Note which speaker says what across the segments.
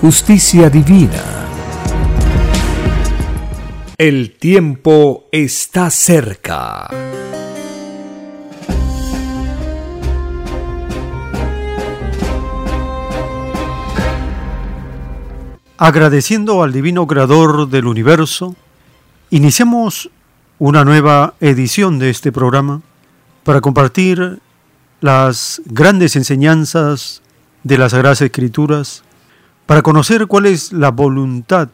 Speaker 1: justicia divina. El tiempo está cerca.
Speaker 2: Agradeciendo al Divino Creador del Universo, iniciamos una nueva edición de este programa para compartir las grandes enseñanzas de las Sagradas Escrituras, para conocer cuál es la voluntad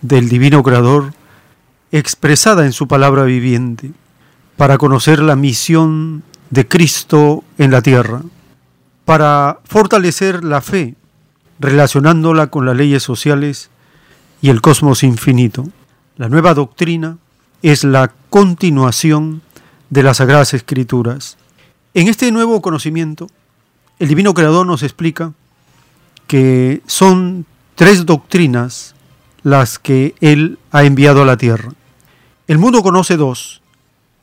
Speaker 2: del Divino Creador expresada en su palabra viviente, para conocer la misión de Cristo en la tierra, para fortalecer la fe, relacionándola con las leyes sociales y el cosmos infinito. La nueva doctrina es la continuación de las Sagradas Escrituras. En este nuevo conocimiento, el Divino Creador nos explica que son tres doctrinas las que Él ha enviado a la tierra. El mundo conoce dos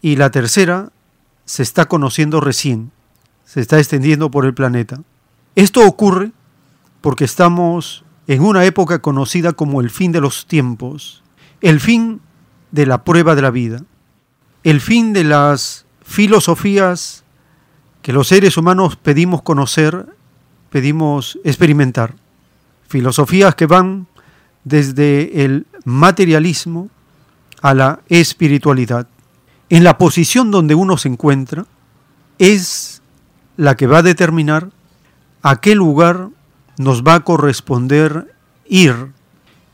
Speaker 2: y la tercera se está conociendo recién, se está extendiendo por el planeta. Esto ocurre porque estamos en una época conocida como el fin de los tiempos, el fin de la prueba de la vida, el fin de las filosofías que los seres humanos pedimos conocer, pedimos experimentar. Filosofías que van desde el materialismo a la espiritualidad. En la posición donde uno se encuentra es la que va a determinar a qué lugar nos va a corresponder ir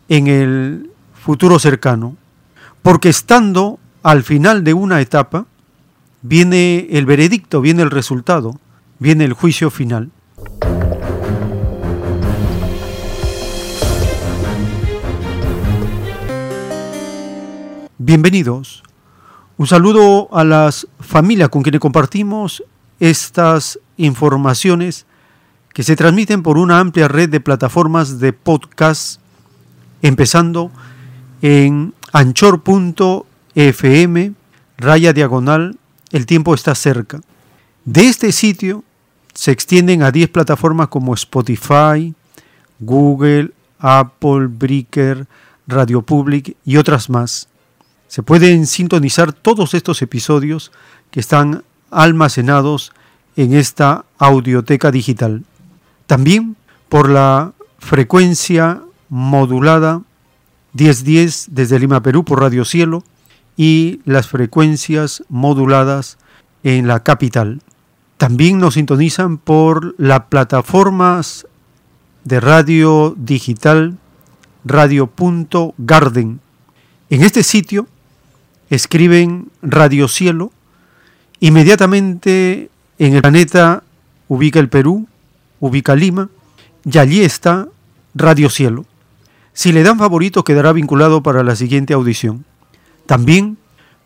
Speaker 2: en el futuro cercano. Porque estando al final de una etapa, viene el veredicto, viene el resultado, viene el juicio final. Bienvenidos. Un saludo a las familias con quienes compartimos estas informaciones que se transmiten por una amplia red de plataformas de podcast, empezando en anchor.fm, raya diagonal, el tiempo está cerca. De este sitio se extienden a 10 plataformas como Spotify, Google, Apple, Breaker, Radio Public y otras más. Se pueden sintonizar todos estos episodios que están almacenados en esta audioteca digital. También por la frecuencia modulada 1010 desde Lima, Perú, por Radio Cielo, y las frecuencias moduladas en la capital. También nos sintonizan por las plataformas de radio digital radio.garden. En este sitio escriben Radio Cielo, inmediatamente en el planeta ubica el Perú, ubica Lima y allí está Radio Cielo. Si le dan favorito quedará vinculado para la siguiente audición. También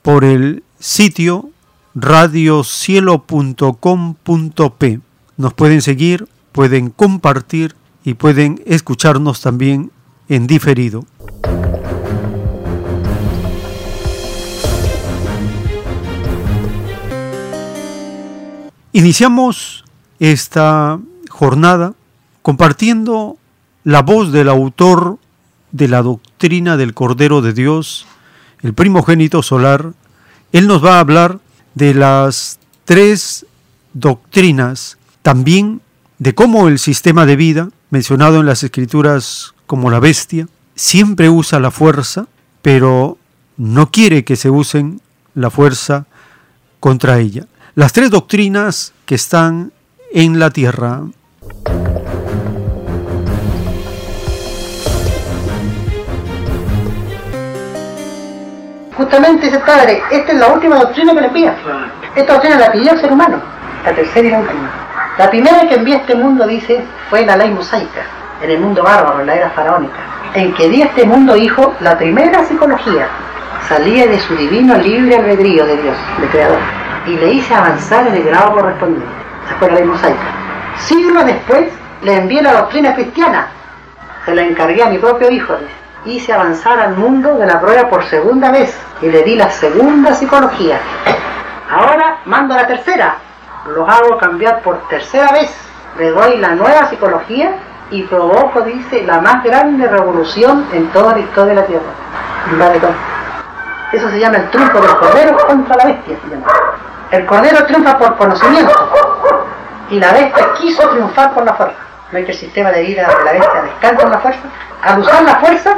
Speaker 2: por el sitio radiocielo.com.p. Nos pueden seguir, pueden compartir y pueden escucharnos también en diferido. Iniciamos esta jornada compartiendo la voz del autor de la doctrina del Cordero de Dios, el primogénito solar. Él nos va a hablar de las tres doctrinas, también de cómo el sistema de vida mencionado en las escrituras como la bestia, siempre usa la fuerza, pero no quiere que se usen la fuerza contra ella. Las tres doctrinas que están en la tierra.
Speaker 3: Justamente dice padre, esta es la última doctrina que le envía. Esta doctrina la pidió el ser humano, la tercera y la última. La primera que envía este mundo, dice, fue la ley mosaica, en el mundo bárbaro, en la era faraónica, en que di este mundo hijo la primera psicología. Salía de su divino libre albedrío de Dios, de Creador, y le hice avanzar en el grado correspondiente. Esa fue la ley mosaica. Siglos después le envié la doctrina cristiana. Se la encargué a mi propio hijo, hice avanzar al mundo de la prueba por segunda vez y le di la segunda psicología. Ahora mando la tercera, los hago cambiar por tercera vez, le doy la nueva psicología y provoco, dice, la más grande revolución en toda la historia de la Tierra. Eso se llama el triunfo del cordero contra la bestia. El cordero triunfa por conocimiento y la bestia quiso triunfar por la fuerza. No hay que el sistema de vida de la bestia descansa en la fuerza. Al usar la fuerza,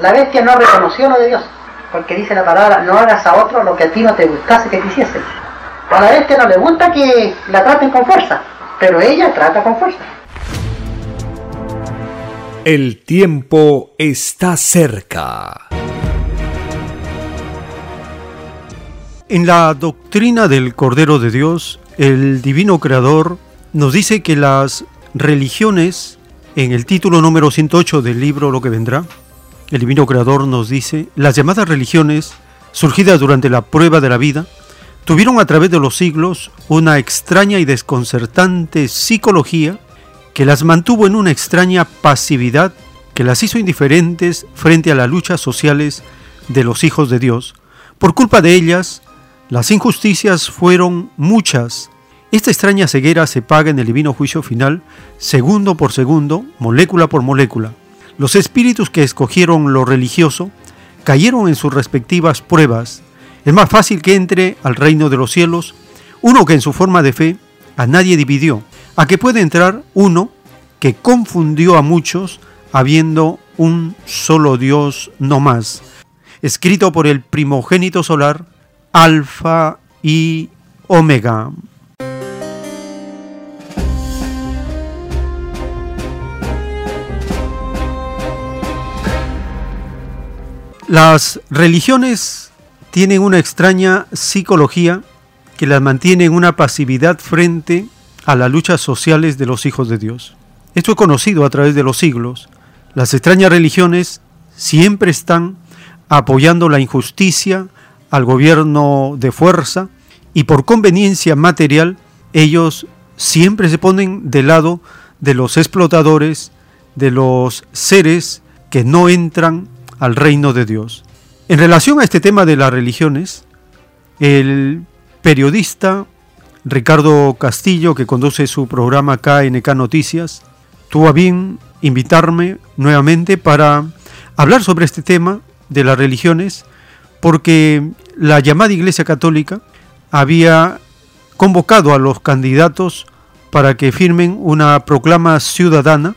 Speaker 3: la bestia no reconoció lo de Dios. Porque dice la palabra, no hagas a otro lo que a ti no te gustase que te hiciesen. A la bestia no le gusta que la traten con fuerza, pero ella trata con fuerza.
Speaker 1: El tiempo está cerca.
Speaker 2: En la doctrina del Cordero de Dios, el Divino Creador nos dice que las religiones, en el título número 108 del libro Lo que vendrá, el Divino Creador nos dice, las llamadas religiones, surgidas durante la prueba de la vida, tuvieron a través de los siglos una extraña y desconcertante psicología que las mantuvo en una extraña pasividad que las hizo indiferentes frente a las luchas sociales de los hijos de Dios. Por culpa de ellas, las injusticias fueron muchas. Esta extraña ceguera se paga en el divino juicio final, segundo por segundo, molécula por molécula. Los espíritus que escogieron lo religioso cayeron en sus respectivas pruebas es más fácil que entre al reino de los cielos uno que en su forma de fe a nadie dividió, a que puede entrar uno que confundió a muchos habiendo un solo Dios no más, escrito por el primogénito solar, Alfa y Omega. Las religiones tienen una extraña psicología que las mantiene en una pasividad frente a las luchas sociales de los hijos de Dios. Esto es conocido a través de los siglos. Las extrañas religiones siempre están apoyando la injusticia al gobierno de fuerza y por conveniencia material ellos siempre se ponen del lado de los explotadores, de los seres que no entran al reino de Dios. En relación a este tema de las religiones, el periodista Ricardo Castillo, que conduce su programa KNK Noticias, tuvo a bien invitarme nuevamente para hablar sobre este tema de las religiones, porque la llamada Iglesia Católica había convocado a los candidatos para que firmen una proclama ciudadana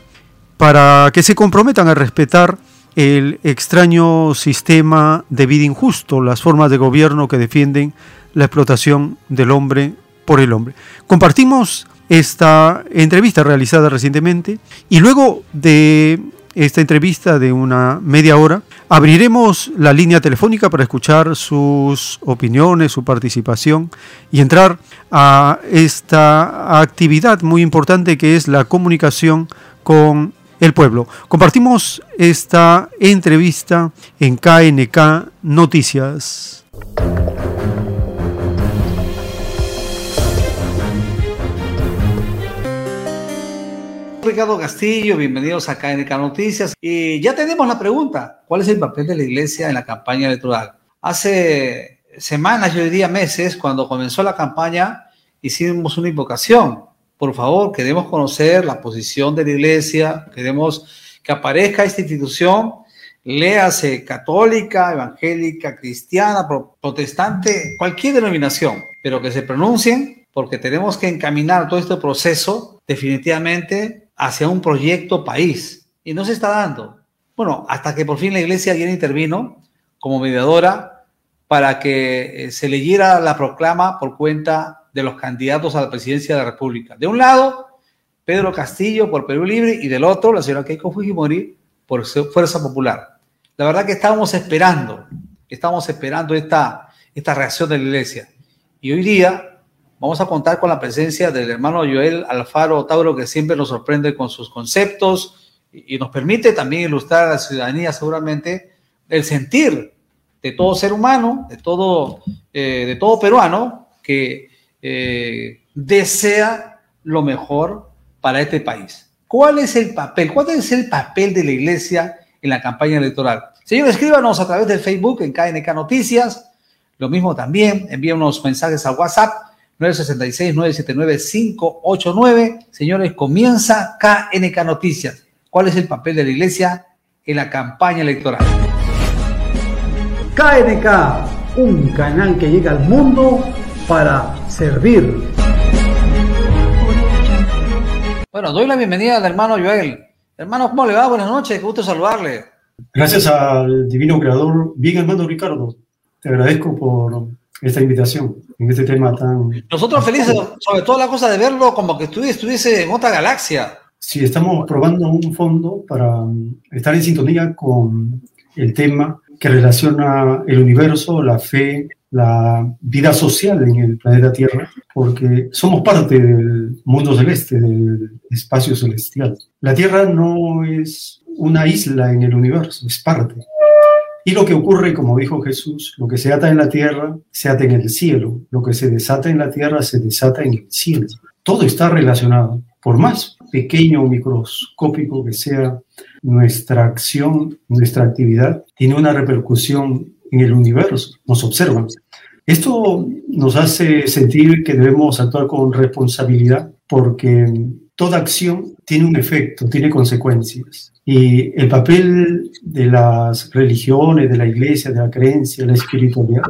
Speaker 2: para que se comprometan a respetar el extraño sistema de vida injusto, las formas de gobierno que defienden la explotación del hombre por el hombre. Compartimos esta entrevista realizada recientemente y luego de esta entrevista de una media hora, abriremos la línea telefónica para escuchar sus opiniones, su participación y entrar a esta actividad muy importante que es la comunicación con el pueblo. Compartimos esta entrevista en KNK Noticias.
Speaker 4: Ricardo Castillo, bienvenidos a KNK Noticias. Y ya tenemos la pregunta, ¿cuál es el papel de la iglesia en la campaña electoral? Hace semanas, yo diría meses, cuando comenzó la campaña, hicimos una invocación por favor, queremos conocer la posición de la iglesia, queremos que aparezca esta institución, léase católica, evangélica, cristiana, protestante, cualquier denominación, pero que se pronuncien porque tenemos que encaminar todo este proceso definitivamente hacia un proyecto país. Y no se está dando. Bueno, hasta que por fin la iglesia intervino como mediadora para que eh, se leyera la proclama por cuenta de los candidatos a la presidencia de la República. De un lado, Pedro Castillo por Perú Libre y del otro, la señora Keiko Fujimori por Fuerza Popular. La verdad que estábamos esperando, estábamos esperando esta, esta reacción de la iglesia. Y hoy día vamos a contar con la presencia del hermano Joel Alfaro Tauro, que siempre nos sorprende con sus conceptos y, nos permite también ilustrar a la ciudadanía seguramente el sentir de todo ser humano, de todo, eh, de todo peruano que eh, desea lo mejor para este país. ¿Cuál es el papel? ¿Cuál es el papel de la iglesia en la campaña electoral? Señor, escríbanos a través del Facebook en KNK Noticias. Lo mismo también, envía unos mensajes al WhatsApp 966-979-589. Señores, comienza KNK Noticias. ¿Cuál es el papel de la iglesia en la campaña electoral?
Speaker 5: KNK, un canal que llega al mundo para servir.
Speaker 4: Bueno, doy la bienvenida al hermano Joel. Hermano, ¿cómo le va? Buenas noches, qué gusto saludarle.
Speaker 2: Gracias al Divino Creador. Bien, hermano Ricardo, te agradezco por esta invitación en este tema tan...
Speaker 4: Nosotros felices, sobre todo la cosa de verlo como que estuviese en otra galaxia.
Speaker 2: Sí, estamos probando un fondo para um, estar en sintonía con el tema que relaciona el universo, la fe, la vida social en el planeta Tierra, porque somos parte del mundo celeste, del espacio celestial. La Tierra no es una isla en el universo, es parte. Y lo que ocurre, como dijo Jesús, lo que se ata en la tierra, se ata en el cielo. Lo que se desata en la tierra, se desata en el cielo. Todo está relacionado. Por más pequeño o microscópico que sea nuestra acción, nuestra actividad, tiene una repercusión en el universo. Nos observan. Esto nos hace sentir que debemos actuar con responsabilidad porque toda acción tiene un efecto, tiene consecuencias. Y el papel de las religiones, de la iglesia, de la creencia, la espiritualidad,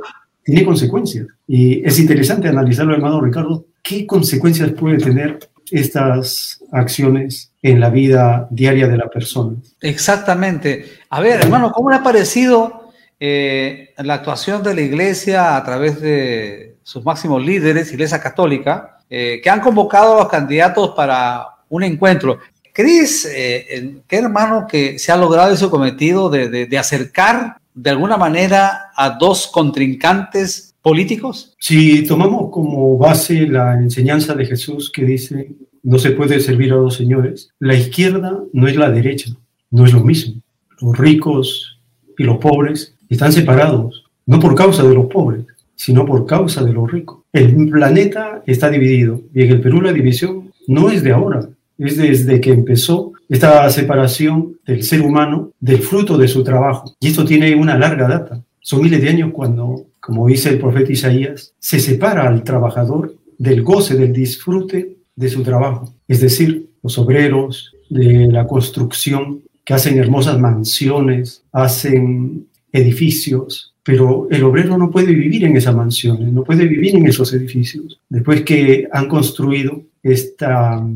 Speaker 2: tiene consecuencias. Y es interesante analizarlo, hermano Ricardo, qué consecuencias puede tener estas acciones en la vida diaria de la persona.
Speaker 4: Exactamente. A ver, hermano, ¿cómo le ha parecido eh, la actuación de la iglesia a través de sus máximos líderes, Iglesia Católica, eh, que han convocado a los candidatos para un encuentro? ¿Crees, eh, qué hermano, que se ha logrado ese cometido de, de acercar de alguna manera a dos contrincantes políticos?
Speaker 2: Si tomamos como base la enseñanza de Jesús que dice, no se puede servir a dos señores, la izquierda no es la derecha, no es lo mismo. Los ricos y los pobres están separados, no por causa de los pobres, sino por causa de los ricos. El planeta está dividido y en el Perú la división no es de ahora, es desde que empezó esta separación del ser humano del fruto de su trabajo. Y esto tiene una larga data. Son miles de años cuando como dice el profeta Isaías, se separa al trabajador del goce, del disfrute de su trabajo. Es decir, los obreros de la construcción que hacen hermosas mansiones, hacen edificios, pero el obrero no puede vivir en esas mansiones, no puede vivir en esos edificios. Después que han construido esta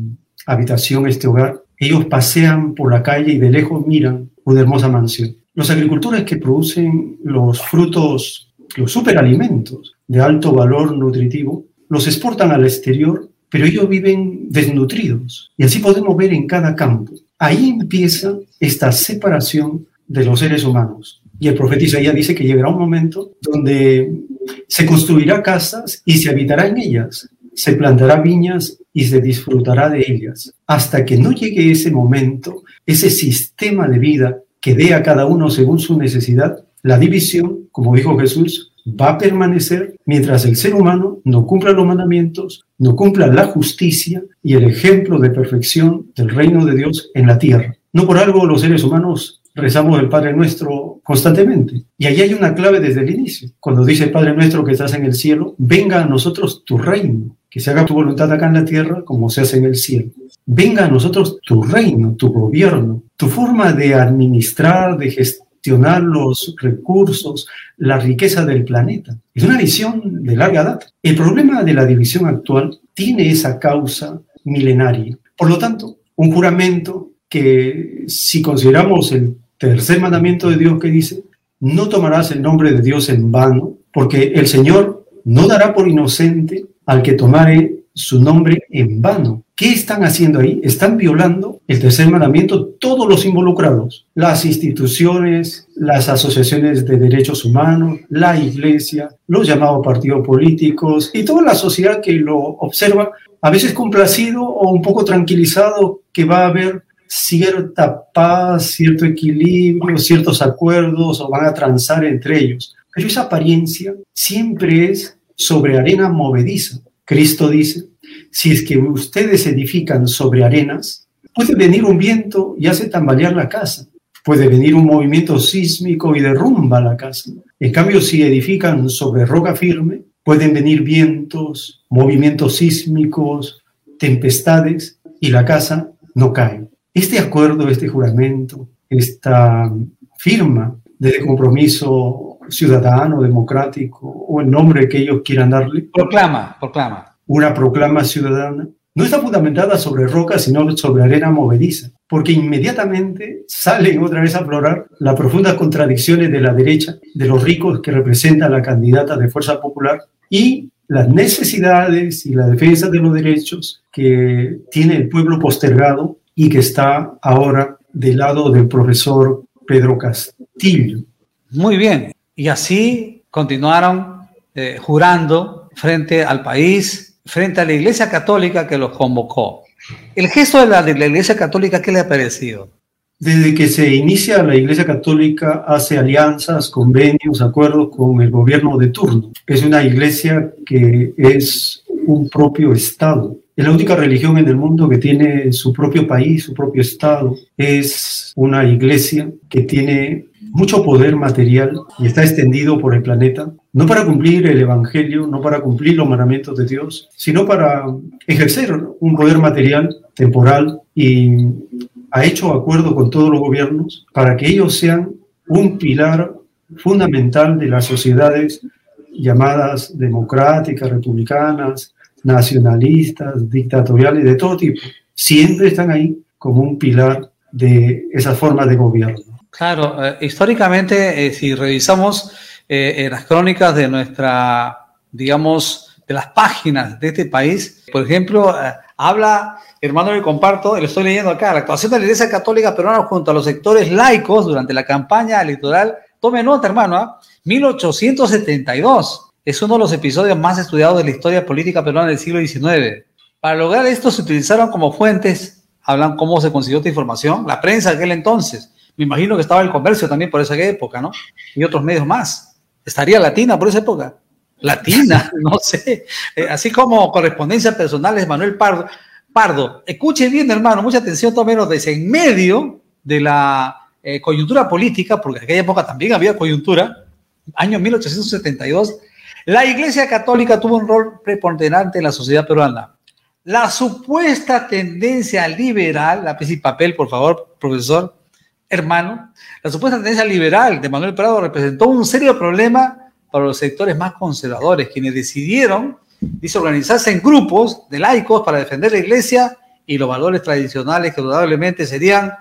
Speaker 2: habitación, este hogar, ellos pasean por la calle y de lejos miran una hermosa mansión. Los agricultores que producen los frutos los superalimentos de alto valor nutritivo, los exportan al exterior, pero ellos viven desnutridos. Y así podemos ver en cada campo. Ahí empieza esta separación de los seres humanos. Y el profeta Isaías dice que llegará un momento donde se construirá casas y se habitará en ellas, se plantará viñas y se disfrutará de ellas. Hasta que no llegue ese momento, ese sistema de vida que dé a cada uno según su necesidad, la división, como dijo Jesús, va a permanecer mientras el ser humano no cumpla los mandamientos, no cumpla la justicia y el ejemplo de perfección del reino de Dios en la tierra. No por algo los seres humanos rezamos el Padre Nuestro constantemente. Y ahí hay una clave desde el inicio. Cuando dice el Padre Nuestro que estás en el cielo, venga a nosotros tu reino, que se haga tu voluntad acá en la tierra como se hace en el cielo. Venga a nosotros tu reino, tu gobierno, tu forma de administrar, de gestionar los recursos, la riqueza del planeta. Es una visión de larga data. El problema de la división actual tiene esa causa milenaria. Por lo tanto, un juramento que si consideramos el tercer mandamiento de Dios que dice, no tomarás el nombre de Dios en vano, porque el Señor no dará por inocente al que tomare su nombre en vano. ¿Qué están haciendo ahí? Están violando el tercer mandamiento todos los involucrados, las instituciones, las asociaciones de derechos humanos, la iglesia, los llamados partidos políticos y toda la sociedad que lo observa, a veces complacido o un poco tranquilizado que va a haber cierta paz, cierto equilibrio, ciertos acuerdos o van a transar entre ellos. Pero esa apariencia siempre es sobre arena movediza. Cristo dice, si es que ustedes edifican sobre arenas, puede venir un viento y hace tambalear la casa. Puede venir un movimiento sísmico y derrumba la casa. En cambio, si edifican sobre roca firme, pueden venir vientos, movimientos sísmicos, tempestades y la casa no cae. Este acuerdo, este juramento, esta firma de compromiso ciudadano, democrático, o el nombre que ellos quieran darle.
Speaker 4: Proclama, proclama.
Speaker 2: Una proclama ciudadana. No está fundamentada sobre roca, sino sobre arena movediza, porque inmediatamente salen otra vez a aflorar las profundas contradicciones de la derecha, de los ricos que representa la candidata de Fuerza Popular, y las necesidades y la defensa de los derechos que tiene el pueblo postergado y que está ahora del lado del profesor Pedro Castillo.
Speaker 4: Muy bien, y así continuaron eh, jurando frente al país, frente a la Iglesia Católica que los convocó. El gesto de la, de la Iglesia Católica, ¿qué le ha parecido?
Speaker 2: Desde que se inicia la Iglesia Católica hace alianzas, convenios, acuerdos con el gobierno de turno. Es una iglesia que es un propio Estado. Es la única religión en el mundo que tiene su propio país, su propio Estado. Es una iglesia que tiene mucho poder material y está extendido por el planeta, no para cumplir el Evangelio, no para cumplir los mandamientos de Dios, sino para ejercer un poder material, temporal, y ha hecho acuerdo con todos los gobiernos para que ellos sean un pilar fundamental de las sociedades llamadas democráticas, republicanas, nacionalistas, dictatoriales, de todo tipo. Siempre están ahí como un pilar de esa forma de gobierno.
Speaker 4: Claro, eh, históricamente, eh, si revisamos eh, las crónicas de nuestra, digamos, de las páginas de este país, por ejemplo, habla, hermano, le comparto, lo estoy leyendo acá, la actuación de la Iglesia Católica Peruana junto a los sectores laicos durante la campaña electoral, tome nota, hermano, 1872 es uno de los episodios más estudiados de la historia política peruana del siglo XIX. Para lograr esto se utilizaron como fuentes, hablan cómo se consiguió esta información, la prensa de aquel entonces. Me imagino que estaba el comercio también por esa época, ¿no? Y otros medios más. ¿Estaría Latina por esa época? Latina, no sé. Eh, así como correspondencia personal es Manuel Pardo. Pardo, escuche bien, hermano, mucha atención, todo menos desde en medio de la eh, coyuntura política, porque en aquella época también había coyuntura, año 1872, la Iglesia Católica tuvo un rol preponderante en la sociedad peruana. La supuesta tendencia liberal, lápiz y papel, por favor, profesor, hermano, la supuesta tendencia liberal de Manuel Prado representó un serio problema para los sectores más conservadores, quienes decidieron disorganizarse en grupos de laicos para defender la iglesia y los valores tradicionales que probablemente serían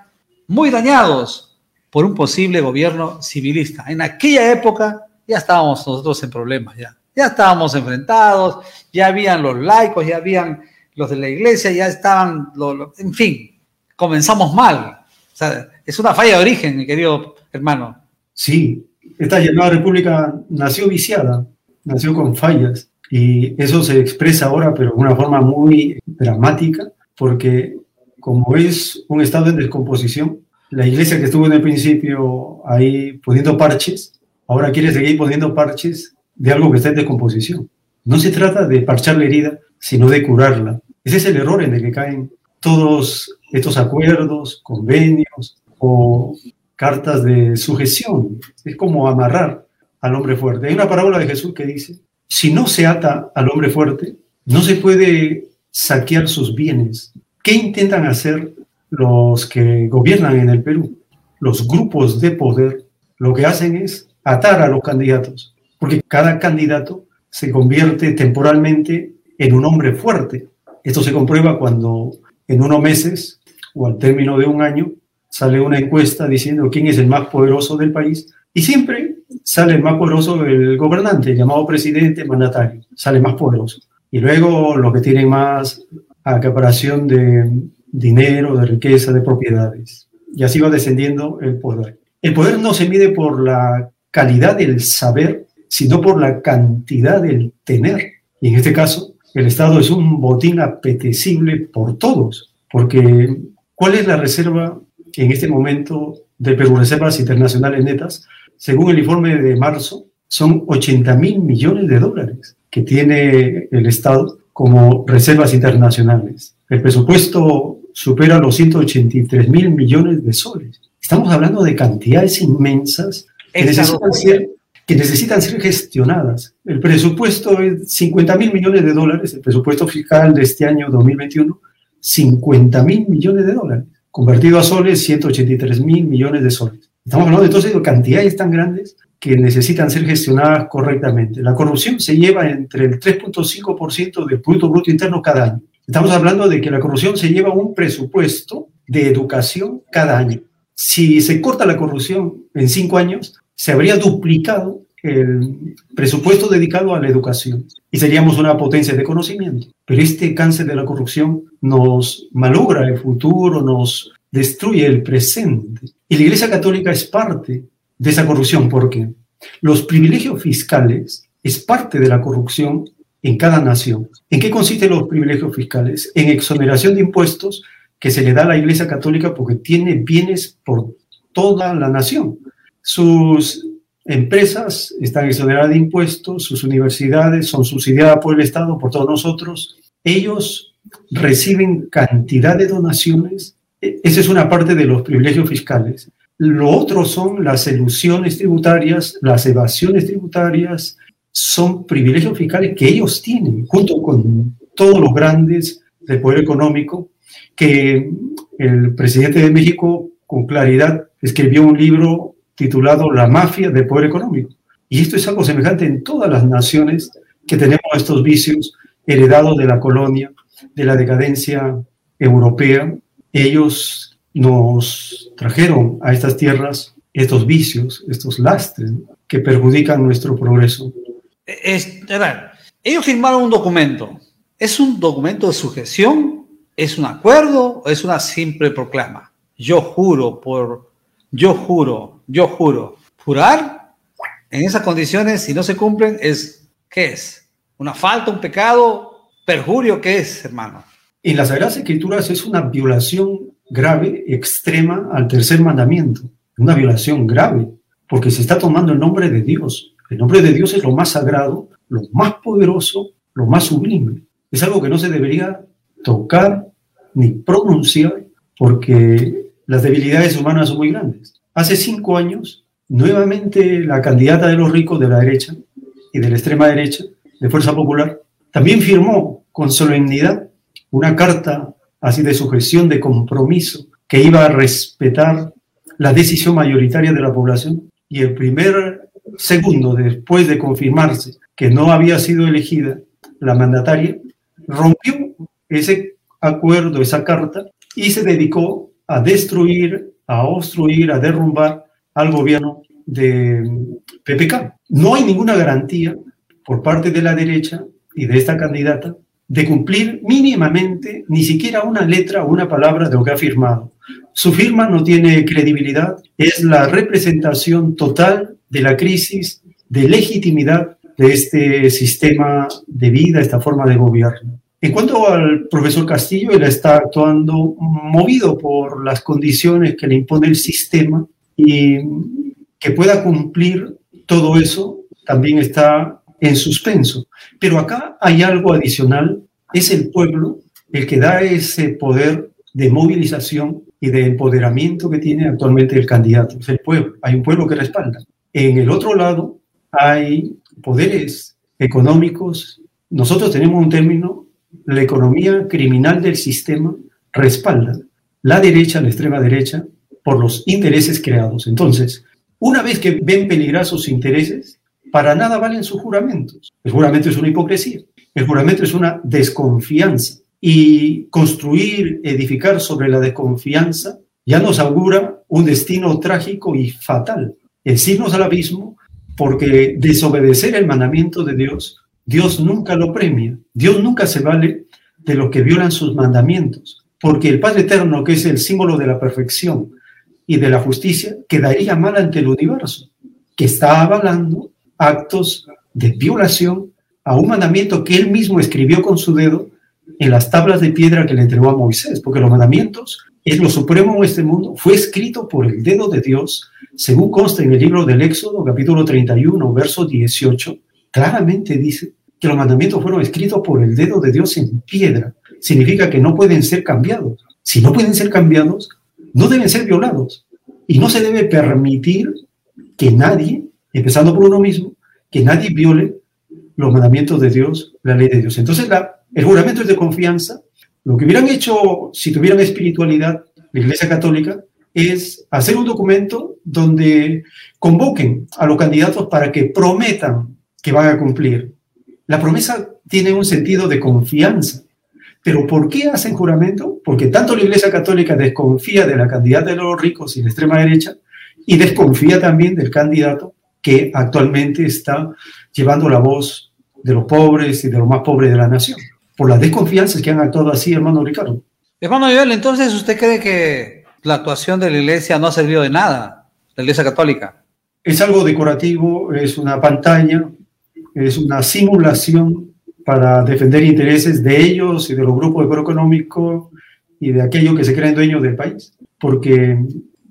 Speaker 4: muy dañados por un posible gobierno civilista. En aquella época, ya estábamos nosotros en problemas, ya. Ya estábamos enfrentados, ya habían los laicos, ya habían los de la iglesia, ya estaban, en fin, comenzamos mal. O sea, es una falla de origen, mi querido hermano.
Speaker 2: Sí, esta llamada república nació viciada, nació con fallas, y eso se expresa ahora, pero de una forma muy dramática, porque como es un estado en descomposición, la iglesia que estuvo en el principio ahí poniendo parches, ahora quiere seguir poniendo parches de algo que está en descomposición. No se trata de parchar la herida, sino de curarla. Ese es el error en el que caen todos estos acuerdos, convenios o cartas de sujeción. Es como amarrar al hombre fuerte. Hay una parábola de Jesús que dice, si no se ata al hombre fuerte, no se puede saquear sus bienes. ¿Qué intentan hacer los que gobiernan en el Perú? Los grupos de poder lo que hacen es atar a los candidatos, porque cada candidato se convierte temporalmente en un hombre fuerte. Esto se comprueba cuando en unos meses o al término de un año sale una encuesta diciendo quién es el más poderoso del país y siempre sale el más poderoso el gobernante, llamado presidente, mandatario, sale más poderoso. Y luego los que tienen más acaparación de dinero, de riqueza, de propiedades. Y así va descendiendo el poder. El poder no se mide por la calidad del saber, sino por la cantidad del tener. Y en este caso, el Estado es un botín apetecible por todos, porque ¿cuál es la reserva en este momento de Perú, reservas internacionales netas? Según el informe de marzo, son 80 mil millones de dólares que tiene el Estado como reservas internacionales. El presupuesto supera los 183 mil millones de soles. Estamos hablando de cantidades inmensas que necesitan, ser, que necesitan ser gestionadas. El presupuesto es 50 mil millones de dólares, el presupuesto fiscal de este año 2021, 50 mil millones de dólares. Convertido a soles, 183 mil millones de soles. Estamos hablando entonces de cantidades tan grandes que necesitan ser gestionadas correctamente. La corrupción se lleva entre el 3.5% del Producto Bruto Interno cada año. Estamos hablando de que la corrupción se lleva un presupuesto de educación cada año. Si se corta la corrupción en cinco años, se habría duplicado el presupuesto dedicado a la educación y seríamos una potencia de conocimiento. Pero este cáncer de la corrupción nos malogra el futuro, nos destruye el presente. Y la Iglesia Católica es parte de esa corrupción porque los privilegios fiscales es parte de la corrupción en cada nación. ¿En qué consisten los privilegios fiscales? En exoneración de impuestos que se le da a la Iglesia Católica porque tiene bienes por toda la nación. Sus empresas están exoneradas de impuestos, sus universidades son subsidiadas por el Estado, por todos nosotros. Ellos reciben cantidad de donaciones e, esa es una parte de los privilegios fiscales. Lo otro son las ilusiones tributarias, las evasiones tributarias, son privilegios fiscales que ellos tienen, junto con todos los grandes del poder económico, que el presidente de México con claridad escribió un libro titulado La mafia del poder económico. Y esto es algo semejante en todas las naciones que tenemos estos vicios heredados de la colonia, de la decadencia europea, ellos nos trajeron a estas tierras estos vicios, estos lastres que perjudican nuestro progreso.
Speaker 4: Es, ellos firmaron un documento. ¿Es un documento de sujeción? ¿Es un acuerdo o es una simple proclama? Yo juro por, yo juro, yo juro. Jurar en esas condiciones, si no se cumplen, es, ¿qué es? ¿Una falta, un pecado? ¿Perjurio qué es, hermano?
Speaker 2: En las Sagradas Escrituras es una violación grave, extrema al tercer mandamiento. Una violación grave, porque se está tomando el nombre de Dios. El nombre de Dios es lo más sagrado, lo más poderoso, lo más sublime. Es algo que no se debería tocar ni pronunciar porque las debilidades humanas son muy grandes. Hace cinco años, nuevamente la candidata de los ricos de la derecha y de la extrema derecha, de Fuerza Popular, también firmó con solemnidad una carta así de sujeción, de compromiso, que iba a respetar la decisión mayoritaria de la población. Y el primer segundo después de confirmarse que no había sido elegida la mandataria, rompió ese acuerdo, esa carta, y se dedicó a destruir, a obstruir, a derrumbar al gobierno de PPK. No hay ninguna garantía por parte de la derecha y de esta candidata de cumplir mínimamente ni siquiera una letra o una palabra de lo que ha firmado. Su firma no tiene credibilidad, es la representación total de la crisis de legitimidad de este sistema de vida, esta forma de gobierno. En cuanto al profesor Castillo, él está actuando movido por las condiciones que le impone el sistema y que pueda cumplir todo eso también está en suspenso. Pero acá hay algo adicional, es el pueblo el que da ese poder de movilización y de empoderamiento que tiene actualmente el candidato, es el pueblo, hay un pueblo que respalda. En el otro lado hay poderes económicos, nosotros tenemos un término, la economía criminal del sistema respalda la derecha, la extrema derecha, por los intereses creados. Entonces, una vez que ven peligrar sus intereses, para nada valen sus juramentos. El juramento es una hipocresía. El juramento es una desconfianza. y construir, edificar sobre la desconfianza, ya nos augura un destino trágico y fatal, el signos al abismo, porque desobedecer el mandamiento de Dios, Dios nunca lo premia, Dios nunca se vale de los que violan sus mandamientos, porque el Padre Eterno, que es el símbolo de la perfección y de la justicia, quedaría mal ante el universo, que está avalando actos de violación a un mandamiento que él mismo escribió con su dedo en las tablas de piedra que le entregó a Moisés, porque los mandamientos es lo supremo en este mundo, fue escrito por el dedo de Dios, según consta en el libro del Éxodo, capítulo 31, verso 18, claramente dice que los mandamientos fueron escritos por el dedo de Dios en piedra. Significa que no pueden ser cambiados. Si no pueden ser cambiados, no deben ser violados. Y no se debe permitir que nadie, empezando por uno mismo, que nadie viole los mandamientos de Dios, la ley de Dios. Entonces, el juramento es de confianza. Lo que hubieran hecho si tuvieran espiritualidad, la Iglesia Católica, es hacer un documento donde convoquen a los candidatos para que prometan que van a cumplir. La promesa tiene un sentido de confianza. Pero ¿por qué hacen juramento? Porque tanto la Iglesia Católica desconfía de la candidata de los ricos y la extrema derecha y desconfía también del candidato que actualmente está llevando la voz de los pobres y de los más pobres de la nación. Por las desconfianzas que han actuado así, hermano Ricardo.
Speaker 4: Hermano Joel, entonces usted cree que la actuación de la Iglesia no ha servido de nada, la Iglesia Católica.
Speaker 2: Es algo decorativo, es una pantalla, es una simulación para defender intereses de ellos y de los grupos económicos y de aquellos que se creen dueños del país. Porque,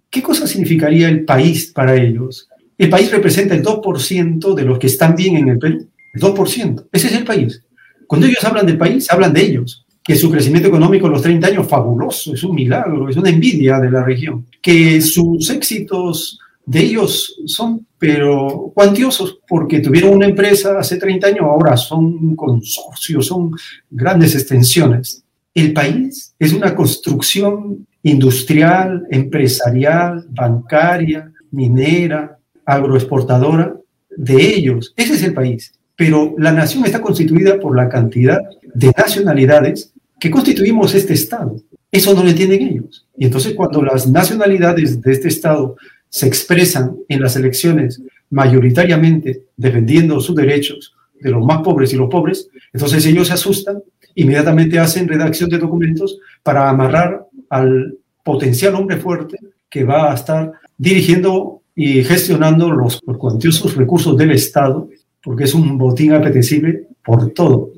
Speaker 2: ¿qué cosa significaría el país para ellos? El país representa el 2% de los que están bien en el Perú. El 2%. Ese es el país. Cuando ellos hablan del país, hablan de ellos. Que su crecimiento económico en los 30 años fabuloso, es un milagro, es una envidia de la región. Que sus éxitos de ellos son, pero cuantiosos, porque tuvieron una empresa hace 30 años, ahora son consorcios, son grandes extensiones. El país es una construcción industrial, empresarial, bancaria, minera, agroexportadora de ellos. Ese es el país. Pero la nación está constituida por la cantidad de nacionalidades que constituimos este Estado. Eso no lo entienden ellos. Y entonces cuando las nacionalidades de este Estado se expresan en las elecciones mayoritariamente defendiendo sus derechos de los más pobres y los pobres, entonces ellos se asustan, inmediatamente hacen redacción de documentos para amarrar al potencial hombre fuerte que va a estar dirigiendo y gestionando los, cuantiosos recursos del Estado, porque es un botín apetecible por todo.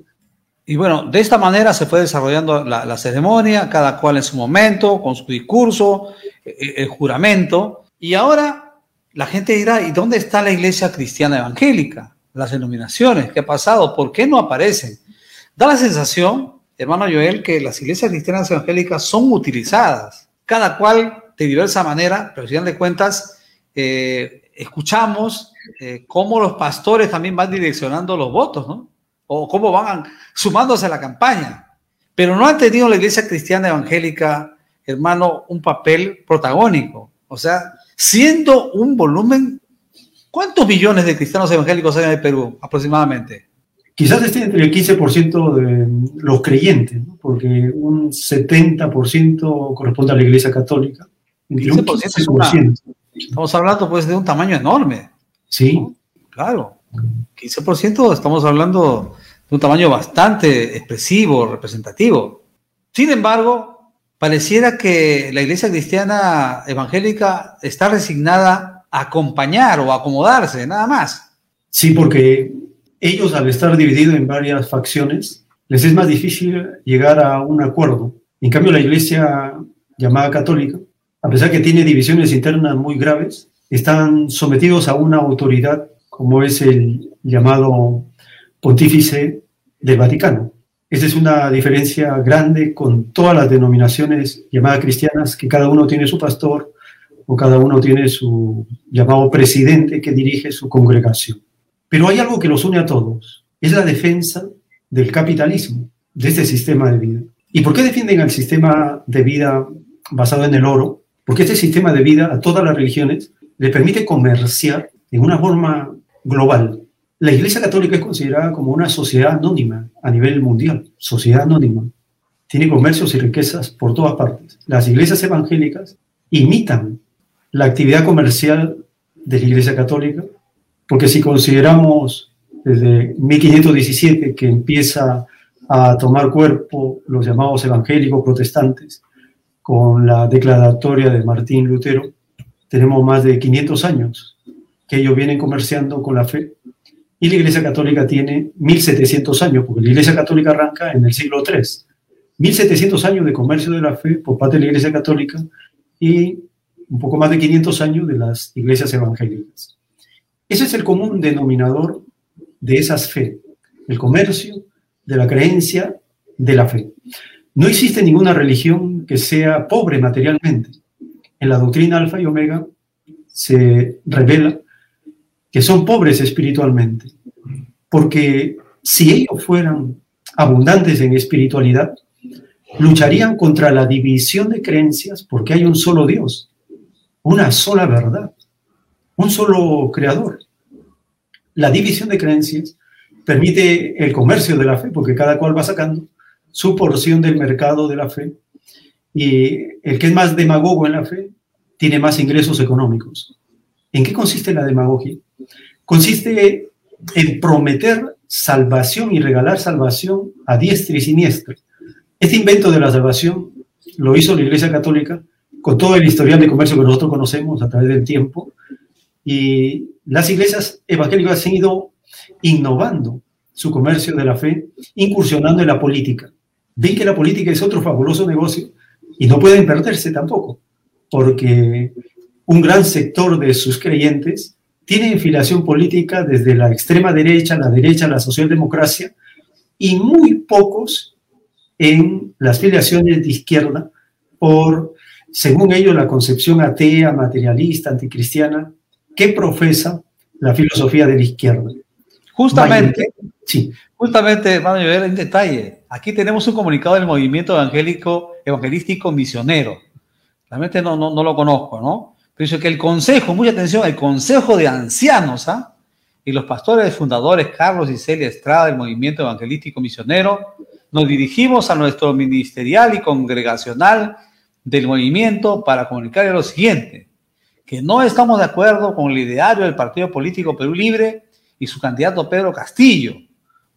Speaker 4: Y bueno, de esta manera se fue desarrollando la, ceremonia, cada cual en su momento, con su discurso, el, eh, el juramento. Y ahora la gente dirá, ¿y dónde está la iglesia cristiana evangélica? Las denominaciones, ¿qué ha pasado? ¿Por qué no aparecen? Da la sensación, hermano Joel, que las iglesias cristianas evangélicas son utilizadas, cada cual de diversa manera, pero al final de cuentas, eh, escuchamos eh, cómo los pastores también van direccionando los votos, ¿no? O cómo van sumándose a la campaña. Pero no ha tenido la iglesia cristiana evangélica, hermano, un papel protagónico. O sea, siendo un volumen, ¿cuántos millones de cristianos evangélicos hay en el Perú aproximadamente?
Speaker 2: Quizás esté entre el 15% de los creyentes, porque un 70% corresponde a la Iglesia Católica. Entre un 15%.
Speaker 4: Estamos hablando pues de un tamaño enorme.
Speaker 2: Sí.
Speaker 4: Claro. 15% estamos hablando de un tamaño bastante expresivo, representativo. Sin embargo, pareciera que la iglesia cristiana evangélica está resignada a acompañar o a acomodarse, nada más.
Speaker 2: Sí, porque ellos al estar divididos en varias facciones, les es más difícil llegar a un acuerdo. En cambio, la iglesia llamada católica a pesar que tiene divisiones internas muy graves, están sometidos a una autoridad como es el llamado pontífice del Vaticano. Esa es una diferencia grande con todas las denominaciones llamadas cristianas, que cada uno tiene su pastor o cada uno tiene su llamado presidente que dirige su congregación. Pero hay algo que los une a todos, es la defensa del capitalismo, de este sistema de vida. ¿Y por qué defienden el sistema de vida basado en el oro? Porque este sistema de vida a todas las religiones le permite comerciar en una forma global. La Iglesia Católica es considerada como una sociedad anónima a nivel mundial, sociedad anónima. tiene comercios y riquezas por todas partes. Las iglesias evangélicas imitan la actividad comercial de la Iglesia Católica, porque si consideramos desde 1517 que empieza a tomar cuerpo los llamados evangélicos protestantes con la declaratoria de Martín Lutero, tenemos más de 500 años que ellos vienen comerciando con la fe y la Iglesia Católica tiene 1700 años, porque la Iglesia Católica arranca en el siglo III. 1700 años de comercio de la fe por parte de la Iglesia Católica y un poco más de 500 años de las iglesias evangélicas. Ese es el común denominador de esas fe, el comercio de la creencia de la fe. No existe ninguna religión que sea pobre materialmente. En la doctrina alfa y omega se revela que son pobres espiritualmente, porque si ellos fueran abundantes en espiritualidad, lucharían contra la división de creencias porque hay un solo Dios una sola verdad, un solo creador. La división de creencias permite el comercio de la fe, porque cada cual va sacando su porción del mercado de la fe. Y el que es más demagogo en la fe tiene más ingresos económicos. ¿En qué consiste la demagogia? Consiste en prometer salvación y regalar salvación a diestra y siniestra. Este invento de la salvación lo hizo la Iglesia Católica con todo el historial de comercio que nosotros conocemos a través del tiempo. Y las iglesias evangélicas han ido innovando su comercio de la fe, incursionando en la política. Ven que la política es otro fabuloso negocio y no pueden perderse tampoco, porque un gran sector de sus creyentes tiene infiliación política desde la extrema derecha, la derecha, la socialdemocracia, y muy pocos en las filiaciones de izquierda por según ellos, la concepción atea, materialista, anticristiana, que profesa la filosofía de la izquierda.
Speaker 4: Justamente, sí. justamente, hermano, ver en detalle. Aquí tenemos un comunicado del movimiento evangélico, evangelístico misionero. Realmente no, no, no lo conozco, ¿no? Pero dice que el consejo, mucha atención, el consejo de ancianos, ¿ah? Y los pastores fundadores Carlos y Celia Estrada del movimiento evangelístico misionero, nos dirigimos a nuestro ministerial y congregacional del movimiento para comunicarle lo siguiente, que no estamos de acuerdo con el ideario del Partido Político Perú Libre y su candidato Pedro Castillo,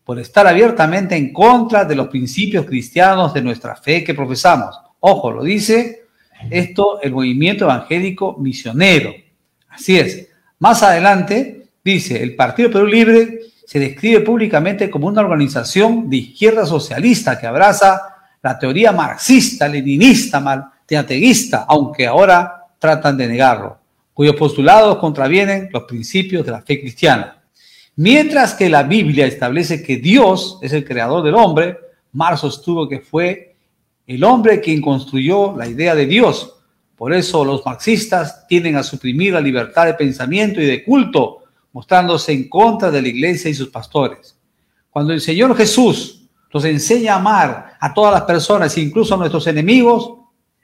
Speaker 4: por estar abiertamente en contra de los principios cristianos de nuestra fe que profesamos. Ojo, lo dice esto el movimiento evangélico misionero. Así es. Más adelante dice, el Partido Perú Libre se describe públicamente como una organización de izquierda socialista que abraza la teoría marxista, leninista, teateísta, aunque ahora tratan de negarlo, cuyos postulados contravienen los principios de la fe cristiana. Mientras que la Biblia establece que Dios es el creador del hombre, Marx sostuvo que fue el hombre quien construyó la idea de Dios. Por eso los marxistas tienden a suprimir la libertad de pensamiento y de culto, mostrándose en contra de la iglesia y sus pastores. Cuando el Señor Jesús nos enseña a amar a todas las personas, incluso a nuestros enemigos,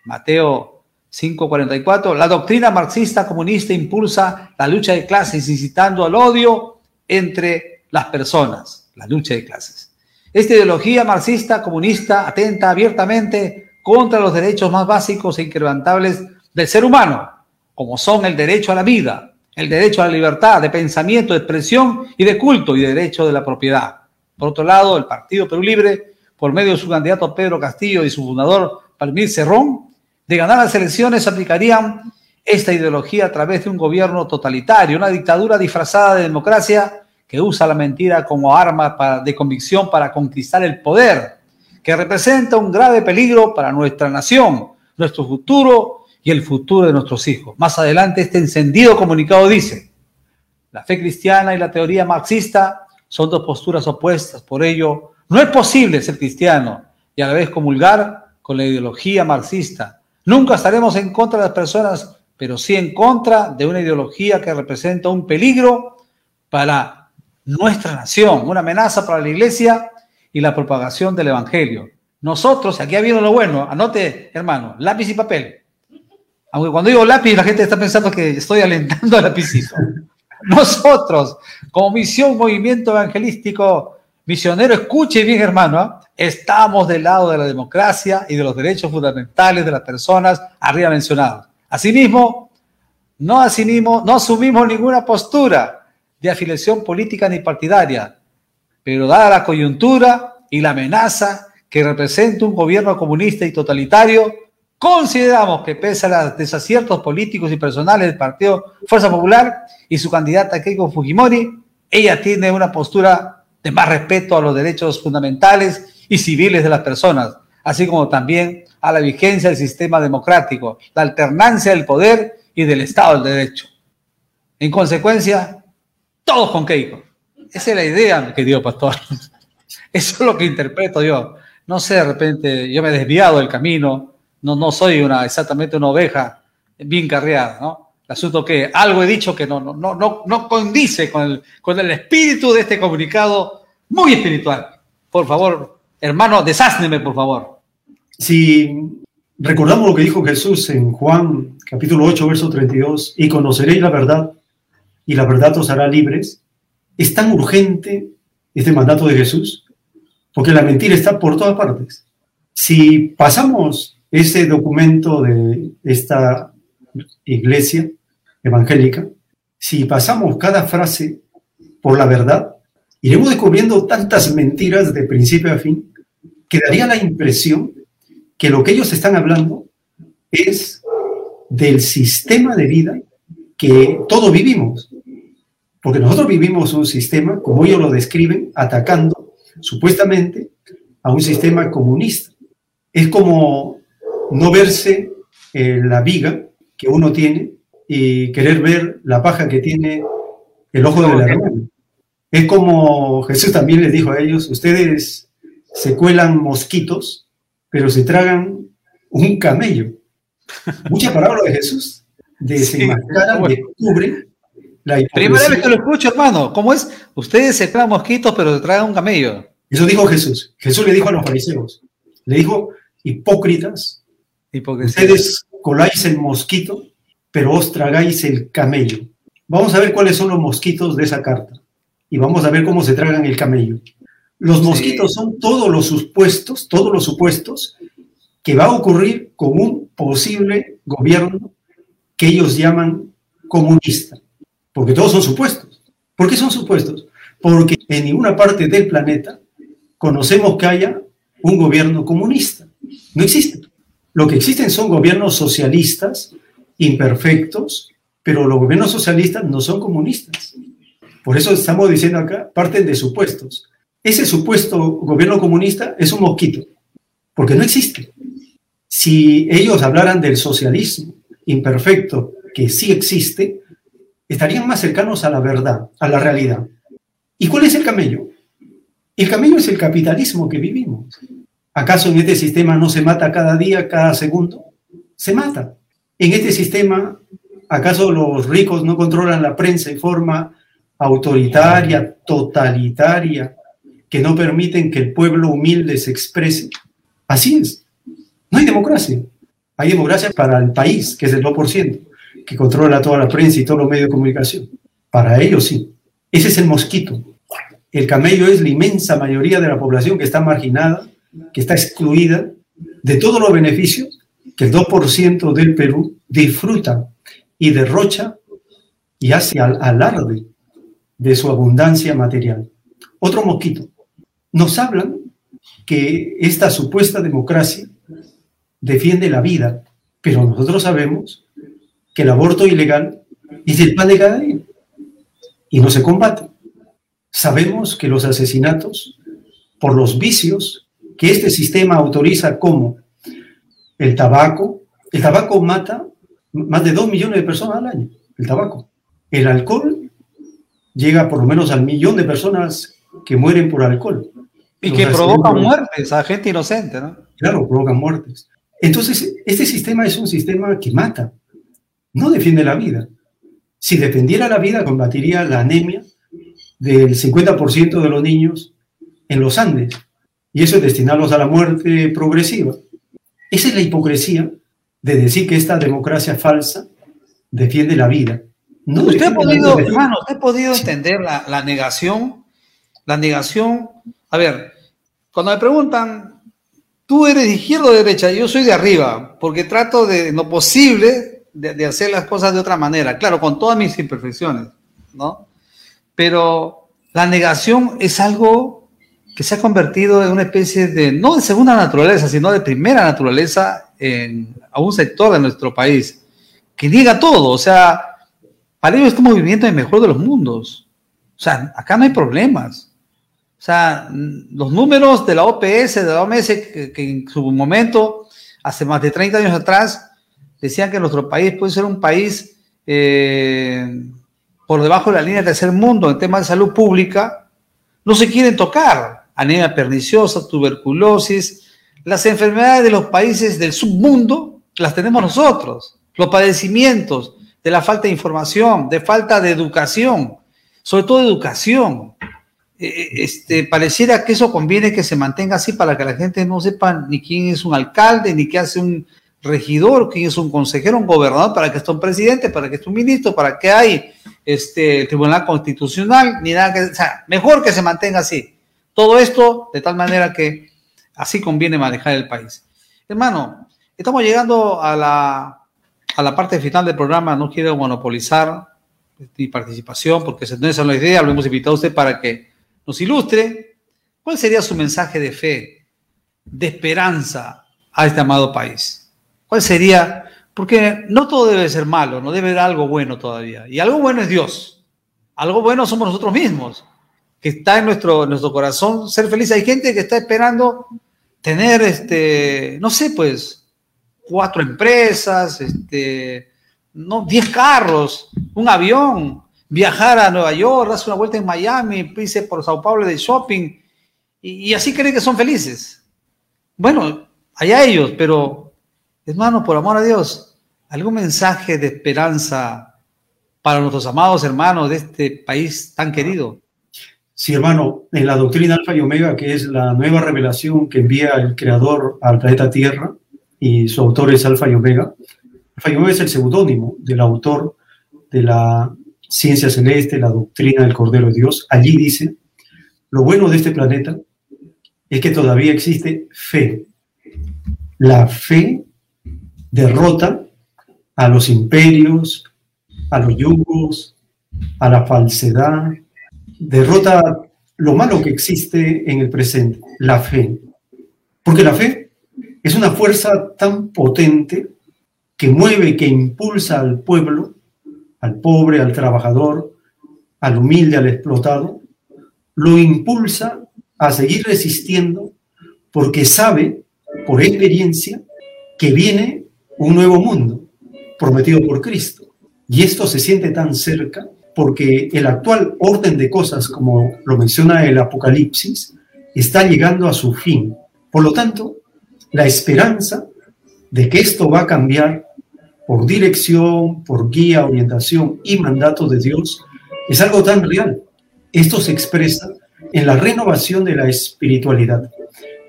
Speaker 4: Mateo 5:44, la doctrina marxista comunista impulsa la lucha de clases, incitando al odio entre las personas, la lucha de clases. Esta ideología marxista comunista atenta abiertamente contra los derechos más básicos e incrementables del ser humano, como son el derecho a la vida, el derecho a la libertad de pensamiento, de expresión y de culto y derecho de la propiedad. Por otro lado, el Partido Perú Libre, por medio de su candidato Pedro Castillo y su fundador Palmir Cerrón, de ganar las elecciones aplicarían esta ideología a través de un gobierno totalitario, una dictadura disfrazada de democracia que usa la mentira como arma de convicción para conquistar el poder, que representa un grave peligro para nuestra nación, nuestro futuro y el futuro de nuestros hijos. Más adelante este encendido comunicado dice, la fe cristiana y la teoría marxista son dos posturas opuestas, por ello no es posible ser cristiano y a la vez comulgar con la ideología marxista Nunca estaremos en contra de las personas, pero sí en contra de una ideología que representa un peligro para nuestra nación, una amenaza para la iglesia y la propagación del evangelio. Nosotros, aquí ha habido lo bueno, anote, hermano, lápiz y papel. Aunque cuando digo lápiz, la gente está pensando que estoy alentando al lapicito. Nosotros, como misión Movimiento Evangelístico Misionero, escuche bien, hermano, ¿ah? estamos del lado de la democracia y de los derechos fundamentales de las personas arriba mencionados. Asimismo, no, asumimos, no asumimos ninguna postura de afiliación política ni partidaria, pero dada la coyuntura y la amenaza que representa un gobierno comunista y totalitario, consideramos que pese a los desaciertos políticos y personales del Partido Fuerza Popular y su candidata Keiko Fujimori, ella tiene una postura de más respeto a los derechos fundamentales y civiles de las personas, así como también a la vigencia del sistema democrático, la alternancia del poder y del Estado del Derecho. En consecuencia, todos con Keiko. Esa es la idea, mi querido pastor. Eso es lo que interpreto yo. No sé, de repente yo me he desviado del camino, no, no soy una, exactamente una oveja bien carreada, ¿no? El asunto que algo he dicho que no, no, no, no condice con el, con el espíritu de este comunicado muy espiritual. Por favor, hermano, desásneme, por favor.
Speaker 2: Si recordamos lo que dijo Jesús en Juan capítulo 8, verso 32, y conoceréis la verdad, y la verdad os hará libres, es tan urgente este mandato de Jesús, porque la mentira está por todas partes. Si pasamos ese documento de esta iglesia evangélica, si pasamos cada frase por la verdad, iremos descubriendo tantas mentiras de principio a fin que daría la impresión que lo que ellos están hablando es del sistema de vida que todos vivimos. Porque nosotros vivimos un sistema, como ellos lo describen, atacando supuestamente a un sistema comunista. Es como no verse eh, la viga que uno tiene y querer ver la paja que tiene el ojo de la hermano. Es como Jesús también les dijo a ellos, ustedes se cuelan mosquitos, pero se tragan un camello. Mucha palabra de Jesús, desenmascaran, sí, descubren
Speaker 4: la. Primera vez que lo escucho, hermano. ¿Cómo es? Ustedes se tragan mosquitos, pero se tragan un camello.
Speaker 2: Eso dijo Jesús. Jesús le dijo a los fariseos, le dijo, hipócritas, Ustedes coláis el mosquito, pero os tragáis el camello. Vamos a ver cuáles son los mosquitos de esa carta y vamos a ver cómo se tragan el camello. Los mosquitos son todos los supuestos, todos los supuestos que va a ocurrir con un posible gobierno que ellos llaman comunista, porque todos son supuestos. ¿Por qué son supuestos? Porque en ninguna parte del planeta conocemos que haya un gobierno comunista. No existe. Lo que existen son gobiernos socialistas imperfectos, pero los gobiernos socialistas no son comunistas. Por eso estamos diciendo acá, parten de supuestos. Ese supuesto gobierno comunista es un mosquito, porque no existe. Si ellos hablaran del socialismo imperfecto, que sí existe, estarían más cercanos a la verdad, a la realidad. ¿Y cuál es el camello? El camello es el capitalismo que vivimos. ¿Acaso en este sistema no se mata cada día, cada segundo? Se mata. En este sistema, ¿acaso los ricos no controlan la prensa en forma autoritaria, totalitaria, que no permiten que el pueblo humilde se exprese? Así es. No hay democracia. Hay democracia para el país, que es el 2%, que controla toda la prensa y todos los medios de comunicación. Para ellos sí. Ese es el mosquito. El camello es la inmensa mayoría de la población que está marginada, que está excluida de todos los beneficios que el 2% del Perú disfruta y derrocha y hace alarde de su abundancia material. Otro mosquito. Nos hablan que esta supuesta democracia defiende la vida, pero nosotros sabemos que el aborto ilegal es el pan de cada día y no se combate. Sabemos que los asesinatos por los vicios que este sistema autoriza como el tabaco. El tabaco mata más de dos millones de personas al año, el tabaco. El alcohol llega por lo menos al millón de personas que mueren por alcohol.
Speaker 4: Y que provocan muertes a gente inocente, ¿no?
Speaker 2: Claro, provocan muertes. Entonces, este sistema es un sistema que mata, no defiende la vida. Si defendiera la vida, combatiría la anemia del 50% de los niños en los Andes y eso es destinarlos a la muerte progresiva. Esa es la hipocresía de decir que esta democracia falsa defiende la vida.
Speaker 4: No usted, ha podido, hermano, usted ha podido entender la, negación, La negación, a ver, cuando me preguntan, tú eres de izquierda o de derecha, yo soy de arriba, porque trato de lo posible de, hacer las cosas de otra manera, claro, con todas mis imperfecciones, ¿no? Pero la negación es algo que se ha convertido en una especie de, no de segunda naturaleza, sino de primera naturaleza en, a un sector de nuestro país, que niega todo. O sea, para ellos estamos viviendo en el mejor de los mundos. O sea, acá no hay problemas. O sea, los números de la OPS, de la OMS, que, en su momento, hace más de 30 años atrás, decían que nuestro país puede ser un país eh, por debajo de la línea de tercer mundo en temas de salud pública, no se quieren tocar. Anemia perniciosa, tuberculosis, las enfermedades de los países del submundo las tenemos nosotros. Los padecimientos de la falta de información, de falta de educación, sobre todo educación. E, e, este, pareciera que eso conviene que se mantenga así para que la gente no sepa ni quién es un alcalde, ni qué hace un regidor, quién es un consejero, un gobernador, para que esté un presidente, para que esté un ministro, para que hay este, Tribunal Constitucional, ni nada que, o sea, mejor que se mantenga así. Todo esto de tal manera que así conviene manejar el país. Hermano, estamos llegando a la, a la parte final del programa, no quiero monopolizar mi participación porque no es la idea, lo hemos invitado a usted para que nos ilustre. ¿Cuál sería su mensaje de fe, de esperanza a este amado país? ¿Cuál sería? Porque no todo debe ser malo, no debe haber algo bueno todavía. Y algo bueno es Dios. Algo bueno somos nosotros mismos, que está en nuestro, nuestro corazón ser feliz. Hay gente que está esperando tener, este, no sé, pues, cuatro empresas, este, no, diez carros, un avión, viajar a Nueva York, darse una vuelta en Miami, irse por Sao Paulo de shopping, y, así creen que son felices. Bueno, allá ellos, pero hermano, por amor a Dios, algún mensaje de esperanza para nuestros amados hermanos de este país tan querido.
Speaker 2: Sí, hermano, en la doctrina Alfa y Omega, que es la nueva revelación que envía el Creador al planeta Tierra, y su autor es Alfa y Omega. Alfa y Omega es el seudónimo del autor de la ciencia celeste, la doctrina del Cordero de Dios. Allí dice, lo bueno de este planeta es que todavía existe fe. La fe derrota a los imperios, a los yugos, a la falsedad, derrota lo malo que existe en el presente, la fe. Porque la fe es una fuerza tan potente que mueve, que impulsa al pueblo, al pobre, al trabajador, al humilde, al explotado, lo impulsa a seguir resistiendo porque sabe, por experiencia, que viene un nuevo mundo prometido por Cristo. Y esto se siente tan cerca porque el actual orden de cosas, como lo menciona el Apocalipsis, está llegando a su fin. Por lo tanto, la esperanza de que esto va a cambiar por dirección, por guía, orientación y mandato de Dios, es algo tan real. Esto se expresa en la renovación de la espiritualidad.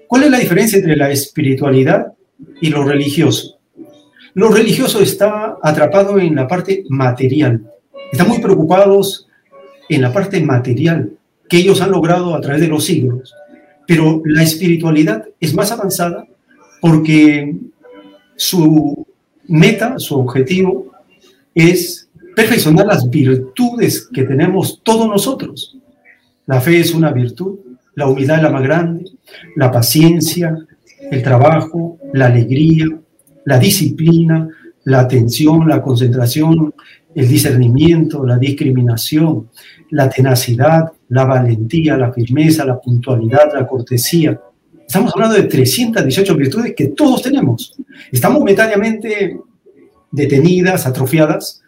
Speaker 2: ¿Cuál es la diferencia entre la espiritualidad y lo religioso? Lo religioso está atrapado en la parte material. Están muy preocupados en la parte material que ellos han logrado a través de los siglos. Pero la espiritualidad es más avanzada porque su meta, su objetivo es perfeccionar las virtudes que tenemos todos nosotros. La fe es una virtud, la humildad es la más grande, la paciencia, el trabajo, la alegría, la disciplina, la atención, la concentración, el discernimiento, la discriminación, la tenacidad, la valentía, la firmeza, la puntualidad, la cortesía, Estamos hablando de 318 virtudes que todos tenemos. Estamos momentáneamente detenidas, atrofiadas,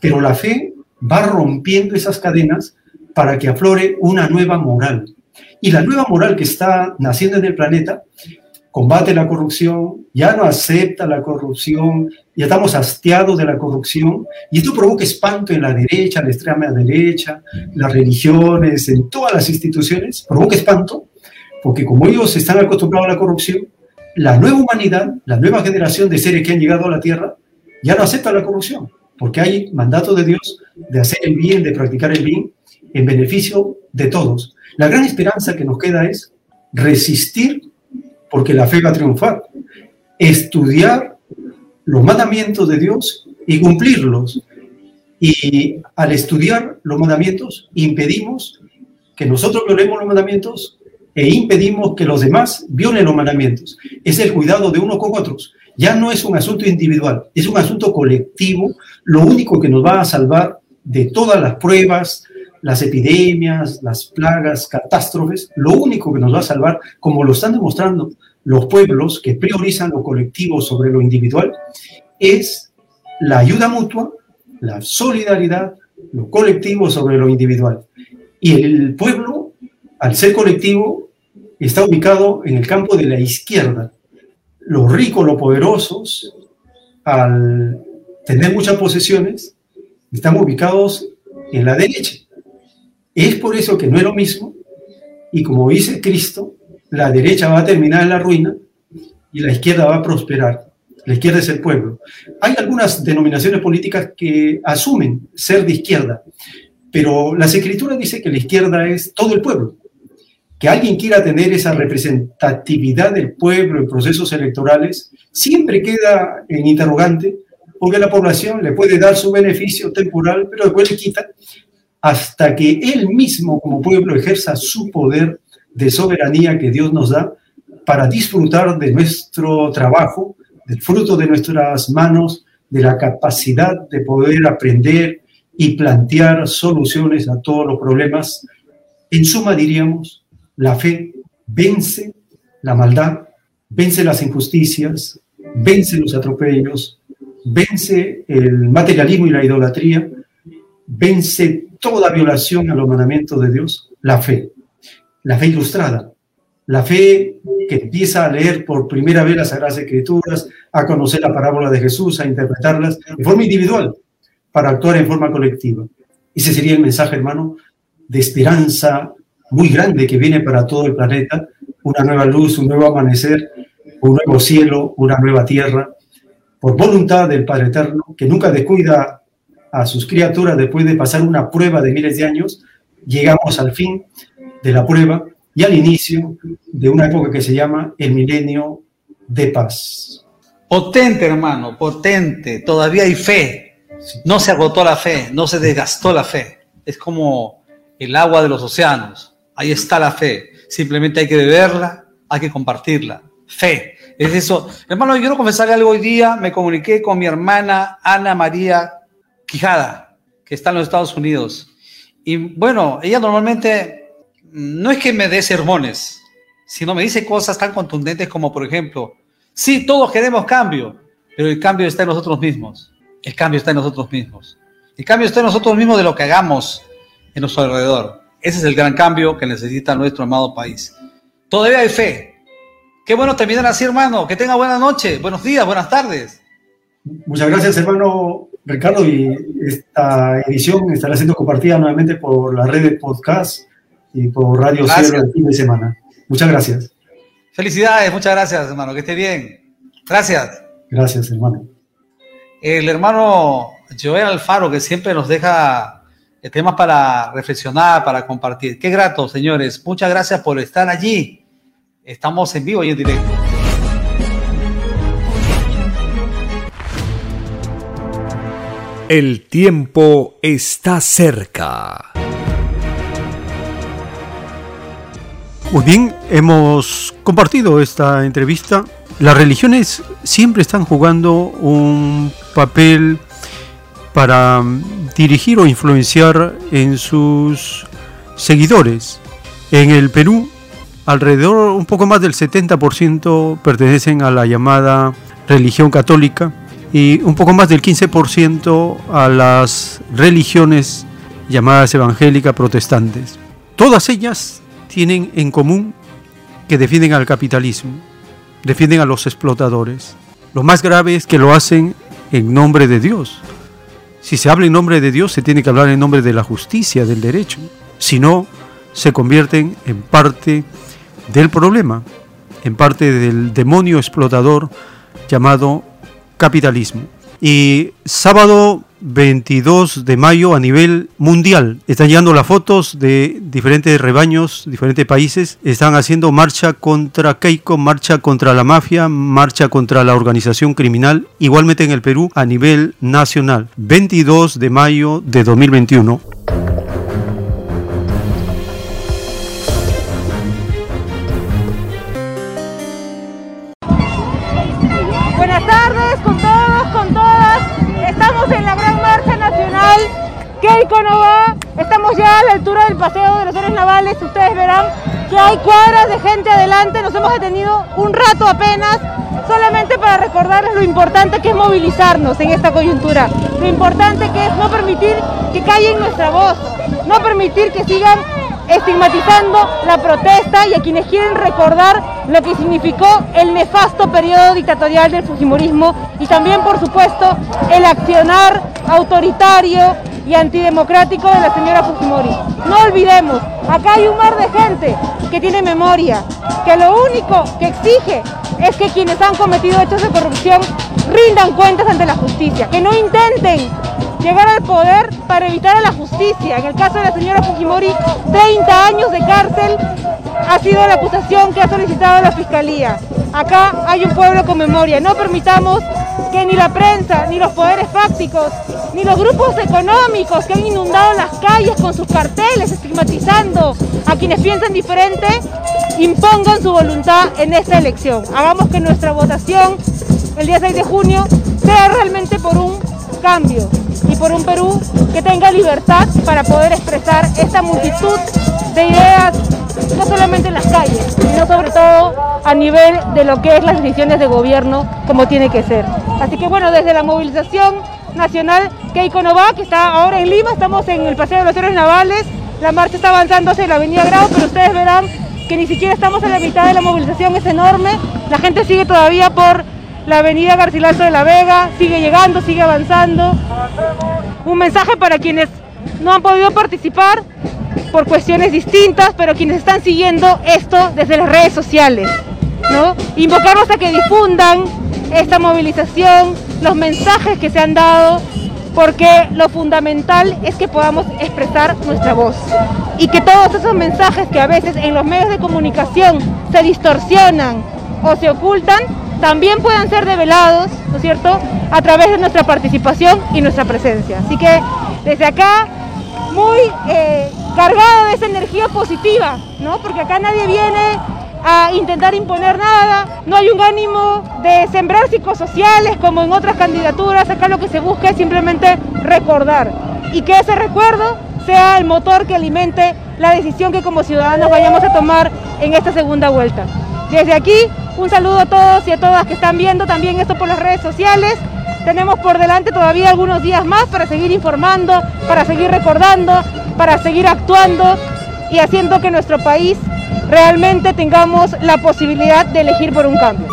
Speaker 2: pero la fe va rompiendo esas cadenas para que aflore una nueva moral. Y la nueva moral que está naciendo en el planeta combate la corrupción, ya no acepta la corrupción, ya estamos hastiados de la corrupción, y esto provoca espanto en la derecha, la extrema derecha, las religiones, en todas las instituciones, provoca espanto, porque como ellos están acostumbrados a la corrupción, la nueva humanidad, la nueva generación de seres que han llegado a la Tierra, ya no acepta la corrupción, porque hay mandato de Dios de hacer el bien, de practicar el bien en beneficio de todos. La gran esperanza que nos queda es resistir porque la fe va a triunfar, estudiar los mandamientos de Dios y cumplirlos. Y al estudiar los mandamientos, impedimos que nosotros violemos los mandamientos e impedimos que los demás violen los mandamientos. Es el cuidado de unos con otros. Ya no es un asunto individual, es un asunto colectivo. Lo único que nos va a salvar de todas las pruebas, las epidemias, las plagas, catástrofes, lo único que nos va a salvar, como lo están demostrando los pueblos que priorizan lo colectivo sobre lo individual, es la ayuda mutua, la solidaridad, lo colectivo sobre lo individual. Y el pueblo, al ser colectivo, está ubicado en el campo de la izquierda. Los ricos, los poderosos, al tener muchas posesiones, están ubicados en la derecha. Es por eso que no es lo mismo, y como dice Cristo, la derecha va a terminar en la ruina y la izquierda va a prosperar. La izquierda es el pueblo. Hay algunas denominaciones políticas que asumen ser de izquierda, pero las escrituras dicen que la izquierda es todo el pueblo. Que alguien quiera tener esa representatividad del pueblo en procesos electorales siempre queda en interrogante, porque la población le puede dar su beneficio temporal, pero después le quita hasta que él mismo como pueblo ejerza su poder de soberanía que Dios nos da para disfrutar de nuestro trabajo, del fruto de nuestras manos, de la capacidad de poder aprender y plantear soluciones a todos los problemas. En suma, diríamos, la fe vence la maldad, vence las injusticias, vence los atropellos, vence el materialismo y la idolatría, vence toda violación a los mandamientos de Dios, la fe. La fe ilustrada, la fe que empieza a leer por primera vez las Sagradas Escrituras, a conocer la parábola de Jesús, a interpretarlas de forma individual para actuar en forma colectiva. Ese sería el mensaje, hermano, de esperanza muy grande que viene para todo el planeta, una nueva luz, un nuevo amanecer, un nuevo cielo, una nueva tierra, por voluntad del Padre Eterno, que nunca descuida a sus criaturas después de pasar una prueba de miles de años, llegamos al fin de la prueba y al inicio de una época que se llama el milenio de paz.
Speaker 4: Potente, hermano, potente. Todavía hay fe. No se agotó la fe, no se desgastó la fe. Es como el agua de los océanos. Ahí está la fe. Simplemente hay que beberla, hay que compartirla. Fe. Es eso. Hermano, yo quiero confesarle algo hoy día. Me comuniqué con mi hermana Ana María Quijada, que está en los Estados Unidos. Y bueno, ella normalmente no es que me dé sermones, sino me dice cosas tan contundentes como, por ejemplo, sí, todos queremos cambio, pero el cambio está en nosotros mismos. El cambio está en nosotros mismos. El cambio está en nosotros mismos de lo que hagamos en nuestro alrededor. Ese es el gran cambio que necesita nuestro amado país. Todavía hay fe. Qué bueno terminar así, hermano. Que tenga buena noche, buenos días, buenas tardes.
Speaker 2: Muchas gracias, hermano Ricardo. Y esta edición estará siendo compartida nuevamente por la red de podcast y por Radio Cero el fin de semana. Muchas gracias.
Speaker 4: Felicidades, muchas gracias, hermano. Que esté bien. Gracias.
Speaker 2: Gracias, hermano.
Speaker 4: El hermano Joel Alfaro, que siempre nos deja temas para reflexionar, para compartir. Qué grato, señores. Muchas gracias por estar allí. Estamos en vivo y en directo.
Speaker 1: El tiempo está cerca.
Speaker 6: Muy bien, hemos compartido esta entrevista. Las religiones siempre están jugando un papel para dirigir o influenciar en sus seguidores. En el Perú, alrededor un poco más del 70% pertenecen a la llamada religión católica y un poco más del 15% a las religiones llamadas evangélicas protestantes. Todas ellas tienen en común que defienden al capitalismo, defienden a los explotadores. Lo más grave es que lo hacen en nombre de Dios. Si se habla en nombre de Dios, se tiene que hablar en nombre de la justicia, del derecho. Si no, se convierten en parte del problema, en parte del demonio explotador llamado capitalismo. Y sábado
Speaker 2: 22 de mayo a nivel mundial. Están llegando las fotos de diferentes rebaños, diferentes países. Están haciendo marcha contra Keiko, marcha contra la mafia, marcha contra la organización criminal, igualmente en el Perú a nivel nacional. 22 de mayo de 2021.
Speaker 7: Estamos ya a la altura del paseo de los héroes navales. Ustedes verán que hay cuadras de gente adelante. Nos hemos detenido un rato apenas, solamente para recordarles lo importante que es movilizarnos en esta coyuntura. Lo importante que es no permitir que callen nuestra voz, no permitir que sigan estigmatizando la protesta y a quienes quieren recordar lo que significó el nefasto periodo dictatorial del Fujimorismo y también, por supuesto, el accionar autoritario y antidemocrático de la señora Fujimori. No olvidemos, acá hay un mar de gente que tiene memoria, que lo único que exige es que quienes han cometido hechos de corrupción rindan cuentas ante la justicia, que no intenten llegar al poder para evitar a la justicia. En el caso de la señora Fujimori, 30 años de cárcel ha sido la acusación que ha solicitado la Fiscalía. Acá hay un pueblo con memoria. No permitamos que ni la prensa, ni los poderes fácticos, ni los grupos económicos que han inundado las calles con sus carteles estigmatizando a quienes piensan diferente, impongan su voluntad en esta elección. Hagamos que nuestra votación el día 6 de junio sea realmente por un cambio y por un Perú que tenga libertad para poder expresar esta multitud de ideas, no solamente en las calles, sino sobre todo a nivel de lo que es las decisiones de gobierno como tiene que ser. Así que bueno, desde la movilización nacional Keiko Nova, que está ahora en Lima, estamos en el Paseo de los Héroes Navales, la marcha está avanzando hacia la Avenida Grau, pero ustedes verán que ni siquiera estamos en la mitad de la movilización, es enorme, la gente sigue todavía por la avenida Garcilaso de la Vega, sigue llegando, sigue avanzando. Un mensaje para quienes no han podido participar por cuestiones distintas, pero quienes están siguiendo esto desde las redes sociales. ¿no? Invocarlos a que difundan esta movilización, los mensajes que se han dado, porque lo fundamental es que podamos expresar nuestra voz y que todos esos mensajes que a veces en los medios de comunicación se distorsionan o se ocultan, también puedan ser develados, ¿no es cierto?, a través de nuestra participación y nuestra presencia. Así que desde acá, muy eh, cargado de esa energía positiva, ¿no? Porque acá nadie viene a intentar imponer nada, no hay un ánimo de sembrar psicosociales como en otras candidaturas, acá lo que se busca es simplemente recordar y que ese recuerdo sea el motor que alimente la decisión que como ciudadanos vayamos a tomar en esta segunda vuelta. Desde aquí, un saludo a todos y a todas que están viendo también esto por las redes sociales. Tenemos por delante todavía algunos días más para seguir informando, para seguir recordando, para seguir actuando y haciendo que nuestro país realmente tengamos la posibilidad de elegir por un cambio.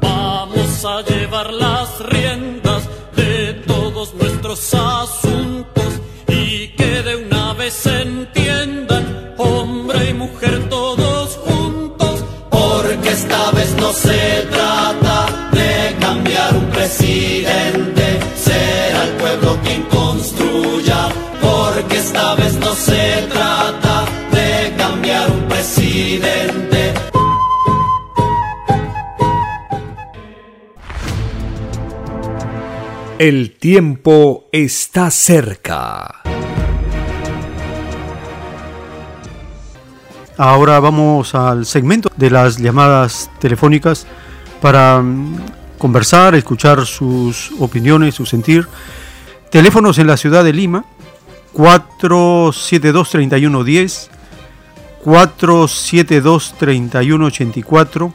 Speaker 8: Vamos a llevar las riendas de todos nuestros asuntos y que de una vez se entiendan hombre y mujer todos juntos, porque esta vez no se presidente. El
Speaker 1: tiempo está cerca.
Speaker 2: Ahora vamos al segmento de las llamadas telefónicas para mm, conversar, escuchar sus opiniones, su sentir. Teléfonos en la ciudad de Lima, 472-3110, 472-3184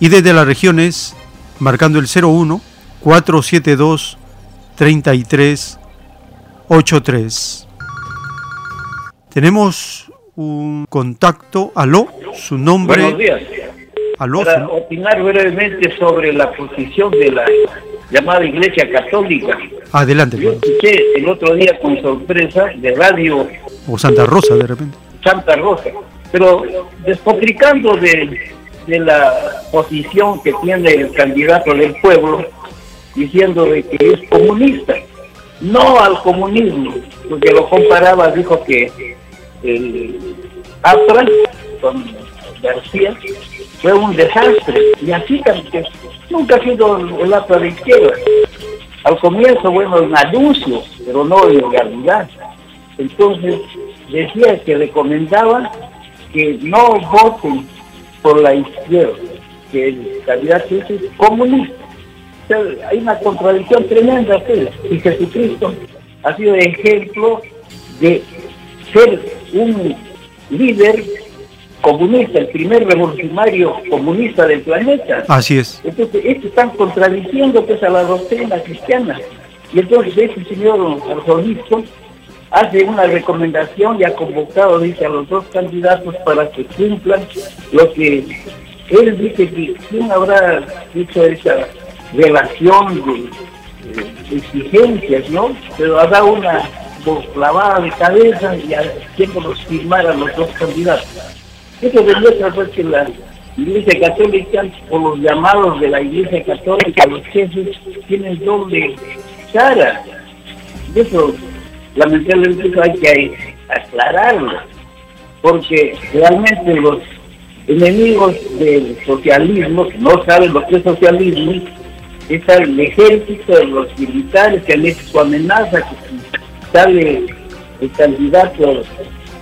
Speaker 2: y desde las regiones, marcando el 01 472 3383. Tenemos un contacto. Aló, su nombre.
Speaker 9: Buenos días.
Speaker 2: Aló,
Speaker 9: Para
Speaker 2: su-
Speaker 9: opinar brevemente sobre la posición de la llamada Iglesia Católica.
Speaker 2: adelante,
Speaker 9: Yo escuché el otro día con sorpresa de Radio
Speaker 2: o Santa Rosa de repente.
Speaker 9: Santa Rosa, pero despotricando de, de la posición que tiene el candidato del pueblo, diciendo de que es comunista. no al comunismo, porque lo comparaba, dijo que el con García fue un desastre, y así también, nunca ha sido el APRA de izquierda. Al comienzo, bueno, en anuncio, pero no en realidad. Entonces, decía que recomendaba que no voten por la izquierda, que el candidato es comunista. hay una contradicción tremenda, pues, y Jesucristo ha sido ejemplo de ser un líder comunista, el primer revolucionario comunista del planeta.
Speaker 2: Así es.
Speaker 9: Entonces, estos están contradiciendo pues a la doctrina cristiana. Y entonces este señor arzobispo hace una recomendación y ha convocado, dice, a los dos candidatos para que cumplan lo que él dice que quién habrá hecho esa relación de, exigencias, ¿no? Pero ha dado una lavada de cabeza y haciéndolos firmar a los dos candidatos. Eso demuestra pues que la Iglesia Católica, o los llamados de la Iglesia Católica, los jefes, tienen doble cara. Eso lamentablemente hay que aclararlo, porque realmente los enemigos del socialismo, que no saben lo que es socialismo, es el ejército, los militares que han hecho su amenaza, que sale el candidato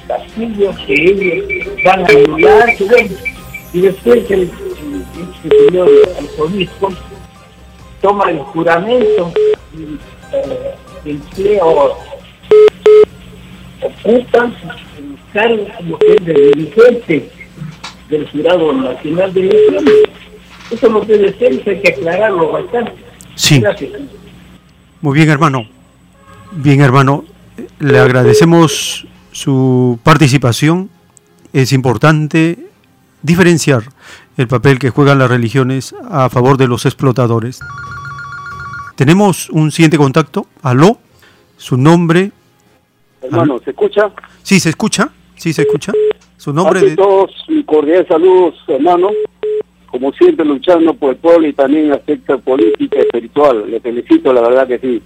Speaker 9: Castillo, que ellos van a anular, y después el, el, señor arzobispo toma el juramento y eh, emplea ocultan el cargo como que de dirigente del Jurado Nacional de Elecciones. Eso no puede ser, hay que aclararlo bastante.
Speaker 2: Sí.
Speaker 9: Gracias.
Speaker 2: Muy bien, hermano. Bien, hermano. Le agradecemos su participación. Es importante diferenciar el papel que juegan las religiones a favor de los explotadores. Tenemos un siguiente contacto. Aló, su nombre.
Speaker 10: Hermano, ¿se escucha?
Speaker 2: Sí, se escucha. Sí, se escucha. Su nombre de...
Speaker 10: todos, mi cordial saludos, hermano. Como siempre, luchando por el pueblo y también aspecto política y espiritual. Le felicito, la verdad que sí.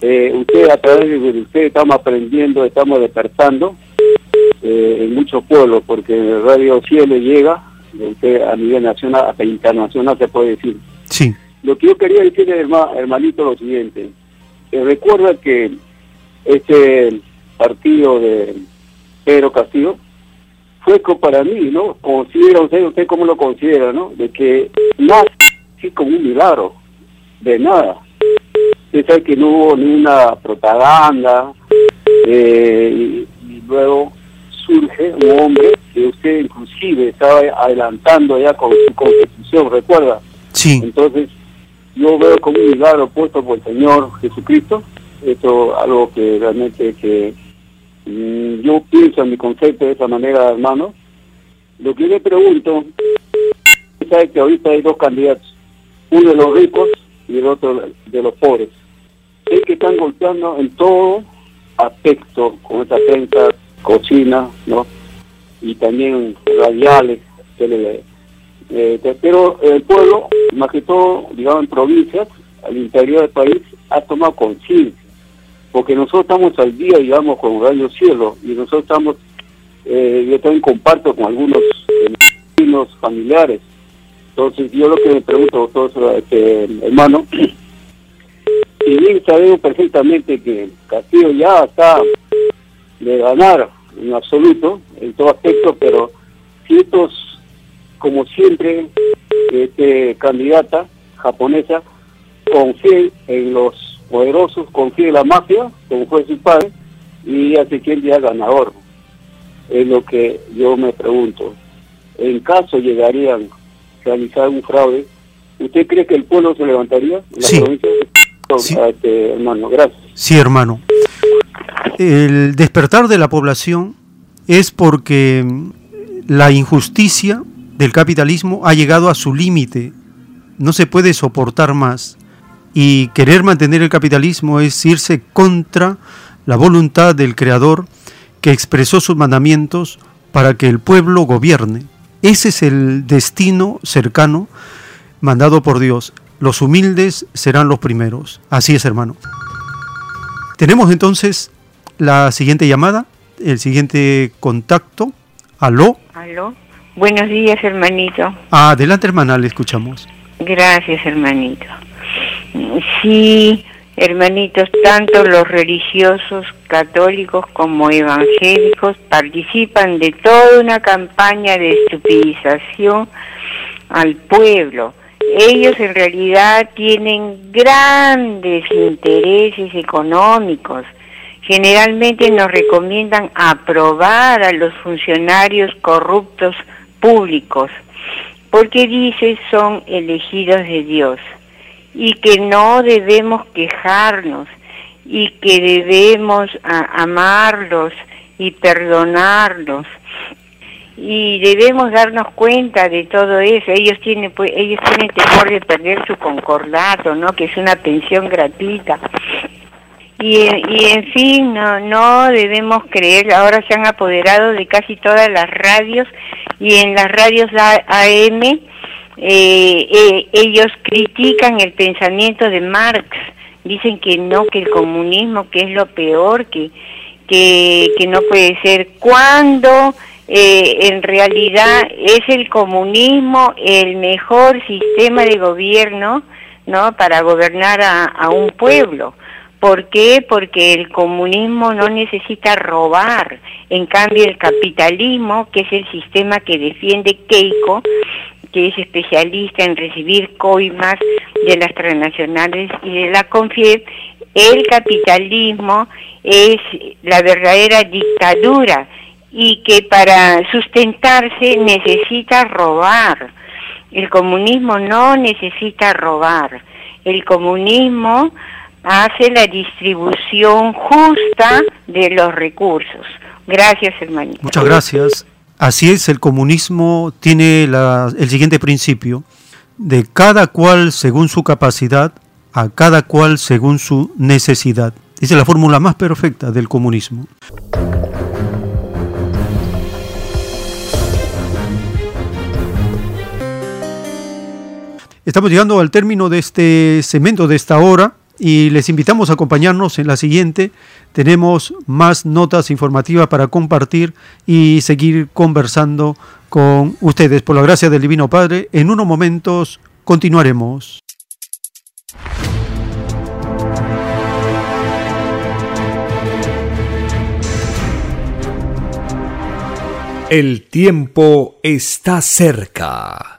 Speaker 10: Eh, usted, a través de usted, estamos aprendiendo, estamos despertando eh, en muchos pueblos, porque Radio Cielo llega, usted a nivel nacional, hasta internacional se puede decir.
Speaker 2: Sí,
Speaker 10: Lo que yo quería decirle, herma- hermanito, lo siguiente. Eh, recuerda que este partido de Pedro Castillo fue para mí, ¿no? Considera usted, usted cómo lo considera, ¿no? De que nace así como un milagro, de nada. Usted sabe que no hubo ni una propaganda, eh, y, y luego surge un hombre que usted inclusive estaba adelantando ya con su constitución, ¿recuerda?
Speaker 2: sí,
Speaker 10: Entonces, yo veo como un milagro puesto por el Señor Jesucristo. Esto algo que realmente que yo pienso en mi concepto de esa manera, hermano. Lo que yo le pregunto, sabe que ahorita hay dos candidatos, uno de los ricos y el otro de los pobres. Es que están golpeando en todo aspecto con esa prensa, cocina, ¿no? Y también radiales, tele, eh, te- pero el pueblo, más que todo, digamos en provincias, al interior del país, ha tomado conciencia. Porque nosotros estamos al día, digamos, con Radio Cielo, y nosotros estamos, eh, yo también comparto con algunos eh, vecinos familiares. Entonces, yo lo que me pregunto, todos, este, hermano, si bien sabemos perfectamente que Castillo ya está de ganar en absoluto, en todo aspecto, pero si estos como siempre, este, candidata japonesa confía en los poderosos, confía en la mafia, como fue su padre, y hace quien sea ganador. Es lo que yo me pregunto. En caso llegarían a realizar un fraude, ¿usted cree que el pueblo se levantaría en la
Speaker 2: Sí.
Speaker 10: provincia?
Speaker 2: Sí.
Speaker 10: Este, hermano, gracias.
Speaker 2: sí, hermano. El despertar de la población es porque la injusticia del capitalismo ha llegado a su límite. No se puede soportar más. Y querer mantener el capitalismo es irse contra la voluntad del Creador que expresó sus mandamientos para que el pueblo gobierne. Ese es el destino cercano mandado por Dios. Los humildes serán los primeros. Así es, hermano. Tenemos entonces la siguiente llamada, el siguiente contacto. Aló.
Speaker 11: Aló. Buenos días, hermanito.
Speaker 2: Adelante, hermana, le escuchamos.
Speaker 11: Gracias, hermanito. Sí, hermanitos, tanto los religiosos católicos como evangélicos participan de toda una campaña de estupidización al pueblo. Ellos en realidad tienen grandes intereses económicos. Generalmente nos recomiendan aprobar a los funcionarios corruptos públicos, porque dice son elegidos de Dios y que no debemos quejarnos y que debemos amarlos y perdonarlos y debemos darnos cuenta de todo eso. Ellos tienen pues, ellos tienen temor de perder su concordato, ¿no? Que es una pensión gratuita. Y, y en fin, no, no debemos creer, ahora se han apoderado de casi todas las radios y en las radios AM eh, eh, ellos critican el pensamiento de Marx, dicen que no, que el comunismo, que es lo peor, que, que, que no puede ser. Cuando eh, en realidad es el comunismo el mejor sistema de gobierno, ¿no? Para gobernar a, a un pueblo. ¿Por qué? Porque el comunismo no necesita robar. En cambio, el capitalismo, que es el sistema que defiende Keiko, que es especialista en recibir coimas de las transnacionales y de la CONFIEP, el capitalismo es la verdadera dictadura y que para sustentarse necesita robar. El comunismo no necesita robar. El comunismo hace la distribución justa de los recursos. Gracias, hermanito.
Speaker 2: Muchas gracias. Así es, el comunismo tiene el siguiente principio, de cada cual según su capacidad, a cada cual según su necesidad. Esa es la fórmula más perfecta del comunismo. Estamos llegando al término de este segmento de esta hora y les invitamos a acompañarnos en la siguiente. Tenemos más notas informativas para compartir y seguir conversando con ustedes. Por la gracia del Divino Padre, en unos momentos continuaremos.
Speaker 1: El tiempo está cerca.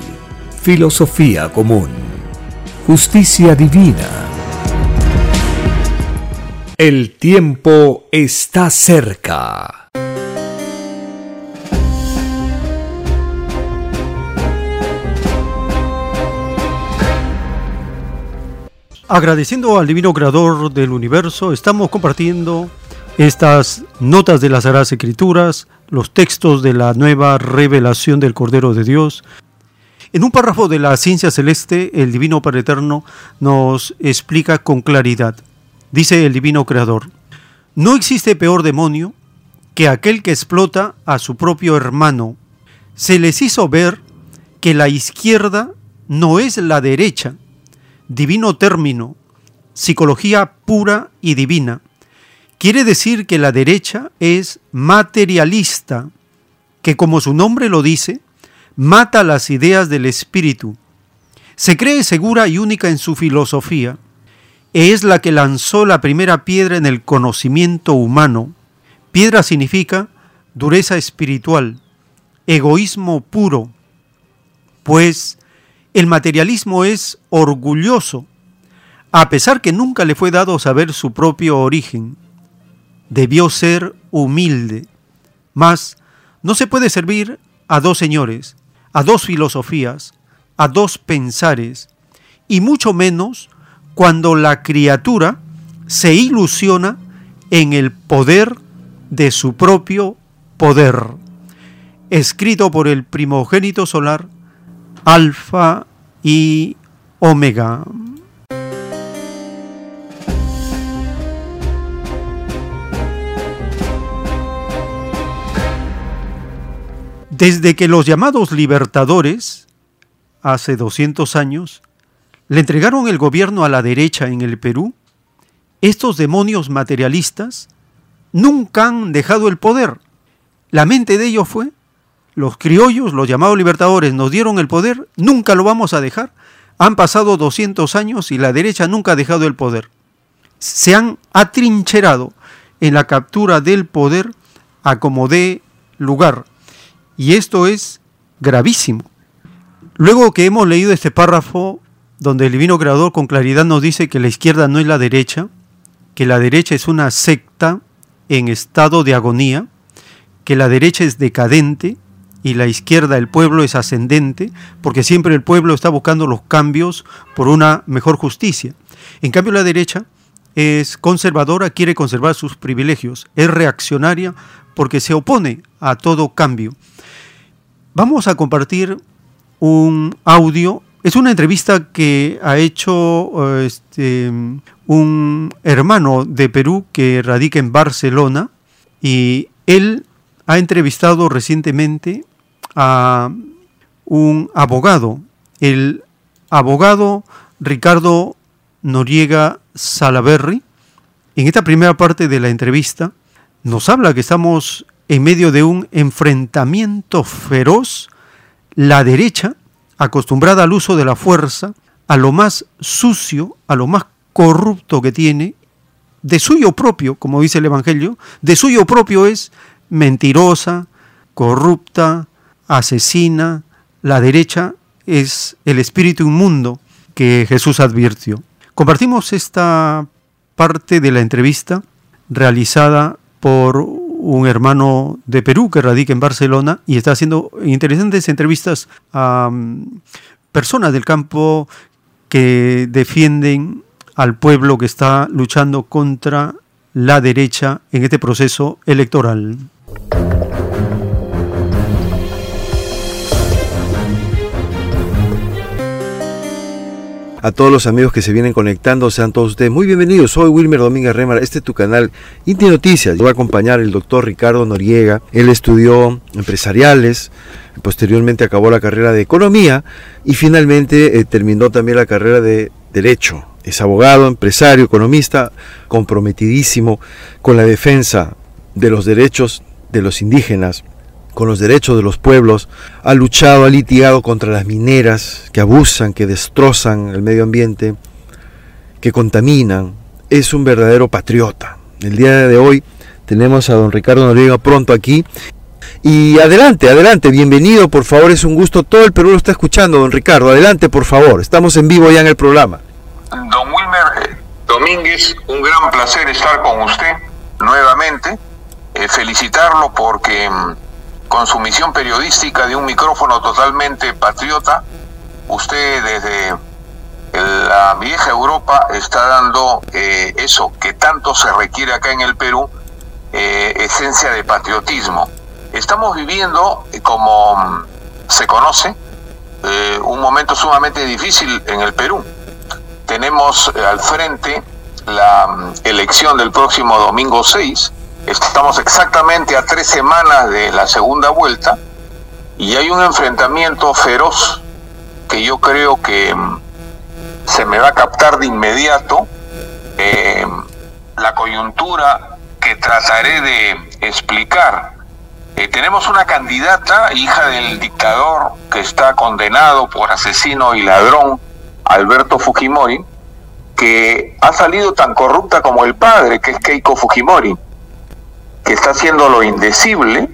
Speaker 1: filosofía común, justicia divina. El tiempo está cerca.
Speaker 2: Agradeciendo al Divino Creador del Universo, estamos compartiendo estas notas de las Sagradas Escrituras, los textos de la nueva revelación del Cordero de Dios. En un párrafo de la ciencia celeste, el Divino Padre Eterno nos explica con claridad. Dice el Divino Creador, no existe peor demonio que aquel que explota a su propio hermano. Se les hizo ver que la izquierda no es la derecha. Divino término, psicología pura y divina. Quiere decir que la derecha es materialista, que como su nombre lo dice, mata las ideas del espíritu. Se cree segura y única en su filosofía. Es la que lanzó la primera piedra en el conocimiento humano. Piedra significa dureza espiritual, egoísmo puro, pues el materialismo es orgulloso, a pesar que nunca le fue dado saber su propio origen. Debió ser humilde, mas no se puede servir a dos señores, a dos filosofías, a dos pensares, y mucho menos cuando la criatura se ilusiona en el poder de su propio poder. Escrito por el primogénito solar, Alfa y Omega. Desde que los llamados libertadores, hace 200 años, le entregaron el gobierno a la derecha en el Perú, estos demonios materialistas nunca han dejado el poder. La mente de ellos fue, los criollos, los llamados libertadores, nos dieron el poder, nunca lo vamos a dejar. Han pasado 200 años y la derecha nunca ha dejado el poder. Se han atrincherado en la captura del poder a como dé lugar. Y esto es gravísimo. Luego que hemos leído este párrafo donde el divino creador con claridad nos dice que la izquierda no es la derecha, que la derecha es una secta en estado de agonía, que la derecha es decadente y la izquierda, el pueblo, es ascendente, porque siempre el pueblo está buscando los cambios por una mejor justicia. En cambio, la derecha es conservadora, quiere conservar sus privilegios, es reaccionaria porque se opone a todo cambio. Vamos a compartir un audio Es una entrevista que ha hecho este, un hermano de Perú que radica en Barcelona y él ha entrevistado recientemente a un abogado, el abogado Ricardo Noriega Salaberry. En esta primera parte de la entrevista nos habla que estamos en medio de un enfrentamiento feroz, la derecha, acostumbrada al uso de la fuerza, a lo más sucio, a lo más corrupto que tiene, de suyo propio, como dice el Evangelio, de suyo propio es mentirosa, corrupta, asesina, la derecha es el espíritu inmundo que Jesús advirtió. Compartimos esta parte de la entrevista realizada por un hermano de Perú que radica en Barcelona y está haciendo interesantes entrevistas a mm, personas del campo que defienden al pueblo que está luchando contra la derecha en este proceso electoral.
Speaker 12: A todos los amigos que se vienen conectando, sean todos ustedes muy bienvenidos. Soy Wilmer Domínguez Remar, este es tu canal Inti Noticias. Voy a acompañar el doctor Ricardo Noriega. Él estudió empresariales, posteriormente acabó la carrera de economía y finalmente eh, terminó también la carrera de derecho. Es abogado, empresario, economista, comprometidísimo con la defensa de los derechos de los indígenas, con los derechos de los pueblos, ha luchado, ha litigado contra las mineras que abusan, que destrozan el medio ambiente, que contaminan. Es un verdadero patriota. El día de hoy tenemos a don Ricardo Noriega pronto aquí. Y adelante, adelante, bienvenido, por favor, es un gusto. Todo el Perú lo está escuchando, don Ricardo. Adelante, por favor. Estamos en vivo ya en el programa.
Speaker 13: Don Wilmer eh, Domínguez, un gran placer estar con usted nuevamente. Eh, felicitarlo porque mm, con su misión periodística de un micrófono totalmente patriota, usted desde la vieja Europa está dando eh, eso que tanto se requiere acá en el Perú, eh, esencia de patriotismo. Estamos viviendo, eh, como se conoce, un momento sumamente difícil en el Perú. Tenemos al frente la mm, elección del próximo domingo 6, Estamos exactamente a tres semanas de la segunda vuelta y hay un enfrentamiento feroz que yo creo que mm, se me va a captar de inmediato. Eh, la coyuntura que trataré de explicar. Eh, tenemos una candidata, hija del dictador que está condenado por asesino y ladrón, Alberto Fujimori, que ha salido tan corrupta como el padre, que es Keiko Fujimori que está haciendo lo indecible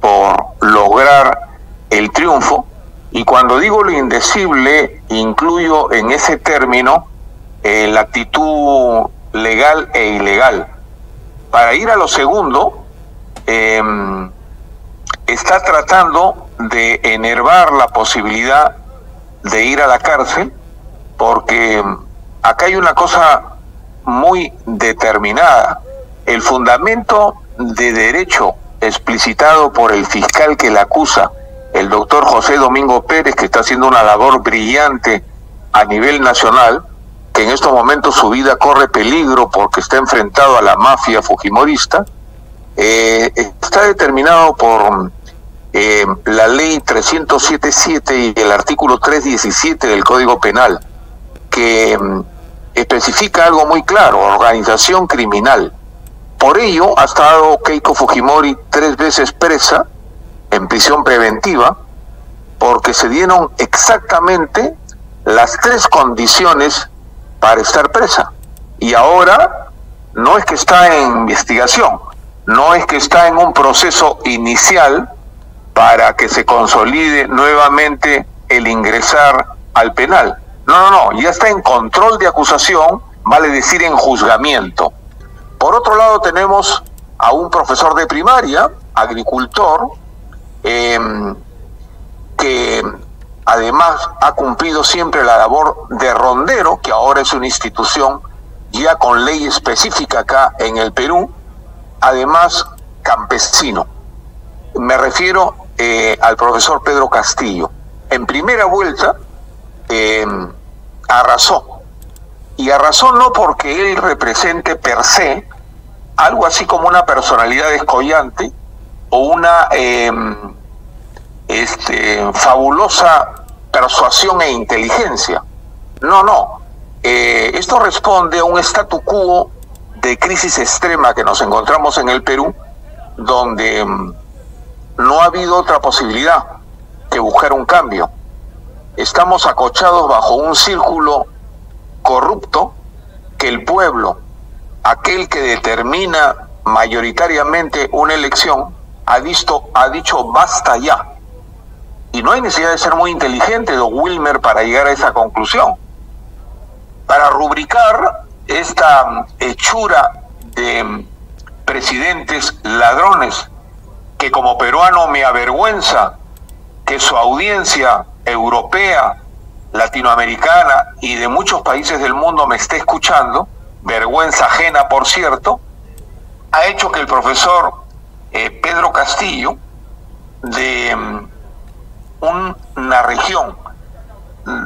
Speaker 13: por lograr el triunfo. Y cuando digo lo indecible, incluyo en ese término eh, la actitud legal e ilegal. Para ir a lo segundo, em, está tratando de enervar la posibilidad de ir a la cárcel, porque acá hay una cosa muy determinada. El fundamento de derecho explicitado por el fiscal que la acusa, el doctor José Domingo Pérez, que está haciendo una labor brillante a nivel nacional, que en estos momentos su vida corre peligro porque está enfrentado a la mafia fujimorista, eh, está determinado por eh, la ley 307.7 y el artículo 317 del Código Penal, que mm, especifica algo muy claro, organización criminal por ello ha estado Keiko Fujimori tres veces presa en prisión preventiva porque se dieron exactamente las tres condiciones para estar presa. Y ahora no es que está en investigación, no es que está en un proceso inicial para que se consolide nuevamente el ingresar al penal. No, no, no, ya está en control de acusación, vale decir en juzgamiento. Por otro lado tenemos a un profesor de primaria, agricultor, em, que además ha cumplido siempre la labor de rondero, que ahora es una institución ya con ley específica acá en el Perú, además campesino. Me refiero eh, al profesor Pedro Castillo. En primera vuelta, eh, arrasó. Y arrasó no porque él represente per se algo así como una personalidad descollante o una eh, este, fabulosa persuasión e inteligencia. No, no. Eh, esto responde a un statu quo de crisis extrema que nos encontramos en el Perú, donde mm, no ha habido otra posibilidad que buscar un cambio. Estamos acochados bajo un círculo corrupto que el pueblo, aquel que determina mayoritariamente una elección, ha, visto, ha dicho basta ya. Y no hay necesidad de ser muy inteligente, don Wilmer, para llegar a esa conclusión. Para rubricar esta hechura de presidentes ladrones, que como peruano me avergüenza que su audiencia europea, latinoamericana y de muchos países del mundo me esté escuchando, vergüenza ajena por cierto, ha hecho que el profesor eh, Pedro Castillo, de um, una región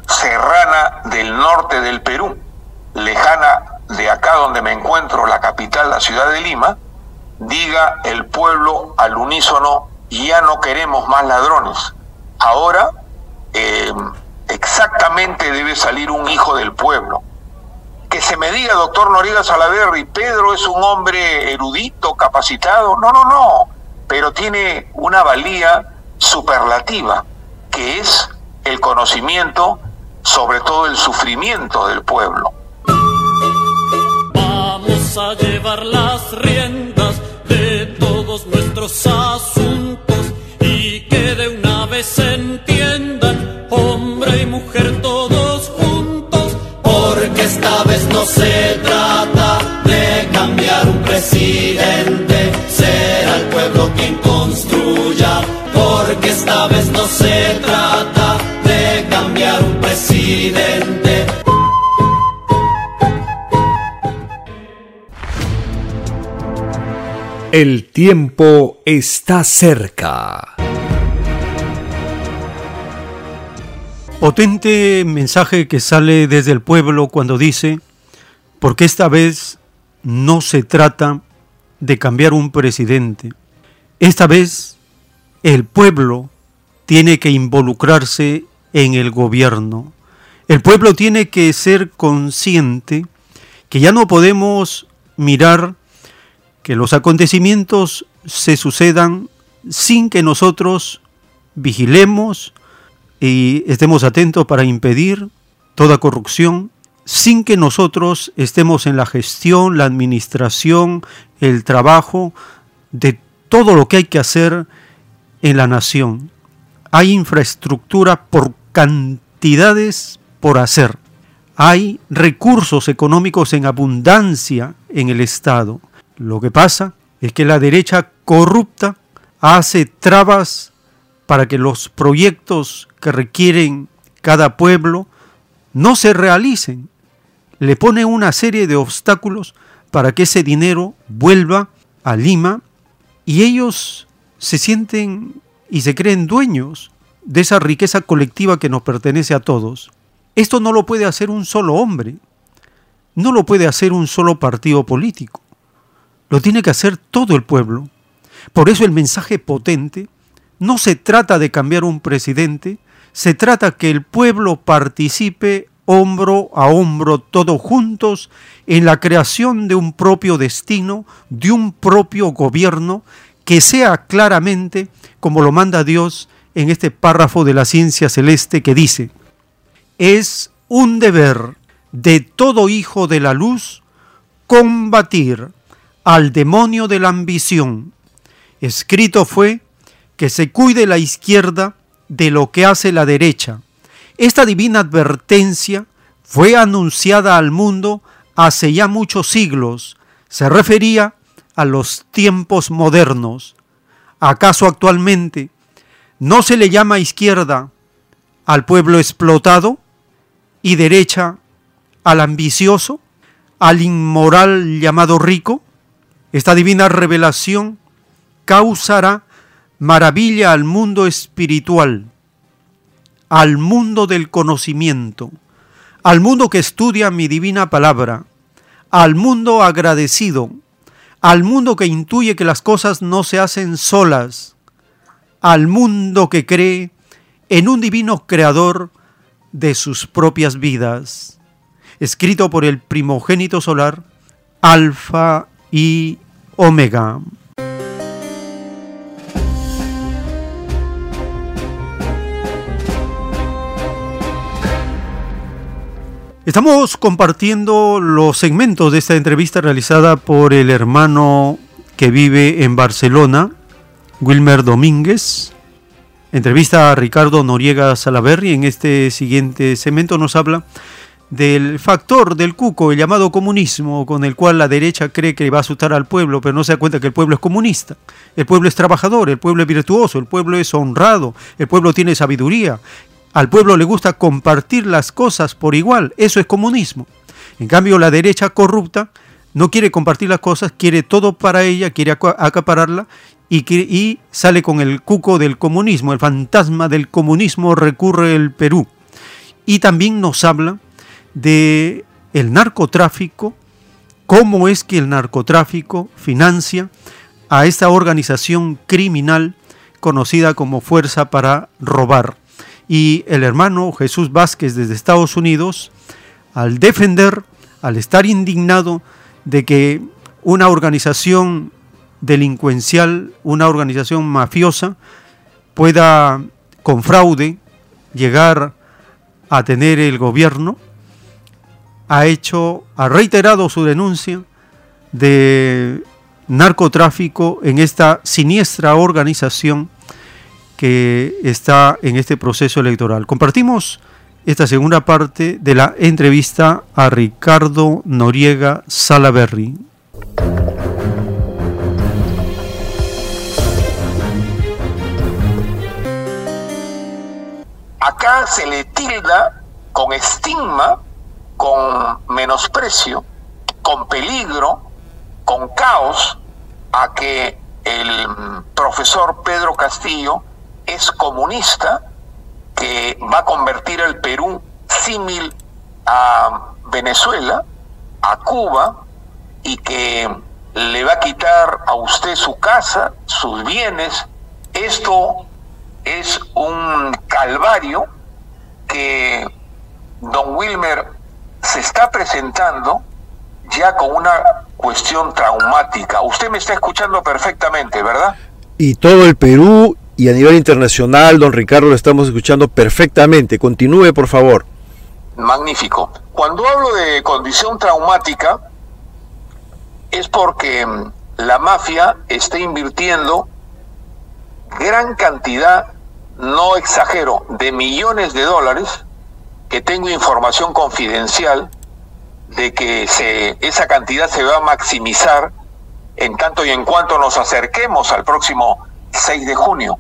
Speaker 13: serrana del norte del Perú, lejana de acá donde me encuentro, la capital, la ciudad de Lima, diga el pueblo al unísono, ya no queremos más ladrones. Ahora eh, exactamente debe salir un hijo del pueblo. Que se me diga, doctor Noriega Salaverri, Pedro es un hombre erudito, capacitado. No, no, no, pero tiene una valía superlativa, que es el conocimiento, sobre todo el sufrimiento del pueblo.
Speaker 8: Vamos a llevar las riendas de todos nuestros asuntos y que de una vez
Speaker 14: presidente, será el pueblo quien construya. Porque esta vez no se trata de cambiar un presidente.
Speaker 1: El tiempo está cerca.
Speaker 2: Potente mensaje que sale desde el pueblo cuando dice, porque esta vez no se trata de cambiar un presidente. Esta vez el pueblo tiene que involucrarse en el gobierno. El pueblo tiene que ser consciente que ya no podemos mirar que los acontecimientos se sucedan sin que nosotros vigilemos y estemos atentos para impedir toda corrupción, sin que nosotros estemos en la gestión, la administración, el trabajo de todo lo que hay que hacer en la nación. Hay infraestructura por cantidades por hacer. Hay recursos económicos en abundancia en el Estado. Lo que pasa es que la derecha corrupta hace trabas para que los proyectos que requieren cada pueblo no se realicen. Le pone una serie de obstáculos para que ese dinero vuelva a Lima y ellos se sienten y se creen dueños de esa riqueza colectiva que nos pertenece a todos. Esto no lo puede hacer un solo hombre, no lo puede hacer un solo partido político. Lo tiene que hacer todo el pueblo. Por eso el mensaje potente no se trata de cambiar un presidente, se trata que el pueblo participe hombro a hombro, todos juntos, en la creación de un propio destino, de un propio gobierno, que sea claramente como lo manda Dios en este párrafo de la ciencia celeste que dice, es un deber de todo hijo de la luz combatir al demonio de la ambición. Escrito fue que se cuide la izquierda de lo que hace la derecha. Esta divina advertencia fue anunciada al mundo hace ya muchos siglos. Se refería a los tiempos modernos. ¿Acaso actualmente no se le llama izquierda al pueblo explotado y derecha al ambicioso, al inmoral llamado rico? Esta divina revelación causará maravilla al mundo espiritual. Al mundo del conocimiento, al mundo que estudia mi divina palabra, al mundo agradecido, al mundo que intuye que las cosas no se hacen solas, al mundo que cree en un divino creador de sus propias vidas. Escrito por el primogénito solar, Alfa y Omega. Estamos compartiendo los segmentos de esta entrevista realizada por el hermano que vive en Barcelona, Wilmer Domínguez. Entrevista a Ricardo Noriega Salaverri. En este siguiente segmento nos habla del factor del cuco, el llamado comunismo, con el cual la derecha cree que va a asustar al pueblo, pero no se da cuenta que el pueblo es comunista. El pueblo es trabajador, el pueblo es virtuoso, el pueblo es honrado, el pueblo tiene sabiduría, al pueblo le gusta compartir las cosas por igual, eso es comunismo. En cambio, la derecha corrupta no quiere compartir las cosas, quiere todo para ella, quiere acapararla y, sale con el cuco del comunismo, el fantasma del comunismo recurre el Perú. Y también nos habla de el narcotráfico, cómo es que el narcotráfico financia a esta organización criminal conocida como Fuerza para Robar y el hermano Jesús Vázquez desde Estados Unidos, al defender, al estar indignado de que una organización delincuencial, una organización mafiosa, pueda con fraude llegar a tener el gobierno, ha hecho, ha reiterado su denuncia de narcotráfico en esta siniestra organización que está en este proceso electoral. Compartimos esta segunda parte de la entrevista a Ricardo Noriega Salaberry.
Speaker 13: Acá se le tilda con estigma, con menosprecio, con peligro, con caos, a que el profesor Pedro Castillo es comunista, que va a convertir el Perú símil a Venezuela, a Cuba, y que le va a quitar a usted su casa, sus bienes. Esto es un calvario que don Wilmer se está presentando ya con una cuestión traumática. Usted me está escuchando perfectamente, ¿verdad?
Speaker 12: Y todo el Perú y a nivel internacional, don Ricardo, lo estamos escuchando perfectamente. Continúe, por favor.
Speaker 13: Magnífico. Cuando hablo de condición traumática, es porque mm, la mafia está invirtiendo gran cantidad, no exagero, de millones de dólares, que tengo información confidencial de que se, esa cantidad se va a maximizar en tanto y en cuanto nos acerquemos al próximo 6 de junio.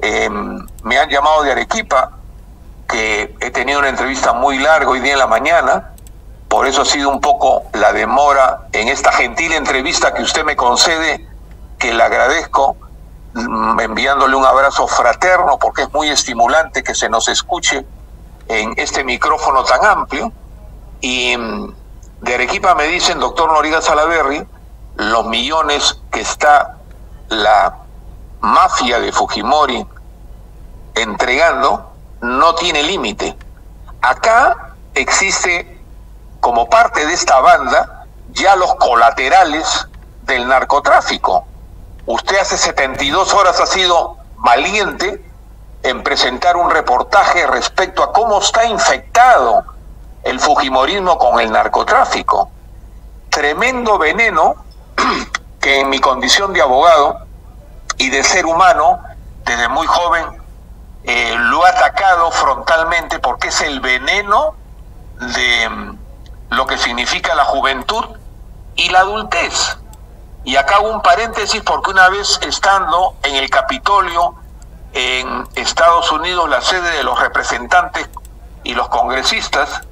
Speaker 13: Em, me han llamado de Arequipa, que he tenido una entrevista muy larga hoy día en la mañana, por eso ha sido un poco la demora en esta gentil entrevista que usted me concede, que le agradezco, mm, enviándole un abrazo fraterno, porque es muy estimulante que se nos escuche en este micrófono tan amplio. Y mm, de Arequipa me dicen, doctor Noriga Salaverri, los millones que está la mafia de Fujimori entregando no tiene límite. Acá existe como parte de esta banda ya los colaterales del narcotráfico. Usted hace 72 horas ha sido valiente en presentar un reportaje respecto a cómo está infectado el Fujimorismo con el narcotráfico. Tremendo veneno que en mi condición de abogado y de ser humano, desde muy joven, eh, lo ha atacado frontalmente porque es el veneno de mm, lo que significa la juventud y la adultez. Y acá un paréntesis porque una vez estando en el Capitolio en Estados Unidos, la sede de los representantes y los congresistas,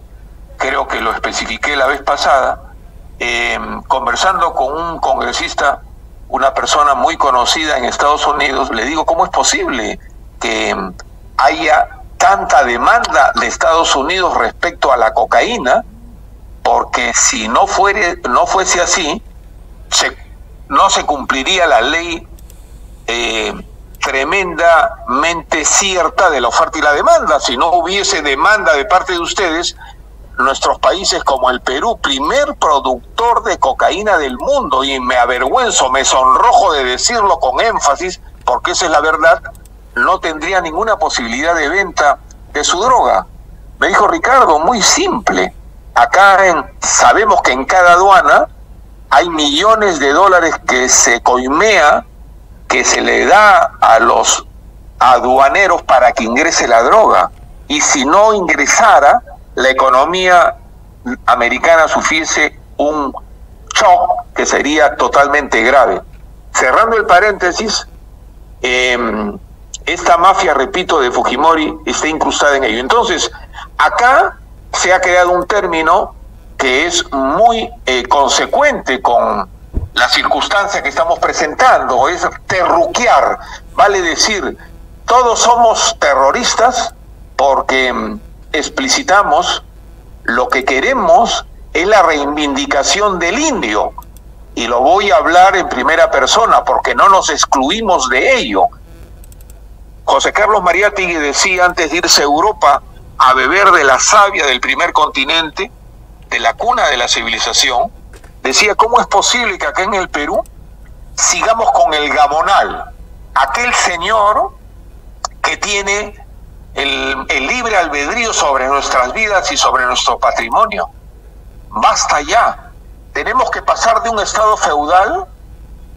Speaker 13: creo que lo especifiqué la vez pasada, eh, conversando con un congresista una persona muy conocida en Estados Unidos, le digo, ¿cómo es posible que haya tanta demanda de Estados Unidos respecto a la cocaína, porque si no, fuere, no fuese así, se, no se cumpliría la ley eh, tremendamente cierta de la oferta y la demanda. Si no hubiese demanda de parte de ustedes, nuestros países como el Perú, primer productor de cocaína del mundo, y me avergüenzo, me sonrojo de decirlo con énfasis, porque esa es la verdad, no tendría ninguna posibilidad de venta de su droga. Me dijo Ricardo, muy simple. Acá en, sabemos que en cada aduana hay millones de dólares que se coimea, que se le da a los aduaneros para que ingrese la droga. Y si no ingresara, la economía americana sufriese un shock que sería totalmente grave. Cerrando el paréntesis, eh, esta mafia, repito, de Fujimori está incrustada en ello. Entonces, acá se ha creado un término que es muy eh, consecuente con la circunstancia que estamos presentando, es terruquear, vale decir, todos somos terroristas porque mm, explicitamos lo que queremos es la reivindicación del indio, y lo voy a hablar en primera persona porque no nos excluimos de ello. José Carlos Mariátegui decía antes de irse a Europa a beber de la savia del primer continente, de la cuna de la civilización, decía, ¿cómo es posible que acá en el Perú sigamos con el gamonal? Aquel señor que tiene el, libre albedrío sobre nuestras vidas y sobre nuestro patrimonio. Basta ya. Tenemos que pasar de un estado feudal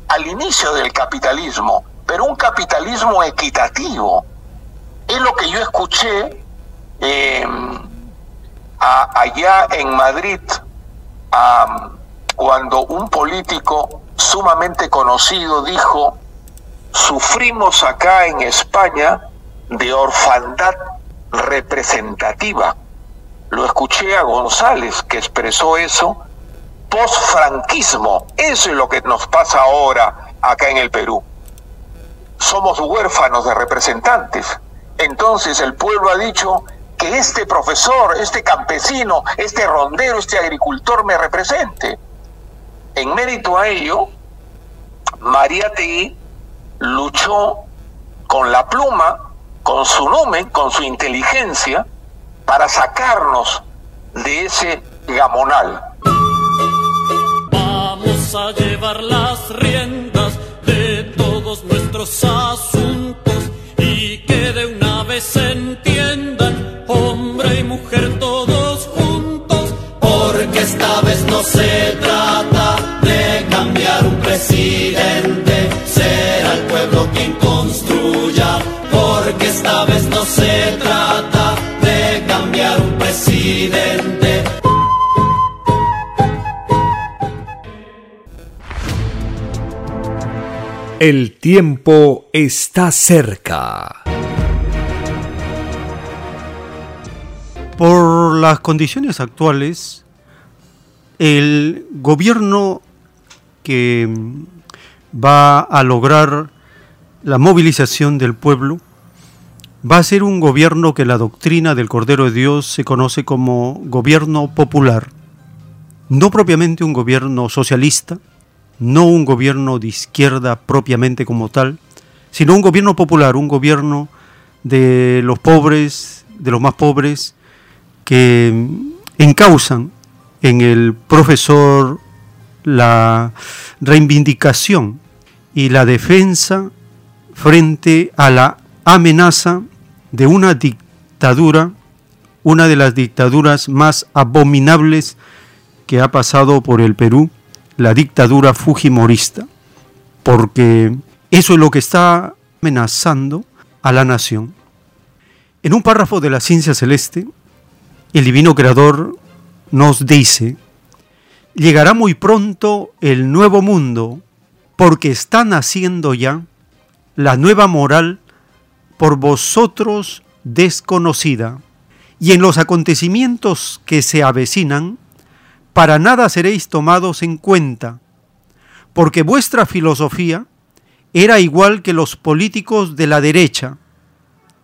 Speaker 13: al inicio del capitalismo pero un capitalismo equitativo. Es lo que yo escuché eh, allá en Madrid cuando un político sumamente conocido dijo, sufrimos acá en España de orfandad representativa. Lo escuché a González que expresó eso post-franquismo. Eso es lo que nos pasa ahora acá en el Perú somos huérfanos de representantes. Entonces el pueblo ha dicho que este profesor, este campesino, este rondero, este agricultor me represente. En mérito a ello, María Tegui luchó con la pluma, con su numen, con su inteligencia, para sacarnos de ese gamonal.
Speaker 8: Vamos a llevar las riendas nuestros asuntos y que de una vez entiendan hombre y mujer El
Speaker 1: tiempo está cerca.
Speaker 2: Por las condiciones actuales, el gobierno que va a lograr la movilización del pueblo va a ser un gobierno que la doctrina del Cordero de Dios se conoce como gobierno popular, no propiamente un gobierno socialista, no un gobierno de izquierda propiamente como tal, sino un gobierno popular, un gobierno de los pobres, de los más pobres, que encausan en el profesor la reivindicación y la defensa frente a la amenaza de una dictadura, una de las dictaduras más abominables que ha pasado por el Perú, la dictadura fujimorista, porque eso es lo que está amenazando a la nación. En un párrafo de la ciencia celeste, el divino creador nos dice, llegará muy pronto el nuevo mundo, porque está naciendo ya la nueva moral por vosotros desconocida, y en los acontecimientos que se avecinan, para nada seréis tomados en cuenta, porque vuestra filosofía era igual que los políticos de la derecha,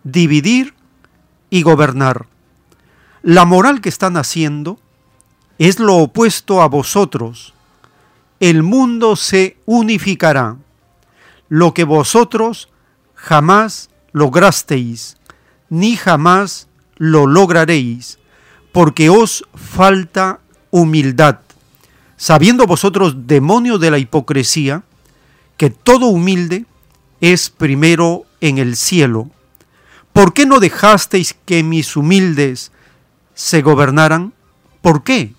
Speaker 2: dividir y gobernar. La moral que están haciendo es lo opuesto a vosotros. El mundo se unificará. Lo que vosotros jamás lograsteis, ni jamás lo lograréis, porque os falta humildad, sabiendo vosotros, demonios de la hipocresía, que todo humilde es primero en el cielo. ¿Por qué no dejasteis que mis humildes se gobernaran? ¿Por qué?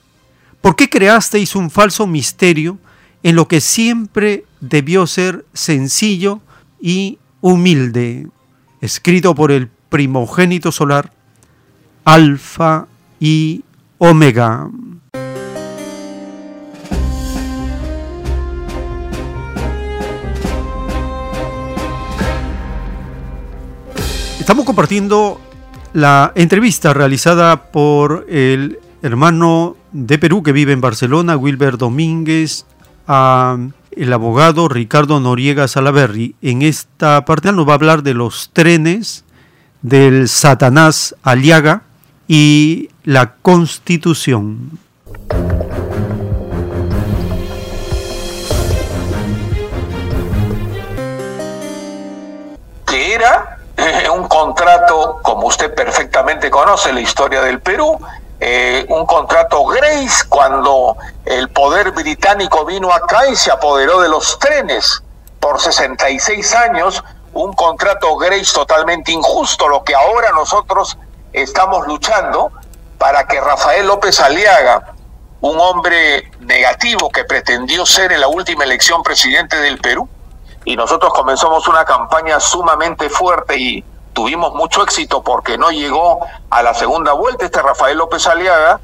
Speaker 2: ¿Por qué creasteis un falso misterio en lo que siempre debió ser sencillo y humilde? Escrito por el primogénito solar, Alfa y Omega. Estamos compartiendo la entrevista realizada por el hermano de Perú que vive en Barcelona, Wilber Domínguez, a el abogado Ricardo Noriega Salaverri. En esta parte nos va a hablar de los trenes del Satanás Aliaga y la Constitución.
Speaker 13: Contrato, como usted perfectamente conoce la historia del Perú, eh, un contrato Grace cuando el poder británico vino acá y se apoderó de los trenes por 66 años, un contrato Grace totalmente injusto, lo que ahora nosotros estamos luchando para que Rafael López Aliaga, un hombre negativo que pretendió ser en la última elección presidente del Perú, y nosotros comenzamos una campaña sumamente fuerte y tuvimos mucho éxito porque no llegó a la segunda vuelta este Rafael López Aliaga.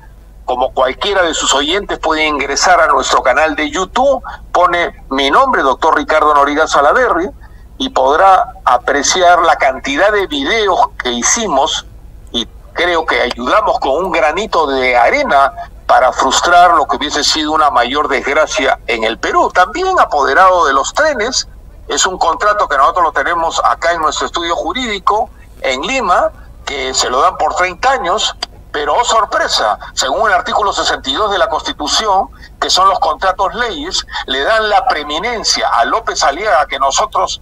Speaker 13: Como cualquiera de sus oyentes puede ingresar a nuestro canal de YouTube, pone mi nombre, doctor Ricardo Noriga Salaverri, y podrá apreciar la cantidad de videos que hicimos y creo que ayudamos con un granito de arena para frustrar lo que hubiese sido una mayor desgracia en el Perú. También apoderado de los trenes, es un contrato que nosotros lo tenemos acá en nuestro estudio jurídico en Lima, que se lo dan por 30 años, pero oh sorpresa, según el artículo 62 de la Constitución, que son los contratos leyes, le dan la preeminencia a López Aliaga que nosotros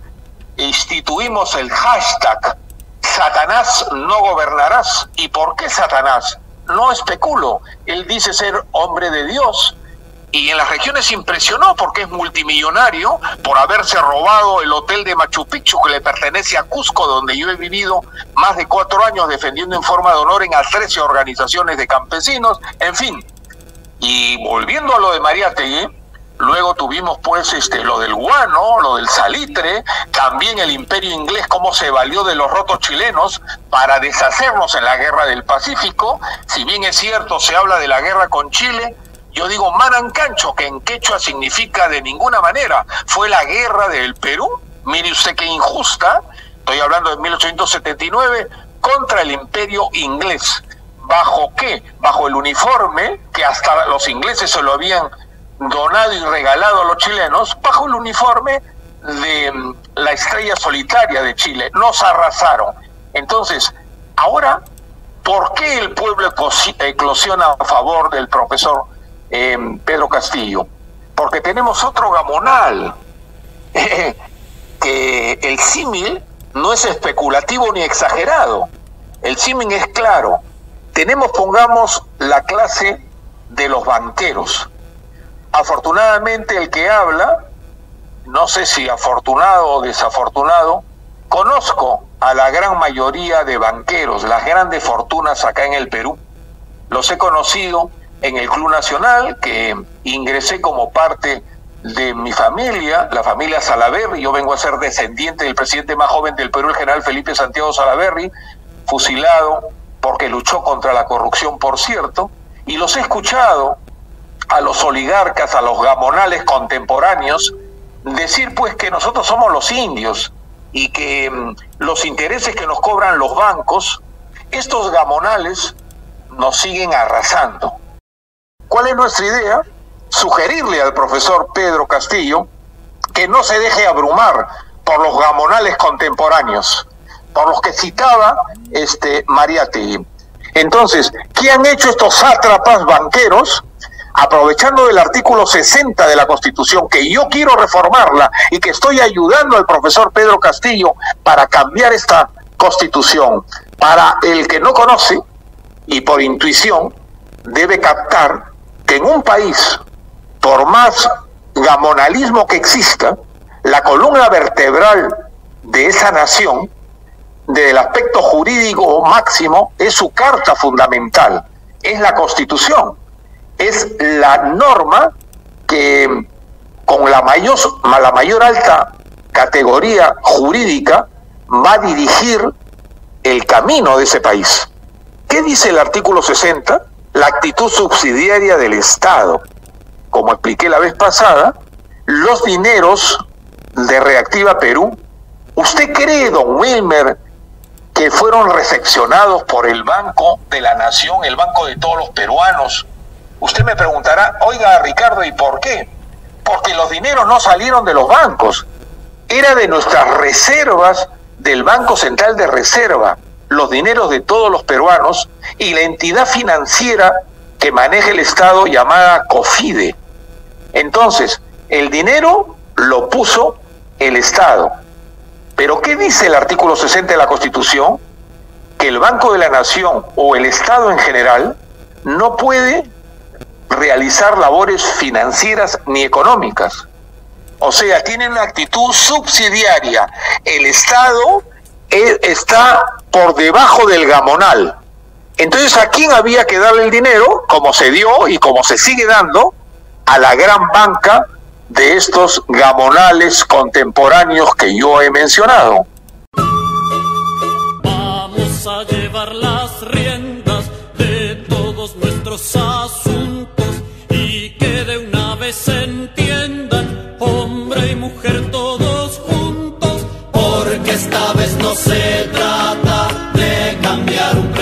Speaker 13: instituimos el hashtag Satanás no gobernarás. ¿Y por qué Satanás? No especulo. Él dice ser hombre de Dios, y en las regiones impresionó porque es multimillonario por haberse robado el hotel de Machu Picchu que le pertenece a Cusco, donde yo he vivido más de cuatro años defendiendo en forma de honor en a 13 organizaciones de campesinos, en fin. Y volviendo a lo de Mariátegui, luego tuvimos pues este lo del guano, lo del salitre, también el imperio inglés cómo se valió de los rotos chilenos para deshacernos en la guerra del Pacífico, si bien es cierto se habla de la guerra con Chile, yo digo Manancancho, que en quechua significa de ninguna manera, fue la guerra del Perú, mire usted qué injusta, estoy hablando de 1879, contra el imperio inglés. ¿Bajo qué? Bajo el uniforme, que hasta los ingleses se lo habían donado y regalado a los chilenos, bajo el uniforme de mm, la estrella solitaria de Chile. Nos arrasaron. Entonces, ahora, ¿por qué el pueblo eclosiona a favor del profesor Pedro Castillo, porque tenemos otro gamonal, que el símil no es especulativo ni exagerado, el símil es claro. Tenemos, pongamos, la clase de los banqueros. Afortunadamente el que habla, no sé si afortunado o desafortunado, conozco a la gran mayoría de banqueros, las grandes fortunas acá en el Perú. Los he conocido en el Club Nacional, que ingresé como parte de mi familia, la familia Salaverri, yo vengo a ser descendiente del presidente más joven del Perú, el general Felipe Santiago Salaverri, fusilado porque luchó contra la corrupción, por cierto, y los he escuchado a los oligarcas, a los gamonales contemporáneos, decir pues que nosotros somos los indios y que mm, los intereses que nos cobran los bancos, estos gamonales nos siguen arrasando. ¿Cuál es nuestra idea? Sugerirle al profesor Pedro Castillo que no se deje abrumar por los gamonales contemporáneos. por los que citaba este Mariátegui. Entonces, ¿qué han hecho estos sátrapas banqueros? aprovechando del artículo 60 de la Constitución, que yo quiero reformarla y que estoy ayudando al profesor Pedro Castillo para cambiar esta Constitución. Para el que no conoce y por intuición debe captar que en un país, por más gamonalismo que exista, la columna vertebral de esa nación, del aspecto jurídico máximo, es su carta fundamental, es la Constitución es la norma que con la mayor, la mayor alta categoría jurídica va a dirigir el camino de ese país. ¿Qué dice el artículo 60? La actitud subsidiaria del Estado. Como expliqué la vez pasada, los dineros de Reactiva Perú, ¿usted cree, don Wilmer, que fueron recepcionados por el Banco de la Nación, el Banco de todos los peruanos, Usted me preguntará, oiga Ricardo, ¿y por qué? Porque los dineros no salieron de los bancos, era de nuestras reservas del Banco Central de Reserva, los dineros de todos los peruanos y la entidad financiera que maneja el Estado llamada COFIDE. Entonces, el dinero lo puso el Estado. Pero ¿qué dice el artículo 60 de la Constitución? Que el Banco de la Nación o el Estado en general no puede realizar labores financieras ni económicas. O sea, tienen una actitud subsidiaria. El Estado eh, está por debajo del gamonal. Entonces, ¿a quién había que darle el dinero? Como se dio y como se sigue dando, a la gran banca de estos gamonales contemporáneos que yo he mencionado.
Speaker 8: Vamos a llevar las riendas de todos nuestros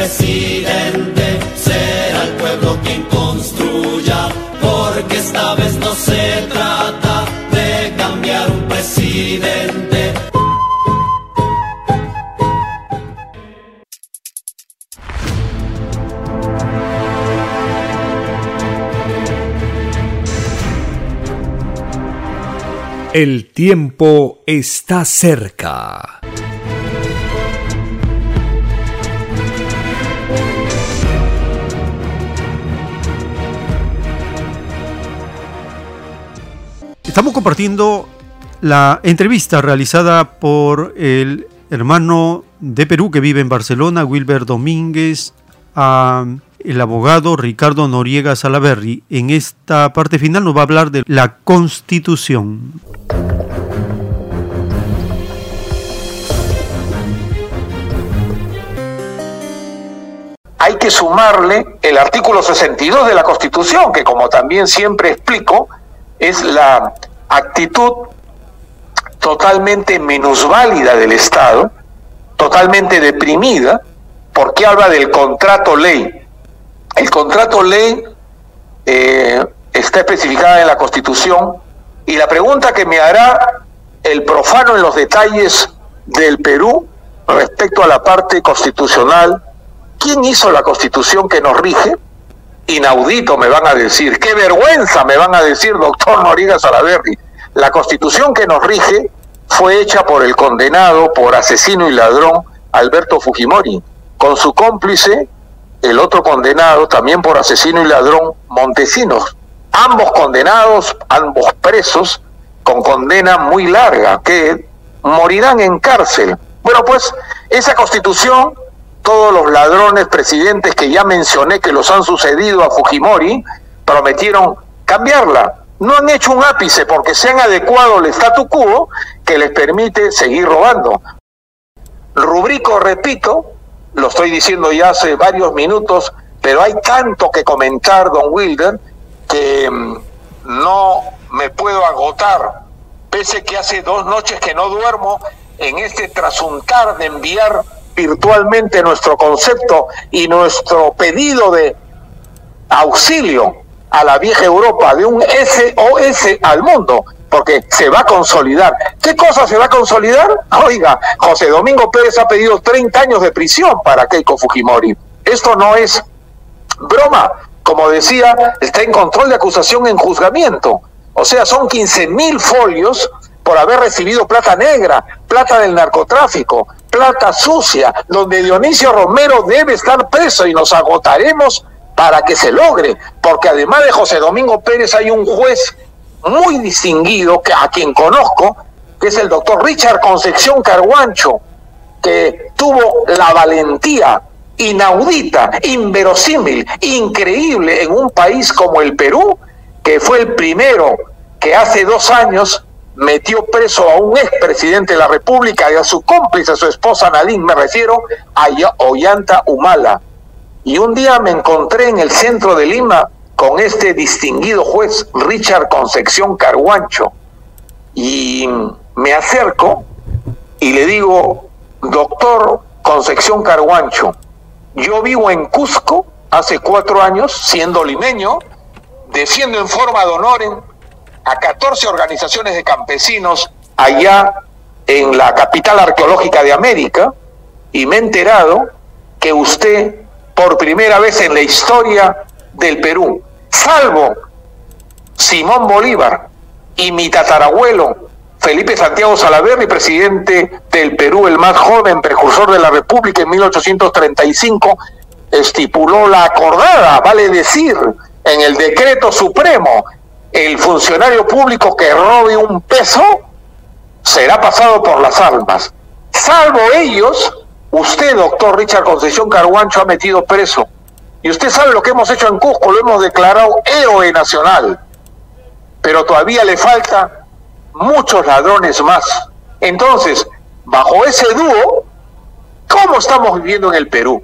Speaker 8: presidente, será el pueblo quien construya, porque esta vez no se trata de cambiar un presidente.
Speaker 1: El tiempo está cerca.
Speaker 2: Estamos compartiendo la entrevista realizada por el hermano de Perú que vive en Barcelona, Wilber Domínguez, a el abogado Ricardo Noriega Salaverri. En esta parte final nos va a hablar de la Constitución.
Speaker 13: Hay que sumarle el artículo 62 de la Constitución, que como también siempre explico, es la actitud totalmente minusválida del Estado, totalmente deprimida, porque habla del contrato ley, el contrato ley eh, está especificada en la Constitución y la pregunta que me hará el profano en los detalles del Perú respecto a la parte constitucional, ¿quién hizo la Constitución que nos rige? Inaudito me van a decir, qué vergüenza me van a decir, doctor Noriega Salaverri. La Constitución que nos rige fue hecha por el condenado por asesino y ladrón Alberto Fujimori, con su cómplice el otro condenado también por asesino y ladrón, Montesinos. Ambos condenados, ambos presos, con condena muy larga, que morirán en cárcel. Bueno, pues esa constitución, todos los ladrones presidentes que ya mencioné que los han sucedido a Fujimori, prometieron cambiarla. No han hecho un ápice porque se han adecuado al statu quo que les permite seguir robando. Rubrico, repito, lo estoy diciendo ya hace varios minutos, pero hay tanto que comentar, don Wilder, que mm, no me puedo agotar, pese que hace dos noches que no duermo en este trasuntar de enviar virtualmente nuestro concepto y nuestro pedido de auxilio a la vieja Europa, de un SOS al mundo. porque se va a consolidar. ¿Qué cosa se va a consolidar? Oiga, José Domingo Pérez ha pedido 30 años de prisión para Keiko Fujimori. Esto no es broma. Como decía, está en control de acusación en juzgamiento. O sea, son 15 mil folios por haber recibido plata negra, plata del narcotráfico, plata sucia, donde Dionisio Romero debe estar preso y nos agotaremos para que se logre, porque además de José Domingo Pérez hay un juez muy distinguido que a quien conozco, que es el doctor Richard Concepción Carguancho, que tuvo la valentía inaudita, inverosímil, increíble en un país como el Perú, que fue el primero que hace dos años metió preso a un expresidente de la República y a su cómplice, a su esposa Nadine, me refiero a Ollanta Humala. Y un día me encontré en el centro de Lima con este distinguido juez Richard Concepción Carguancho y me acerco y le digo, doctor Concepción Carguancho, yo vivo en Cusco hace cuatro años, siendo limeño, defiendo en forma de honor a 14 organizaciones de campesinos allá en la capital arqueológica de América y me he enterado que usted, por primera vez en la historia del Perú, salvo Simón Bolívar y mi tatarabuelo Felipe Santiago Salaverry, presidente del Perú, el más joven precursor de la República en 1835, estipuló la acordada, vale decir, en el decreto supremo, el funcionario público que robe un peso será pasado por las armas. Salvo ellos, usted, doctor Richard Concesión Carguancho, ha metido preso y usted sabe lo que hemos hecho en Cusco, lo hemos declarado héroe nacional. Pero todavía le falta muchos ladrones más. Entonces, bajo ese dúo, ¿cómo estamos viviendo en el Perú?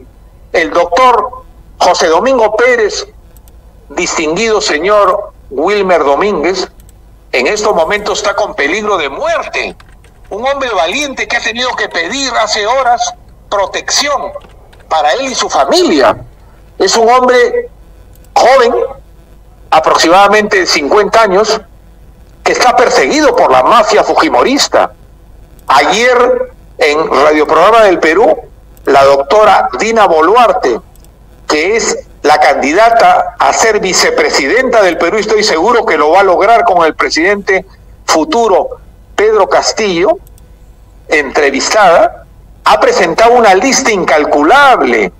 Speaker 13: El doctor José Domingo Pérez, distinguido señor Wilmer Domínguez, en estos momentos está con peligro de muerte. Un hombre valiente que ha tenido que pedir hace horas protección para él y su familia es un hombre joven, aproximadamente de 50 años, que está perseguido por la mafia fujimorista. Ayer en Radio Programa del Perú, la doctora Dina Boluarte, que es la candidata a ser vicepresidenta del Perú, estoy seguro que lo va a lograr con el presidente futuro Pedro Castillo, entrevistada, ha presentado una lista incalculable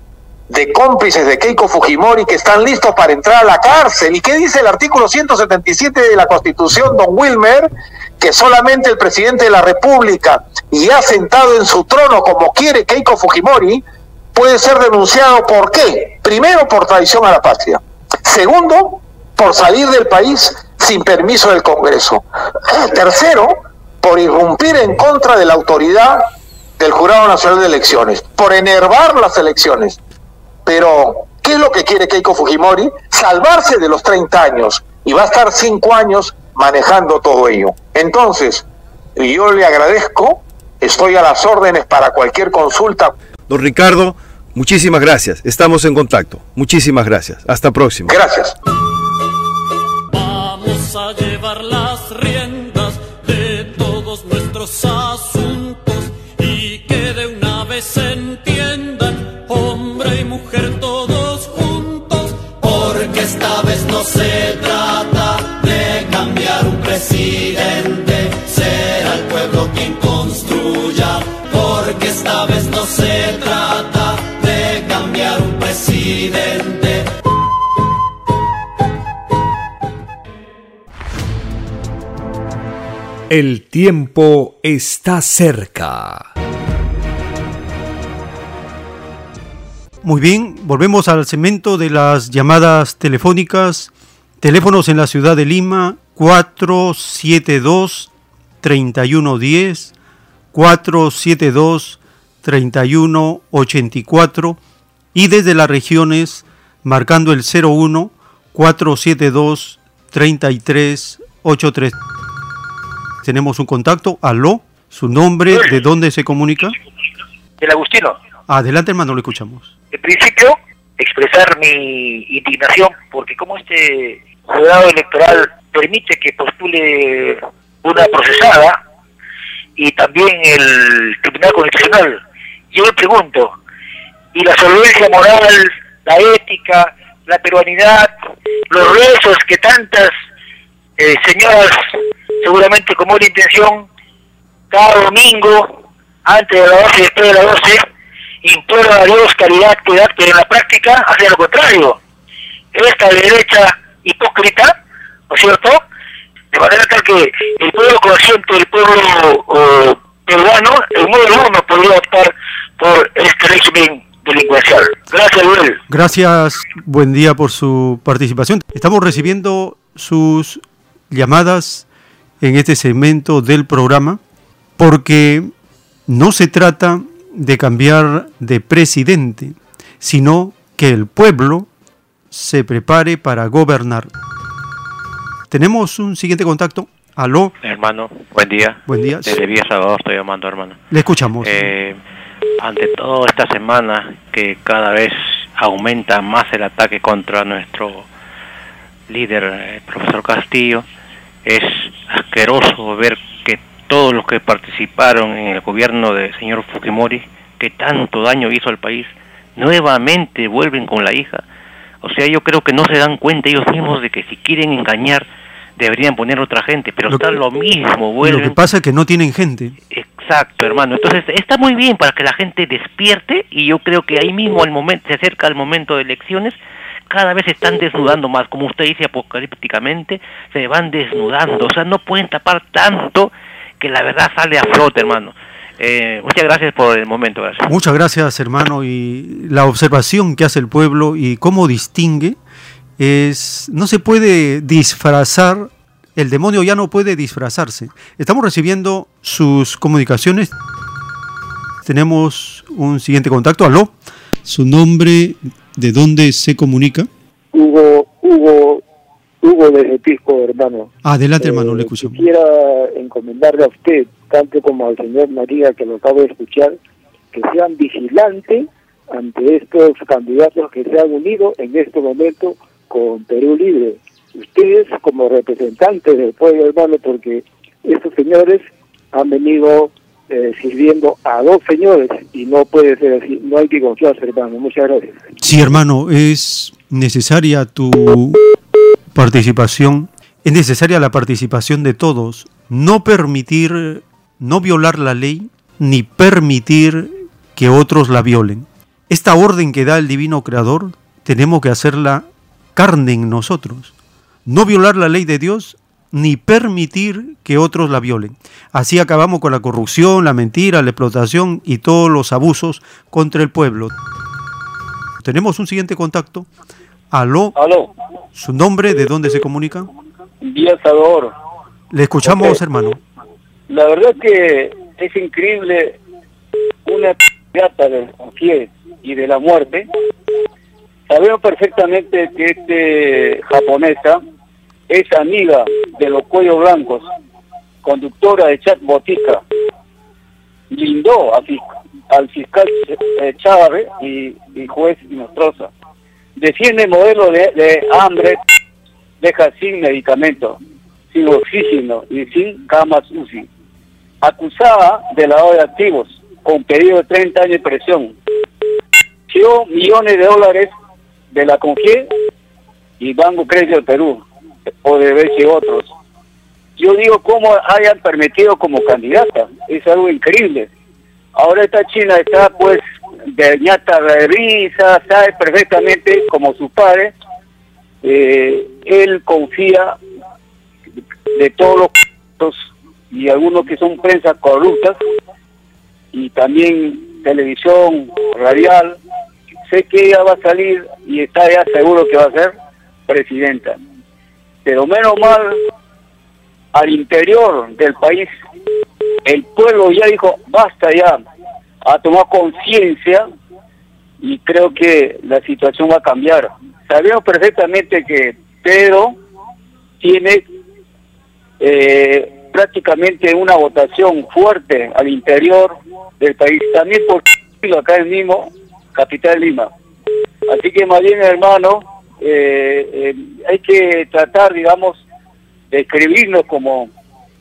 Speaker 13: de cómplices de Keiko Fujimori que están listos para entrar a la cárcel. ¿Y qué dice el artículo 177 de la Constitución, don Wilmer? Que solamente el presidente de la República, y ha sentado en su trono como quiere Keiko Fujimori, puede ser denunciado por qué? Primero, por traición a la patria. Segundo, por salir del país sin permiso del Congreso. Tercero, por irrumpir en contra de la autoridad del Jurado Nacional de Elecciones, por enervar las elecciones. Pero, ¿qué es lo que quiere Keiko Fujimori? Salvarse de los 30 años y va a estar 5 años manejando todo ello. Entonces, yo le agradezco, estoy a las órdenes para cualquier consulta.
Speaker 12: Don Ricardo, muchísimas gracias. Estamos en contacto. Muchísimas gracias. Hasta próximo.
Speaker 13: Gracias.
Speaker 8: El
Speaker 1: tiempo está cerca.
Speaker 2: Muy bien, volvemos al segmento de las llamadas telefónicas. Teléfonos en la ciudad de Lima 472 3110 472 3184 y desde las regiones marcando el 01 472 3383. Tenemos un contacto. Aló, su nombre, ¿de dónde se comunica?
Speaker 15: Del Agustino.
Speaker 2: Adelante, hermano, lo escuchamos.
Speaker 15: En principio, expresar mi indignación porque como este jurado electoral permite que postule una procesada y también el Tribunal Constitucional. Yo me pregunto, ¿y la solvencia moral, la ética, la peruanidad, los rezos que tantas eh, señoras, seguramente con buena intención, cada domingo, antes de la 12 y después de la 12, imploran a Dios caridad, piedad, pero en la práctica hacen lo contrario. Esta derecha hipócrita, ¿no es cierto? De manera tal que el pueblo consciente, el pueblo oh, peruano, el modo uno podría optar por este régimen delincuencial. Gracias, Luis.
Speaker 2: Gracias, buen día por su participación. Estamos recibiendo sus llamadas en este segmento del programa porque no se trata de cambiar de presidente, sino que el pueblo se prepare para gobernar. Tenemos un siguiente contacto. Aló.
Speaker 16: Hermano, buen día.
Speaker 2: Buen día.
Speaker 16: Desde Villa Salvador estoy llamando, hermano.
Speaker 2: Le escuchamos.
Speaker 16: Eh, ante todo esta semana que cada vez aumenta más el ataque contra nuestro líder, el profesor Castillo, es asqueroso ver que todos los que participaron en el gobierno del señor Fujimori, que tanto daño hizo al país, nuevamente vuelven con la hija. O sea, yo creo que no se dan cuenta ellos mismos de que si quieren engañar deberían poner otra gente, pero
Speaker 2: Lo
Speaker 16: está
Speaker 2: que-
Speaker 16: lo mismo,
Speaker 2: Lo
Speaker 16: vuelven
Speaker 2: que pasa es que no tienen gente.
Speaker 16: Exacto, hermano. Entonces está muy bien para que la gente despierte y yo creo que ahí mismo al momento se acerca el momento de elecciones, cada vez se están desnudando más, como usted dice apocalípticamente, se van desnudando, o sea, no pueden tapar tanto que la verdad sale a flote, hermano. Eh, muchas gracias por el momento, gracias.
Speaker 2: Muchas gracias, hermano. Y la observación que hace el pueblo y cómo distingue es, no se puede disfrazar, el demonio ya no puede disfrazarse. Estamos recibiendo sus comunicaciones. Tenemos un siguiente contacto. Aló. Su nombre, de dónde se comunica.
Speaker 10: Hugo, Hugo, Hugo de Pisco, hermano.
Speaker 2: Adelante, hermano, le escuchamos.
Speaker 10: Quisiera encomendarle a usted, tanto como al señor María, que lo acabo de escuchar, que sean vigilantes ante estos candidatos que se han unido en este momento con Perú Libre. Ustedes como representantes del pueblo, hermano, porque estos señores han venido eh, sirviendo a dos señores y no puede ser así. No hay que confiarse, hermano. Muchas gracias.
Speaker 2: Sí, hermano, es necesaria tu participación, es necesaria la participación de todos, no permitir, no violar la ley, ni permitir que otros la violen. Esta orden que da el Divino Creador, tenemos que hacerla carne en nosotros. No violar la ley de Dios, ni permitir que otros la violen. Así acabamos con la corrupción, la mentira, la explotación y todos los abusos contra el pueblo. Tenemos un siguiente contacto. Aló.
Speaker 10: Aló.
Speaker 2: ¿Su nombre? ¿De dónde se comunica?
Speaker 10: Vía Salvador.
Speaker 2: Le escuchamos, hermano.
Speaker 10: La verdad que es increíble una gata del confie y de la muerte. Sabemos perfectamente que este japonesa es amiga de los cuellos blancos, conductora de chat botica, blindó a al fiscal eh, Chávez y, juez Nostroza. Defiende modelo de, hambre, deja sin medicamento, sin oxígeno y sin camas UCI. Acusada de lavado de activos, con pedido de 30 años de presión. Recibió millones de dólares de la CONFIE y Banco Crédito de Perú, ODB y otros. Yo digo cómo hayan permitido como candidata, es algo increíble. Ahora esta China está pues de ñata de risa, sabe perfectamente como su padre, eh, él confía de todos los y algunos que son prensa corruptas y también televisión, radial, sé que ella va a salir y está ya seguro que va a ser presidenta. Pero menos mal, al interior del país, el pueblo ya dijo, basta ya, ha tomado conciencia y creo que la situación va a cambiar. Sabemos perfectamente que Pedro tiene eh, prácticamente una votación fuerte al interior del país, también por acá mismo, capital Lima. Así que más bien, hermano, eh, eh, hay que tratar, digamos, de escribirnos como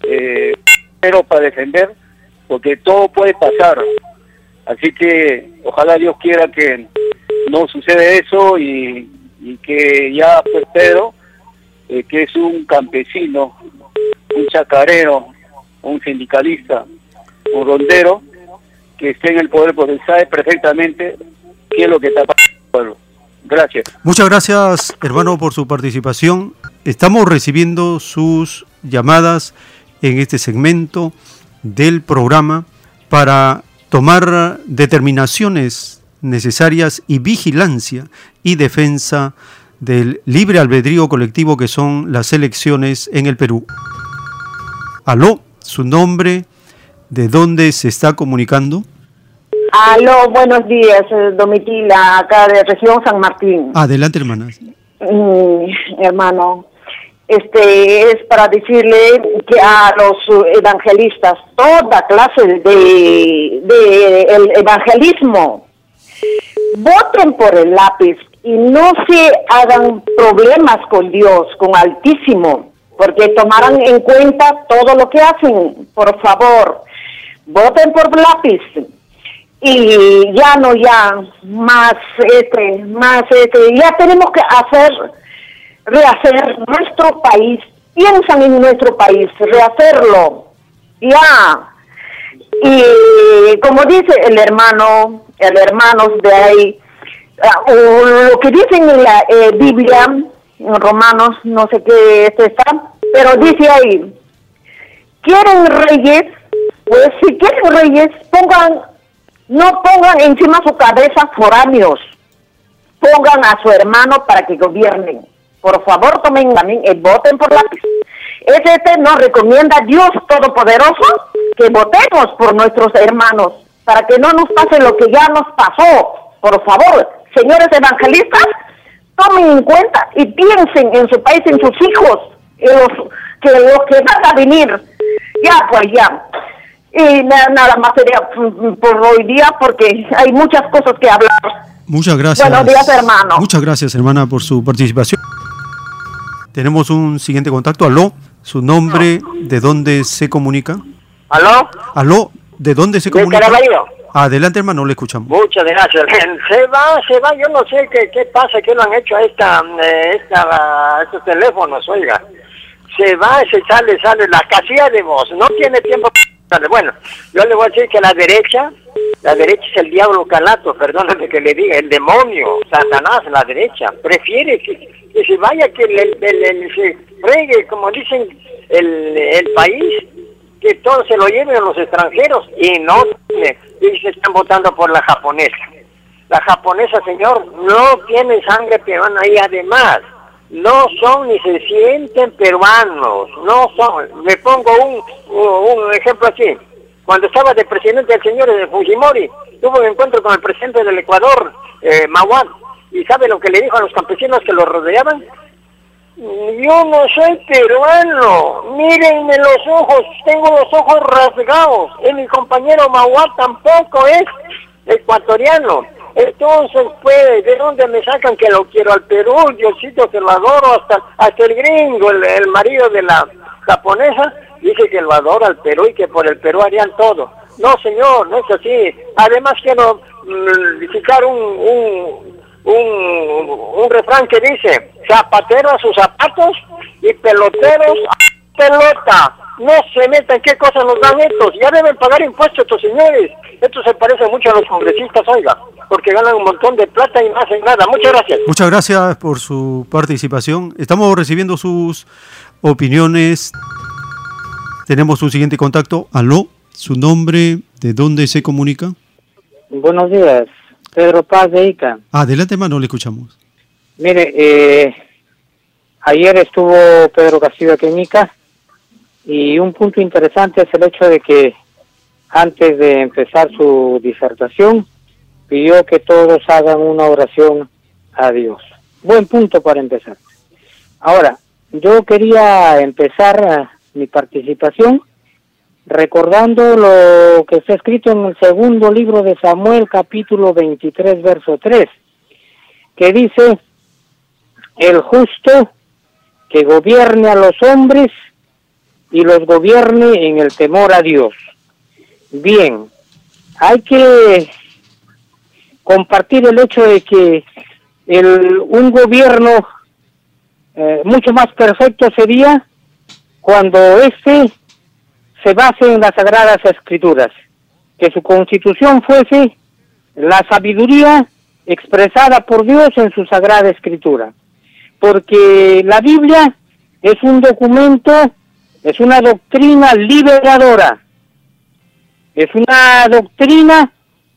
Speaker 10: eh, pero para defender, porque todo puede pasar. Así que ojalá Dios quiera que no suceda eso y, que ya pues Pedro, eh, que es un campesino, un chacarero, un sindicalista, un rondero, que esté en el poder porque sabe perfectamente qué es lo que está pasando en el pueblo. Gracias.
Speaker 2: Muchas gracias, hermano, por su participación. Estamos recibiendo sus llamadas en este segmento del programa para tomar determinaciones necesarias y vigilancia y defensa del libre albedrío colectivo que son las elecciones en el Perú. Aló, su nombre, de dónde se está comunicando.
Speaker 17: Aló, buenos días, eh, Domitila, acá de región San Martín.
Speaker 2: Adelante, hermana.
Speaker 17: Mm, hermano, este es para decirle que a los evangelistas, toda clase de, de el evangelismo, voten por el lápiz y no se hagan problemas con Dios, con Altísimo, porque tomarán en cuenta todo lo que hacen. Por favor, voten por lápiz y ya no ya más este más este ya tenemos que hacer rehacer nuestro país piensan en nuestro país rehacerlo ya. Y como dice el hermano el hermano de ahí ah, o lo que dicen en la eh, Biblia en Romanos no sé qué esto está pero dice ahí quieren reyes pues si quieren reyes pongan no pongan encima su cabeza foráneos. Pongan a su hermano para que gobiernen. Por favor, tomen también y voten por lápiz. ST nos recomienda Dios Todopoderoso que votemos por nuestros hermanos para que no nos pase lo que ya nos pasó. Por favor, señores evangelistas, tomen en cuenta y piensen en su país, en sus hijos, en los que, los que van a venir. Ya, pues ya. Y na- nada más sería mm, por hoy día porque hay muchas cosas que hablar.
Speaker 2: Muchas gracias.
Speaker 17: Buenos días, hermano.
Speaker 2: Muchas gracias, hermana, por su participación. Tenemos un siguiente contacto. Aló, su nombre, de dónde se comunica.
Speaker 18: ¿Aló?
Speaker 2: Aló, ¿de dónde se
Speaker 18: De
Speaker 2: comunica?
Speaker 18: Caraballo.
Speaker 2: Adelante, hermano, le escuchamos.
Speaker 18: Muchas gracias. Se va, se va, yo no sé qué, qué pasa, qué lo han hecho a esta, eh, esta, a estos teléfonos, oiga. Se va, se sale, sale la casilla de voz, no tiene tiempo para. Bueno, yo le voy a decir que la derecha, la derecha es el diablo calato, perdóname que le diga, el demonio, Satanás, la derecha, prefiere que, que se vaya, que el, se fregue, como dicen, el, el país, que todo se lo lleven los extranjeros y no y se están votando por la japonesa. La japonesa, señor, no tiene sangre peruana y además no son ni se sienten peruanos, no son. Me pongo un, un ejemplo así. Cuando estaba de presidente el señor eh, Fujimori, tuvo un encuentro con el presidente del Ecuador, eh, y ¿sabe lo que le dijo a los campesinos que lo rodeaban? Yo no soy peruano. Mírenme los ojos. Tengo los ojos rasgados. Y mi compañero Mawad tampoco es ecuatoriano. Entonces, pues, ¿de dónde me sacan que lo quiero al Perú? Diosito, que lo adoro. Hasta, hasta el gringo, el, el marido de la japonesa, dice que lo adora al Perú y que por el Perú harían todo. No, señor, no es así. Además, quiero mm, citar un, un, un, un refrán que dice, zapatero a sus zapatos y peloteros a pelota. No se metan qué cosas nos dan estos. Ya deben pagar impuestos estos señores. Esto se parece mucho a los congresistas, oiga, porque ganan un montón de plata y no hacen nada. Muchas gracias.
Speaker 2: Muchas gracias por su participación. Estamos recibiendo sus opiniones. Tenemos un siguiente contacto. Aló, su nombre, de dónde se comunica.
Speaker 19: Buenos días, Pedro Paz de Ica.
Speaker 2: Adelante, hermano, le escuchamos.
Speaker 19: Mire, eh, ayer estuvo Pedro Castillo aquí en Ica y un punto interesante es el hecho de que antes de empezar su disertación pidió que todos hagan una oración a Dios. Buen punto para empezar. Ahora, yo quería empezar eh, mi participación recordando lo que está escrito en el segundo libro de Samuel, capítulo 23, verso 3, que dice, el justo que gobierne a los hombres y los gobierne en el temor a Dios. Bien, hay que compartir el hecho de que el, un gobierno eh, mucho más perfecto sería cuando éste se base en las sagradas escrituras, que su constitución fuese la sabiduría expresada por Dios en su sagrada escritura, porque la Biblia es un documento, es una doctrina liberadora, es una doctrina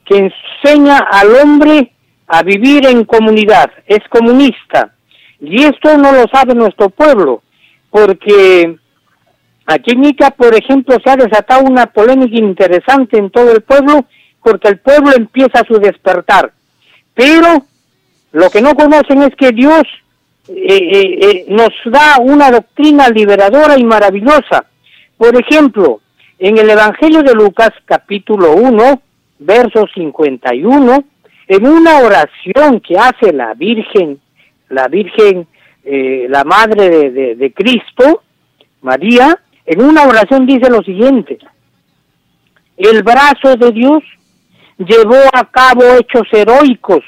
Speaker 19: que enseña al hombre a vivir en comunidad, es comunista. Y esto no lo sabe nuestro pueblo, porque aquí en Ica, por ejemplo, se ha desatado una polémica interesante en todo el pueblo, porque el pueblo empieza su despertar. Pero lo que no conocen es que Dios eh, eh, eh, nos da una doctrina liberadora y maravillosa. Por ejemplo, en el Evangelio de Lucas capítulo 1, verso 51, en una oración que hace la Virgen, la Virgen, eh, la Madre de, de Cristo, María, en una oración dice lo siguiente, el brazo de Dios llevó a cabo hechos heroicos,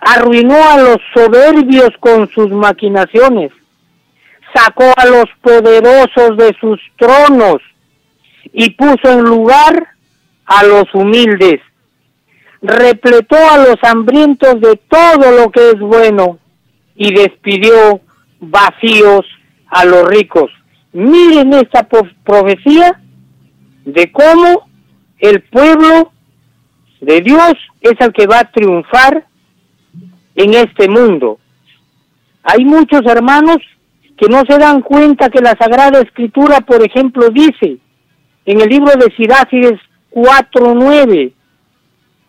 Speaker 19: arruinó a los soberbios con sus maquinaciones, sacó a los poderosos de sus tronos y puso en lugar a los humildes, repletó a los hambrientos de todo lo que es bueno y despidió vacíos a los ricos. Miren esta profecía de cómo el pueblo de Dios es el que va a triunfar en este mundo. Hay muchos hermanos que no se dan cuenta que la Sagrada Escritura, por ejemplo, dice en el libro de Sirácides 4.9,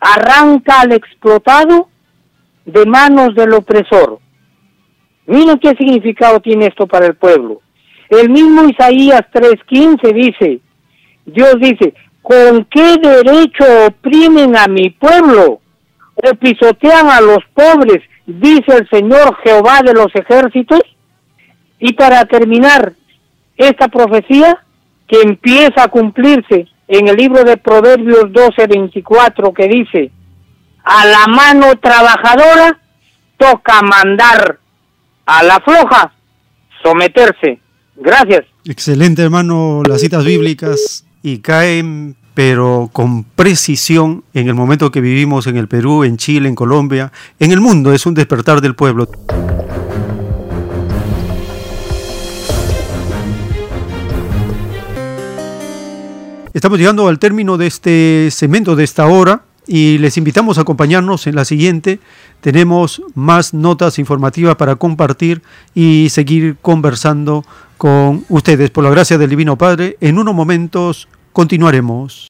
Speaker 19: arranca al explotado de manos del opresor. Miren qué significado tiene esto para el pueblo. El mismo Isaías 3.15 dice, Dios dice, ¿con qué derecho oprimen a mi pueblo? O pisotean a los pobres, dice el Señor Jehová de los ejércitos. Y para terminar esta profecía, que empieza a cumplirse en el libro de Proverbios 12.24, que dice, a la mano trabajadora toca mandar, a la floja someterse. Gracias.
Speaker 2: Excelente, hermano, las citas bíblicas y caen, pero con precisión en el momento que vivimos en el Perú, en Chile, en Colombia, en el mundo. Es un despertar del pueblo. Estamos llegando al término de este segmento de esta hora y les invitamos a acompañarnos en la siguiente. Tenemos más notas informativas para compartir y seguir conversando con ustedes. Por la gracia del Divino Padre, en unos momentos continuaremos.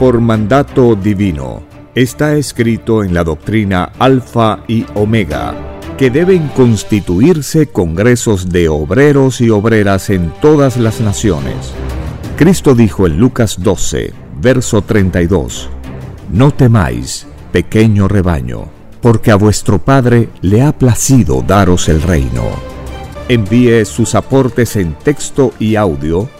Speaker 1: Por mandato divino, está escrito en la doctrina Alfa y Omega que deben constituirse congresos de obreros y obreras en todas las naciones. Cristo dijo en Lucas 12, verso 32, no temáis, pequeño rebaño, porque a vuestro Padre le ha placido daros el reino. Envíe sus aportes en texto y audio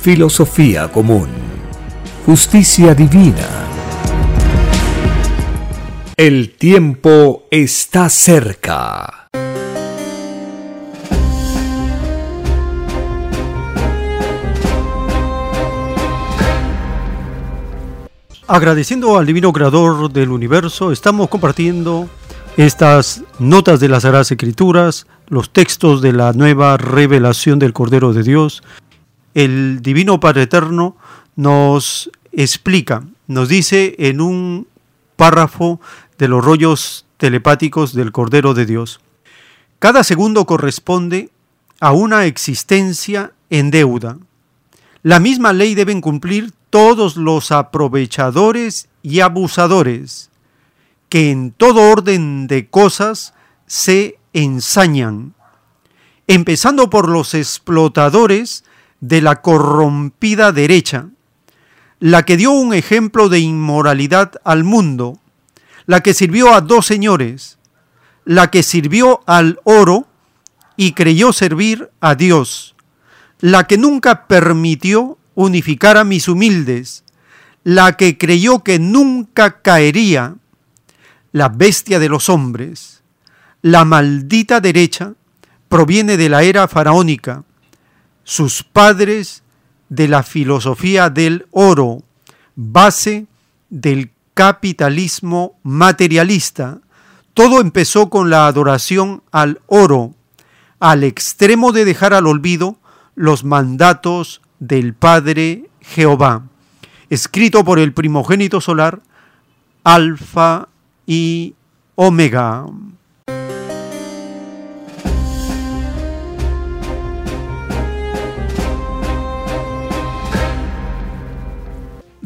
Speaker 1: filosofía común, justicia divina. El tiempo está cerca.
Speaker 2: Agradeciendo al Divino Creador del universo, estamos compartiendo estas notas de las Sagradas Escrituras, los textos de la nueva revelación del Cordero de Dios. El Divino Padre Eterno nos explica, nos dice en un párrafo de los rollos telepáticos del Cordero de Dios. Cada segundo corresponde a una existencia en deuda. La misma ley deben cumplir todos los aprovechadores y abusadores que en todo orden de cosas se ensañan, empezando por los explotadores de la corrompida derecha, la que dio un ejemplo de inmoralidad al mundo, la que sirvió a dos señores, la que sirvió al oro y creyó servir a Dios, la que nunca permitió unificar a mis humildes, la que creyó que nunca caería, la bestia de los hombres, la maldita derecha, proviene de la era faraónica, sus padres de la filosofía del oro, base del capitalismo materialista. Todo empezó con la adoración al oro, al extremo de dejar al olvido los mandatos del Padre Jehová, escrito por el primogénito solar, Alfa y Omega.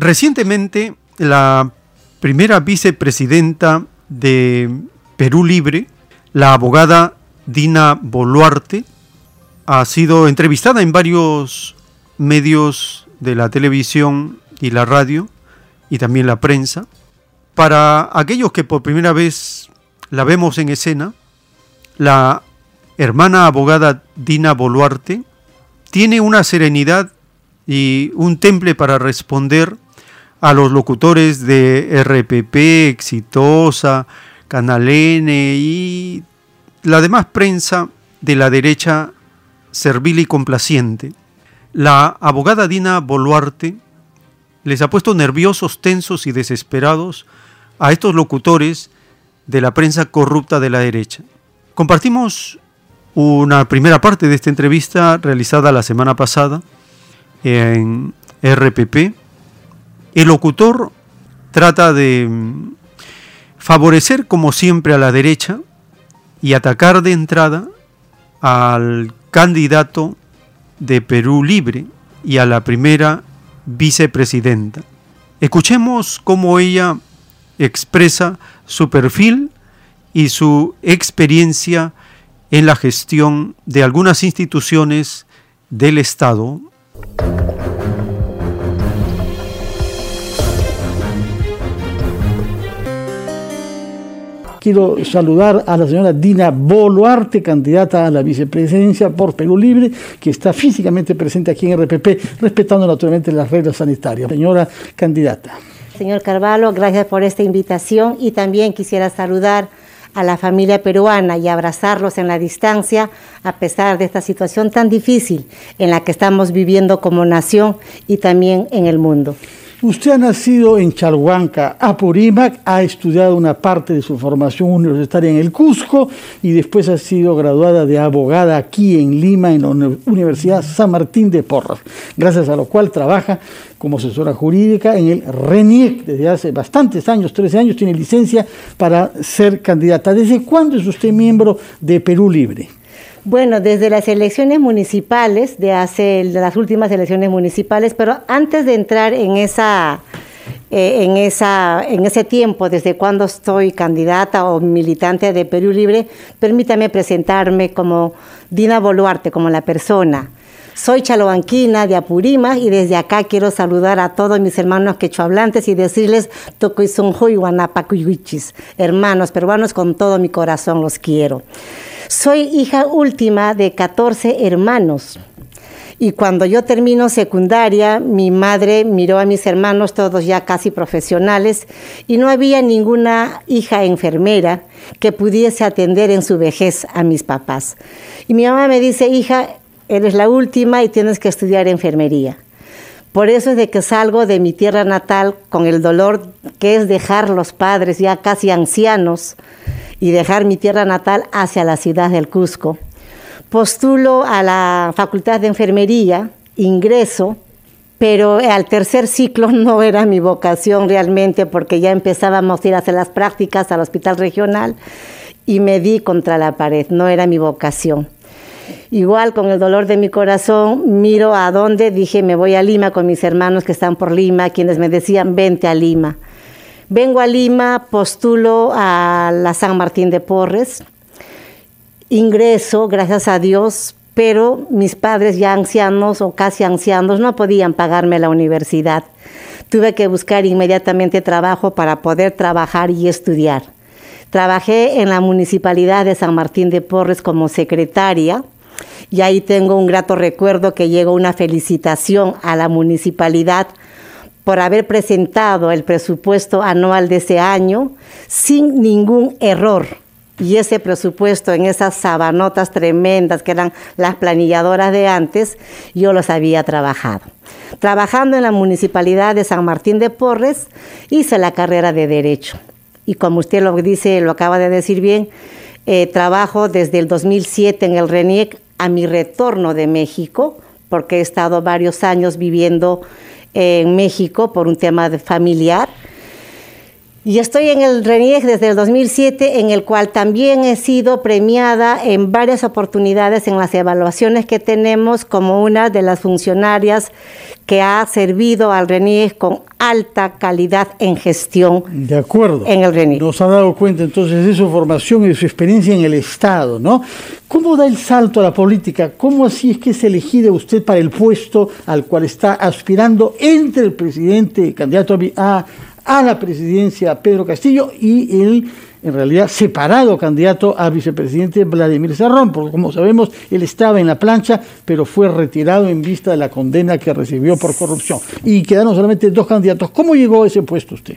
Speaker 2: Recientemente, la primera vicepresidenta de Perú Libre, la abogada Dina Boluarte, ha sido entrevistada en varios medios de la televisión y la radio y también la prensa. Para aquellos que por primera vez la vemos en escena, la hermana abogada Dina Boluarte tiene una serenidad y un temple para responder a los locutores de RPP, Exitosa, Canal N y la demás prensa de la derecha servil y complaciente. La abogada Dina Boluarte les ha puesto nerviosos, tensos y desesperados a estos locutores de la prensa corrupta de la derecha. Compartimos una primera parte de esta entrevista realizada la semana pasada en RPP. El locutor trata de mm, favorecer como siempre a la derecha y atacar de entrada al candidato de Perú Libre y a la primera vicepresidenta. Escuchemos cómo ella expresa su perfil y su experiencia en la gestión de algunas instituciones del Estado.
Speaker 20: Quiero saludar a la señora Dina Boluarte, candidata a la vicepresidencia por Perú Libre, que está físicamente presente aquí en RPP, respetando naturalmente las reglas sanitarias. Señora candidata.
Speaker 21: Señor Carvalho, gracias por esta invitación y también quisiera saludar a la familia peruana y abrazarlos en la distancia a pesar de esta situación tan difícil en la que estamos viviendo como nación y también en el mundo.
Speaker 20: Usted ha nacido en Chalhuanca, Apurímac, ha estudiado una parte de su formación universitaria en el Cusco y después ha sido graduada de abogada aquí en Lima, en la Universidad San Martín de Porras, gracias a lo cual trabaja como asesora jurídica en el RENIEC desde hace bastantes años, 13 años, tiene licencia para ser candidata. ¿Desde cuándo es usted miembro de Perú Libre?
Speaker 21: Bueno, desde las elecciones municipales, de hace las últimas elecciones municipales, pero antes de entrar en esa, eh, en esa, en ese tiempo, desde cuando estoy candidata o militante de Perú Libre, permítame presentarme como Dina Boluarte, como la persona. Soy chalobanquina de Apurima y desde acá quiero saludar a todos mis hermanos quechohablantes y decirles Tocoizonjoy Guanapacuyuichis, hermanos peruanos con todo mi corazón los quiero. Soy hija última de 14 hermanos. Y cuando yo termino secundaria, mi madre miró a mis hermanos, todos ya casi profesionales, y no había ninguna hija enfermera que pudiese atender en su vejez a mis papás. Y mi mamá me dice, hija, eres la última y tienes que estudiar enfermería. Por eso es de que salgo de mi tierra natal con el dolor que es dejar los padres ya casi ancianos y dejar mi tierra natal hacia la ciudad del Cusco. Postulo a la Facultad de Enfermería, ingreso, pero al tercer ciclo no era mi vocación realmente porque ya empezábamos a ir a hacer las prácticas al hospital regional y me di contra la pared, no era mi vocación. Igual con el dolor de mi corazón, miro a dónde, dije, me voy a Lima con mis hermanos que están por Lima, quienes me decían, vente a Lima. Vengo a Lima, postulo a la San Martín de Porres, ingreso, gracias a Dios, pero mis padres ya ancianos o casi ancianos no podían pagarme la universidad. Tuve que buscar inmediatamente trabajo para poder trabajar y estudiar. Trabajé en la municipalidad de San Martín de Porres como secretaria y ahí tengo un grato recuerdo que llegó una felicitación a la municipalidad por haber presentado el presupuesto anual de ese año sin ningún error. Y ese presupuesto en esas sabanotas tremendas que eran las planilladoras de antes, yo los había trabajado. Trabajando en la municipalidad de San Martín de Porres, hice la carrera de Derecho. Y como usted lo dice, lo acaba de decir bien, eh, trabajo desde el 2007 en el RENIEC a mi retorno de México, porque he estado varios años viviendo en México por un tema de familiar. Y estoy en el RENIEC desde el 2007, en el cual también he sido premiada en varias oportunidades en las evaluaciones que tenemos como una de las funcionarias que ha servido al RENIEC con alta calidad en gestión.
Speaker 20: De acuerdo.
Speaker 21: En el RENIEC.
Speaker 20: Nos ha dado cuenta entonces de su formación y de su experiencia en el Estado, ¿no? ¿Cómo da el salto a la política? ¿Cómo así es que es elegida usted para el puesto al cual está aspirando entre el presidente, candidato a a la presidencia Pedro Castillo y el en realidad separado candidato a vicepresidente Vladimir Serrón, porque como sabemos él estaba en la plancha, pero fue retirado en vista de la condena que recibió por corrupción. Y quedaron solamente dos candidatos. ¿Cómo llegó a ese puesto usted?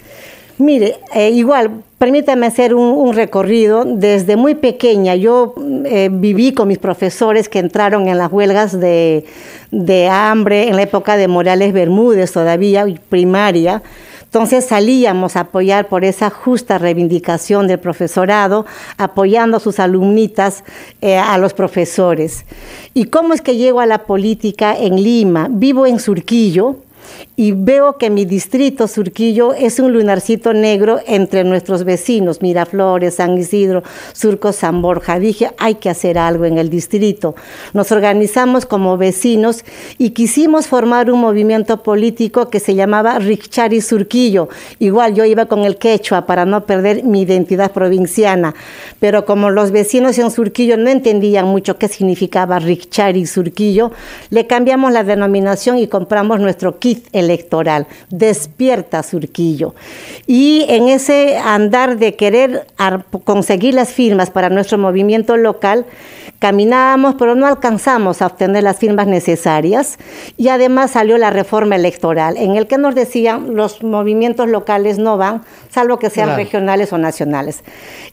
Speaker 21: Mire, eh, igual, permítame hacer un, recorrido. Desde muy pequeña yo eh, viví con mis profesores que entraron en las huelgas de, de hambre en la época de Morales Bermúdez, todavía primaria. Entonces salíamos a apoyar por esa justa reivindicación del profesorado, apoyando a sus alumnitas, eh, a los profesores. ¿Y cómo es que llego a la política en Lima? Vivo en Surquillo, y veo que mi distrito Surquillo es un lunarcito negro entre nuestros vecinos, Miraflores, San Isidro, Surco, San Borja. Dije, hay que hacer algo en el distrito. Nos organizamos como vecinos y quisimos formar un movimiento político que se llamaba Richari Surquillo. Igual yo iba con el quechua para no perder mi identidad provinciana, pero como los vecinos en Surquillo no entendían mucho qué significaba Richari Surquillo, le cambiamos la denominación y compramos nuestro kit electoral. Despierta Surquillo. Y en ese andar de querer conseguir las firmas para nuestro movimiento local, caminábamos, pero no alcanzamos a obtener las firmas necesarias. Y además salió la reforma electoral, en el que nos decían los movimientos locales no van, salvo que sean claro. regionales o nacionales.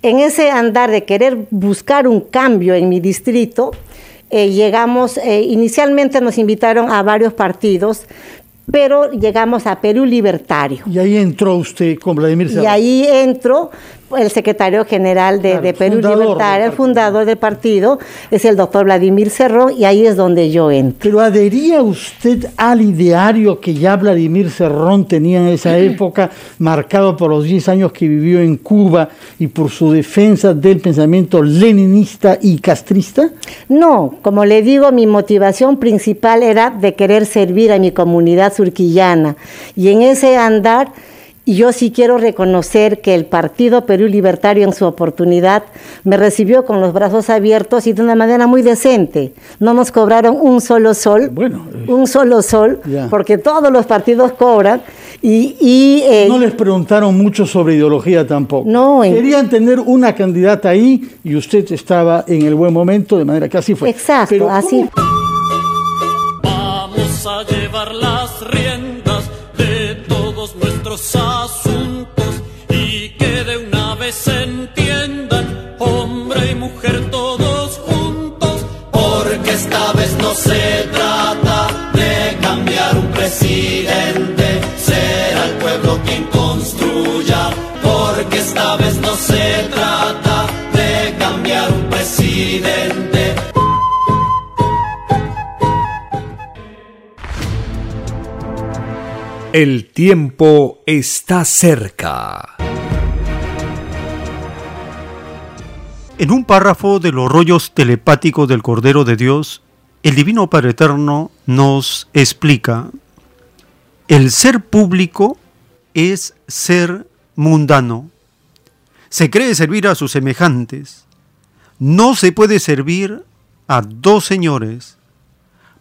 Speaker 21: En ese andar de querer buscar un cambio en mi distrito, eh, llegamos, eh, inicialmente nos invitaron a varios partidos, pero llegamos a Perú Libertario.
Speaker 20: Y ahí entró usted con Vladimir Serrón.
Speaker 21: Y ahí entró el secretario general de, claro, de Perú Libertario, el fundador del partido, es el doctor Vladimir Cerrón, y ahí es donde yo entro.
Speaker 20: Pero adhería usted al ideario que ya Vladimir Cerrón tenía en esa época, marcado por los 10 años que vivió en Cuba y por su defensa del pensamiento leninista y castrista?
Speaker 21: No, como le digo, mi motivación principal era de querer servir a mi comunidad surquillana, y en ese andar y yo sí quiero reconocer que el Partido Perú Libertario en su oportunidad me recibió con los brazos abiertos y de una manera muy decente. No nos cobraron un solo sol,
Speaker 20: bueno,
Speaker 21: un solo sol, ya. porque todos los partidos cobran. Y, y
Speaker 20: eh, no les preguntaron mucho sobre ideología tampoco.
Speaker 21: No,
Speaker 20: querían tener una candidata ahí y usted estaba en el buen momento, de manera que así fue.
Speaker 21: Exacto,
Speaker 20: Pero,
Speaker 21: así.
Speaker 8: Vamos a llevar las riendas de todos nuestros
Speaker 14: El
Speaker 1: tiempo está cerca.
Speaker 2: En un párrafo de los rollos telepáticos del Cordero de Dios, el Divino Padre Eterno nos explica, el ser público es ser mundano. Se cree servir a sus semejantes. No se puede servir a dos señores,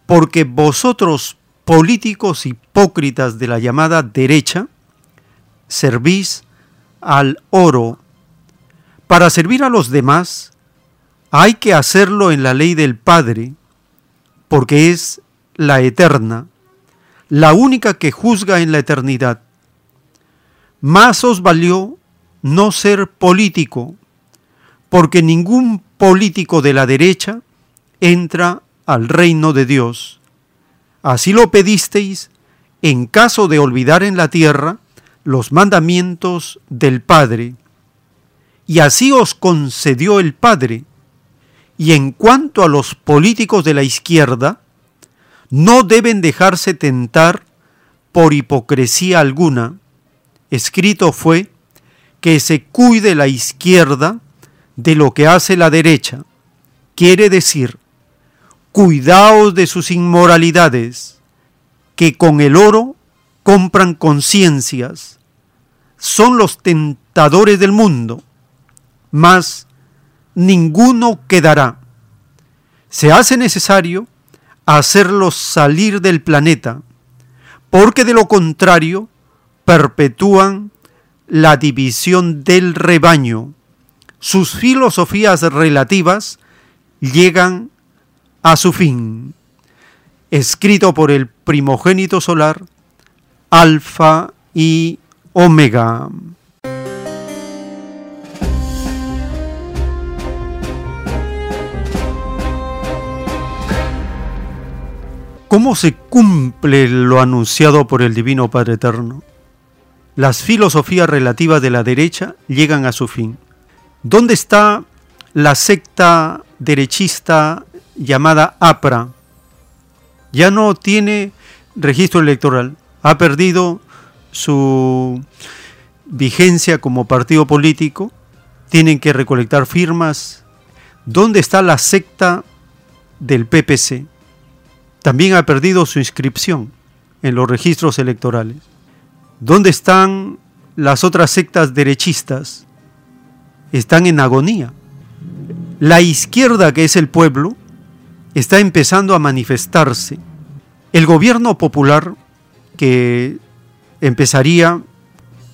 Speaker 2: porque vosotros políticos hipócritas de la llamada derecha, servís al oro. Para servir a los demás hay que hacerlo en la ley del Padre, porque es la eterna, la única que juzga en la eternidad. Más os valió no ser político, porque ningún político de la derecha entra al reino de Dios. Así lo pedisteis en caso de olvidar en la tierra los mandamientos del Padre. Y así os concedió el Padre. Y en cuanto a los políticos de la izquierda, no deben dejarse tentar por hipocresía alguna. Escrito fue que se cuide la izquierda de lo que hace la derecha. Quiere decir, cuidaos de sus inmoralidades, que con el oro compran conciencias, son los tentadores del mundo, mas ninguno quedará. Se hace necesario hacerlos salir del planeta, porque de lo contrario perpetúan la división del rebaño sus filosofías relativas llegan a su fin. Escrito por el primogénito solar, Alfa y Omega. ¿Cómo se cumple lo anunciado por el Divino Padre Eterno? Las filosofías relativas de la derecha llegan a su fin. ¿Dónde está la secta derechista llamada APRA? Ya no tiene registro electoral, ha perdido su vigencia como partido político, tienen que recolectar firmas. ¿Dónde está la secta del PPC? también ha perdido su inscripción en los registros electorales. ¿Dónde están las otras sectas derechistas? Están en agonía. La izquierda, que es el pueblo, está empezando a manifestarse. El gobierno popular que empezaría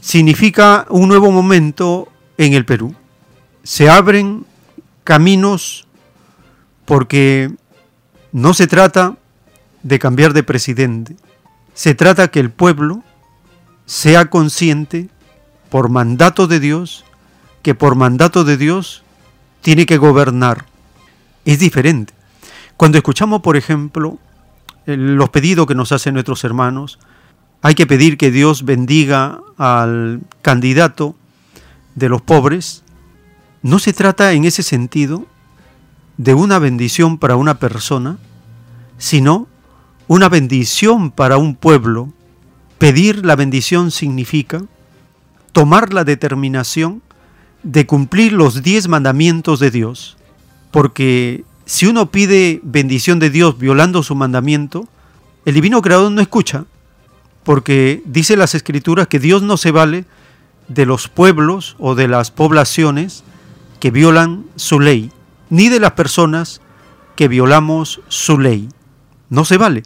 Speaker 2: significa un nuevo momento en el Perú. Se abren caminos porque no se trata de cambiar de presidente. Se trata que el pueblo sea consciente por mandato de Dios que por mandato de Dios tiene que gobernar. Es diferente. Cuando escuchamos, por ejemplo, los pedidos que nos hacen nuestros hermanos, hay que pedir que Dios bendiga al candidato de los pobres. No se trata en ese sentido de una bendición para una persona, sino una bendición para un pueblo. Pedir la bendición significa tomar la determinación de cumplir los diez mandamientos de Dios. Porque si uno pide bendición de Dios violando su mandamiento, el divino creador no escucha. Porque dice las escrituras que Dios no se vale de los pueblos o de las poblaciones que violan su ley, ni de las personas que violamos su ley. No se vale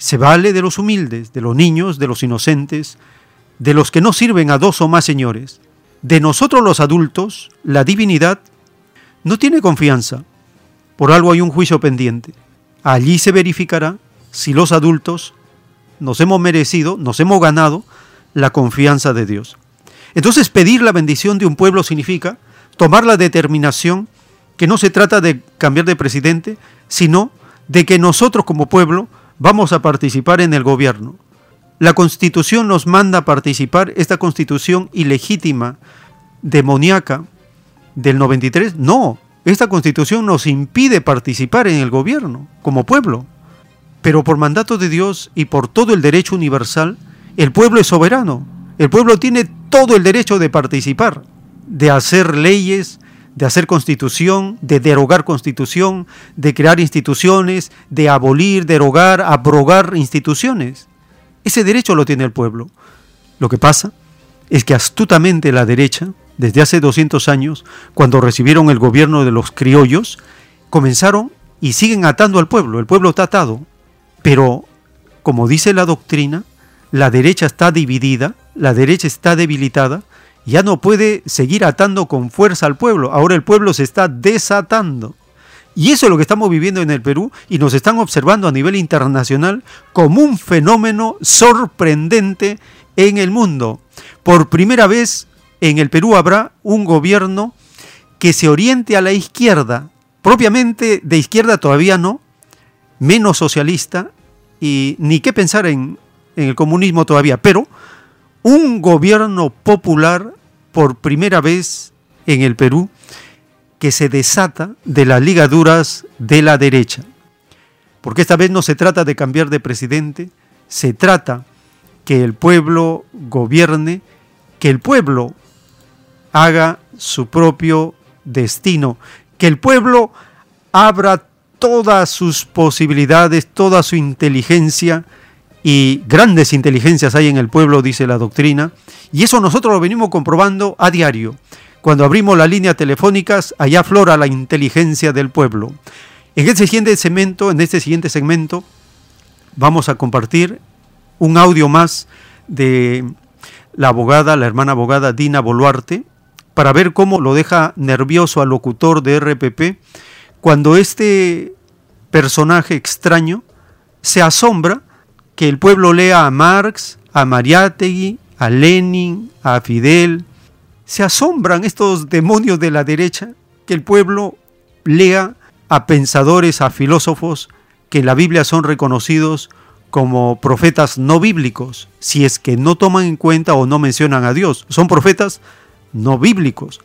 Speaker 2: se vale de los humildes, de los niños, de los inocentes, de los que no sirven a dos o más señores. De nosotros los adultos, la divinidad no tiene confianza. Por algo hay un juicio pendiente. Allí se verificará si los adultos nos hemos merecido, nos hemos ganado la confianza de Dios. Entonces pedir la bendición de un pueblo significa tomar la determinación que no se trata de cambiar de presidente, sino de que nosotros como pueblo vamos a participar en el gobierno. La constitución nos manda a participar, esta constitución ilegítima, demoníaca del 93, no, esta constitución nos impide participar en el gobierno como pueblo. Pero por mandato de Dios y por todo el derecho universal, el pueblo es soberano. El pueblo tiene todo el derecho de participar, de hacer leyes, de hacer constitución, de derogar constitución, de crear instituciones, de abolir, derogar, abrogar instituciones. Ese derecho lo tiene el pueblo. Lo que pasa es que astutamente la derecha, desde hace 200 años, cuando recibieron el gobierno de los criollos, comenzaron y siguen atando al pueblo. El pueblo está atado. Pero, como dice la doctrina, la derecha está dividida, la derecha está debilitada ya no puede seguir atando con fuerza al pueblo. Ahora el pueblo se está desatando. Y eso es lo que estamos viviendo en el Perú y nos están observando a nivel internacional como un fenómeno sorprendente en el mundo. Por primera vez en el Perú habrá un gobierno que se oriente a la izquierda, propiamente de izquierda todavía no, menos socialista y ni qué pensar en, en el comunismo todavía, pero un gobierno popular por primera vez en el Perú que se desata de las ligaduras de la derecha. Porque esta vez no se trata de cambiar de presidente, se trata que el pueblo gobierne, que el pueblo haga su propio destino, que el pueblo abra todas sus posibilidades, toda su inteligencia, y grandes inteligencias hay en el pueblo, dice la doctrina, y eso nosotros lo venimos comprobando a diario. Cuando abrimos las líneas telefónicas, allá aflora la inteligencia del pueblo. En este siguiente segmento, en este siguiente segmento, vamos a compartir un audio más de la abogada, la hermana abogada Dina Boluarte. Para ver cómo lo deja nervioso al locutor de RPP cuando este personaje extraño se asombra que el pueblo lea a Marx, a Mariátegui, a Lenin, a Fidel. Se asombran estos demonios de la derecha que el pueblo lea a pensadores, a filósofos que en la Biblia son reconocidos como profetas no bíblicos, si es que no toman en cuenta o no mencionan a Dios. Son profetas no bíblicos.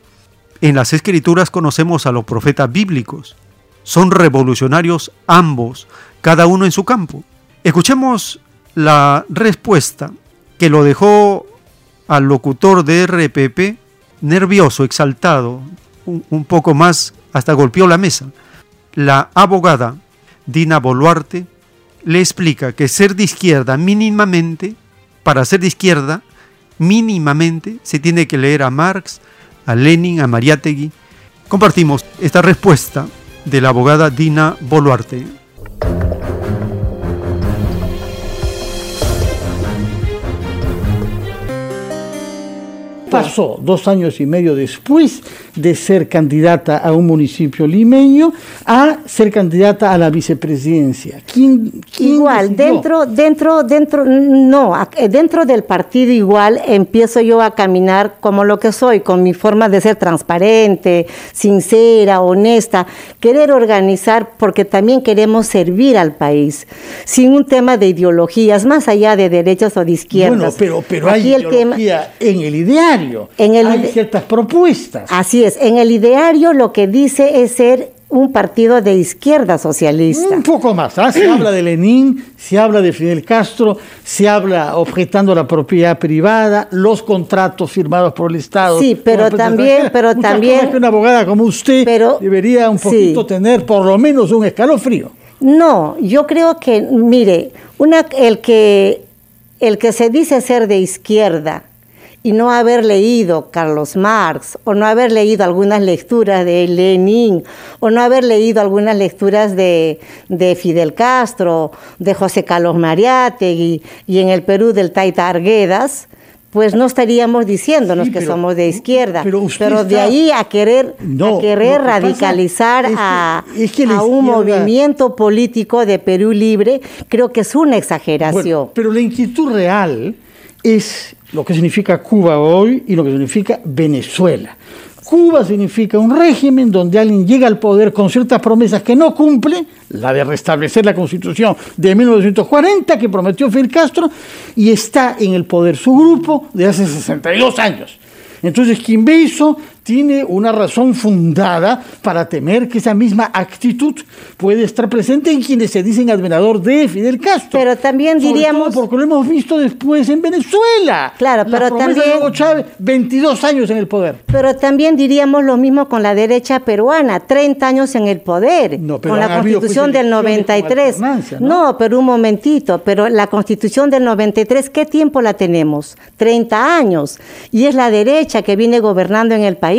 Speaker 2: En las escrituras conocemos a los profetas bíblicos. Son revolucionarios ambos, cada uno en su campo. Escuchemos la respuesta que lo dejó al locutor de RPP nervioso, exaltado, un, un poco más, hasta golpeó la mesa. La abogada Dina Boluarte le explica que ser de izquierda mínimamente, para ser de izquierda, mínimamente se tiene que leer a Marx, a Lenin, a Mariátegui. Compartimos esta respuesta de la abogada Dina Boluarte.
Speaker 20: Pasó dos años y medio después de ser candidata a un municipio limeño a ser candidata a la vicepresidencia. ¿Quién, quién
Speaker 21: Igual,
Speaker 20: decidió?
Speaker 21: dentro, dentro, dentro, no, eh, dentro del partido igual empiezo yo a caminar como lo que soy, con mi forma de ser transparente, sincera, honesta, querer organizar porque también queremos servir al país, sin un tema de ideologías, más allá de derechas o de izquierdas.
Speaker 20: Bueno, pero, pero hay
Speaker 21: Aquí el tema-
Speaker 20: ideología en el ideario.
Speaker 21: En el
Speaker 20: hay ciertas propuestas.
Speaker 21: Así es, en el ideario lo que dice es ser un partido de izquierda socialista.
Speaker 20: Un poco más. ¿ah? Se habla de Lenin, se habla de Fidel Castro, se habla objetando la propiedad privada, los contratos firmados por el Estado.
Speaker 21: Sí, pero
Speaker 20: empresas
Speaker 21: también- pero
Speaker 20: Muchas
Speaker 21: también-
Speaker 20: que una abogada como usted debería un
Speaker 21: sí.
Speaker 20: poquito tener por lo menos un escalofrío.
Speaker 21: No, yo creo que, mire, una, el, que, el que se dice ser de izquierda y no haber leído Carlos Marx o no haber leído algunas lecturas de Lenin o no haber leído algunas lecturas de, de Fidel Castro, de José Carlos Mariátegui y en el Perú del Taita Arguedas, pues no estaríamos diciéndonos
Speaker 20: Sí,
Speaker 21: que somos de izquierda.
Speaker 20: pero
Speaker 21: Pero, de
Speaker 20: está-
Speaker 21: ahí a querer,
Speaker 20: No,
Speaker 21: a querer radicalizar
Speaker 20: es que-
Speaker 21: a,
Speaker 20: es que la
Speaker 21: a un
Speaker 20: izquierda-
Speaker 21: movimiento político de Perú Libre, creo que es una exageración.
Speaker 20: Bueno, pero la inquietud real es lo que significa Cuba hoy y lo que significa Venezuela. Cuba significa un régimen donde alguien llega al poder con ciertas promesas que no cumple, la de restablecer la constitución de 1940 que prometió Fidel Castro, y está en el poder su grupo de hace 62 años. Entonces, eso tiene una razón fundada para temer que esa misma actitud puede estar presente en quienes se dicen admirador de Fidel Castro.
Speaker 21: Pero también
Speaker 20: Sobre
Speaker 21: diríamos-
Speaker 20: todo porque lo hemos visto después en Venezuela.
Speaker 21: Claro, pero también-
Speaker 20: de Hugo Chávez, 22 años en el poder.
Speaker 21: Pero también diríamos lo mismo con la derecha peruana, 30 años en el poder,
Speaker 20: pero
Speaker 21: con la constitución del
Speaker 20: elecciones con
Speaker 21: 93.
Speaker 20: alternancia, ¿no?
Speaker 21: ¿no? pero un momentito, pero la constitución del 93, ¿qué tiempo la tenemos? 30 años. Y es la derecha que viene gobernando en el país.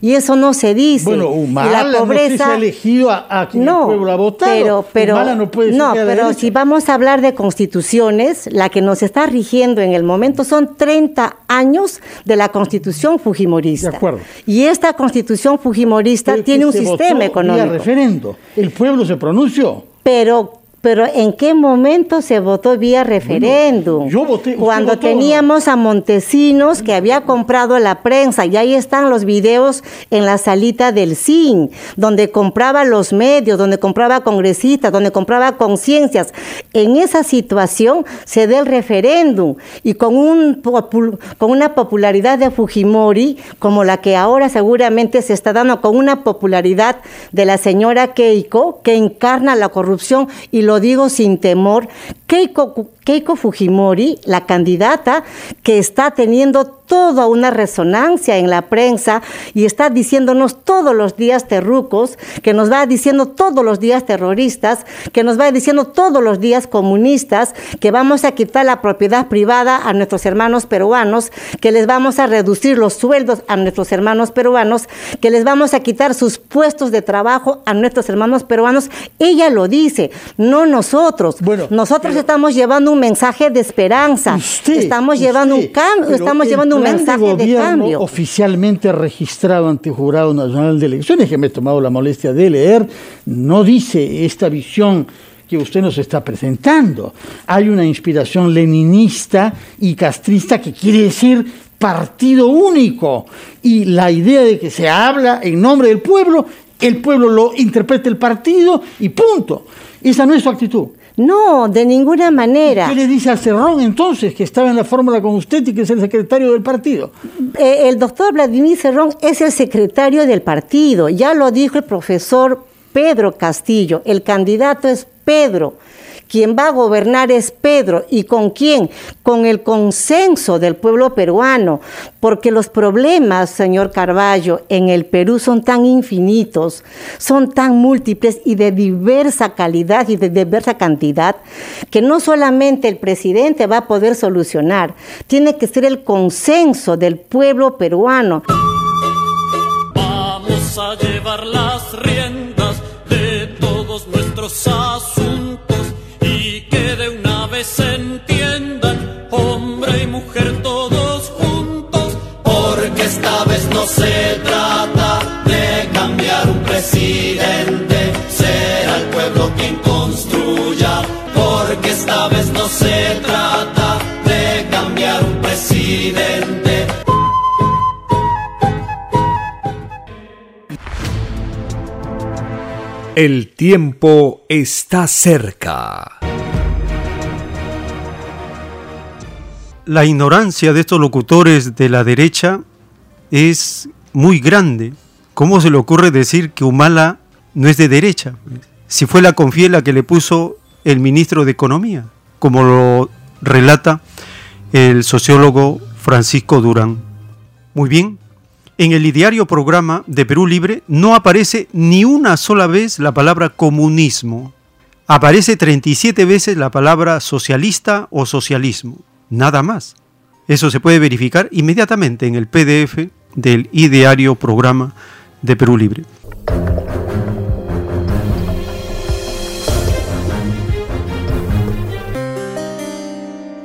Speaker 21: Y eso no se dice.
Speaker 20: Bueno, Humala no sé si ha elegido a, a quien el pueblo ha votado.
Speaker 21: Pero, pero,
Speaker 20: Humala no puede
Speaker 21: no,
Speaker 20: la
Speaker 21: pero
Speaker 20: derecha.
Speaker 21: si vamos a hablar de constituciones, la que nos está rigiendo en el momento son 30 años de la constitución fujimorista.
Speaker 20: De acuerdo.
Speaker 21: Y esta constitución fujimorista
Speaker 20: Pero
Speaker 21: tiene un
Speaker 20: se
Speaker 21: sistema
Speaker 20: votó vía
Speaker 21: económico.
Speaker 20: referendo. El pueblo se pronunció.
Speaker 21: Pero, pero ¿en qué momento se votó vía referéndum?
Speaker 20: yo voté,
Speaker 21: Cuando
Speaker 20: votó, ¿no?
Speaker 21: teníamos a Montesinos que había comprado la prensa, y ahí están los videos en la salita del CIN, donde compraba los medios, donde compraba congresistas, donde compraba conciencias. En esa situación se da el referéndum y con, un con una popularidad de Fujimori, como la que ahora seguramente se está dando con una popularidad de la señora Keiko, que encarna la corrupción, y lo digo sin temor, Keiko, Keiko Fujimori, la candidata que está teniendo toda una resonancia en la prensa y está diciéndonos todos los días terrucos, que nos va diciendo todos los días terroristas, que nos va diciendo todos los días comunistas, que vamos a quitar la propiedad privada a nuestros hermanos peruanos, que les vamos a reducir los sueldos a nuestros hermanos peruanos, que les vamos a quitar sus puestos de trabajo a nuestros hermanos peruanos. Ella lo dice, no nosotros. nosotros estamos llevando un mensaje de esperanza. estamos llevando un cambio, estamos llevando un
Speaker 20: de
Speaker 21: mensaje de,
Speaker 20: gobierno
Speaker 21: cambio.
Speaker 20: oficialmente registrado ante el Jurado Nacional de Elecciones, que me he tomado la molestia de leer, no dice esta visión que usted nos está presentando. Hay una inspiración leninista y castrista que quiere decir partido único. Y la idea de que se habla en nombre del pueblo, el pueblo lo interpreta el partido y punto. Esa no es su actitud.
Speaker 21: No, de ninguna manera.
Speaker 20: ¿Qué le dice al Cerrón entonces, que estaba en la fórmula con usted y que es el secretario del partido?
Speaker 21: Eh, el doctor Vladimir Cerrón es el secretario del partido. Ya lo dijo el profesor Pedro Castillo. El candidato es Pedro. Quien va a gobernar es Pedro. ¿Y con quién? Con el consenso del pueblo peruano. Porque los problemas, señor Carballo, en el Perú son tan infinitos, son tan múltiples y de diversa calidad y de diversa cantidad, que no solamente el presidente va a poder solucionar, tiene que ser el consenso del pueblo peruano.
Speaker 8: Vamos a llevar las riendas de todos nuestros
Speaker 14: El
Speaker 1: tiempo está cerca.
Speaker 2: La ignorancia de estos locutores de la derecha es muy grande. ¿Cómo se le ocurre decir que Humala no es de derecha? Si fue la confiela que le puso el ministro de Economía, como lo relata el sociólogo Francisco Durán. Muy bien, en el diario programa de Perú Libre no aparece ni una sola vez la palabra comunismo. Aparece 37 veces la palabra socialista o socialismo. Nada más. Eso se puede verificar inmediatamente en el PDF del ideario programa de Perú Libre.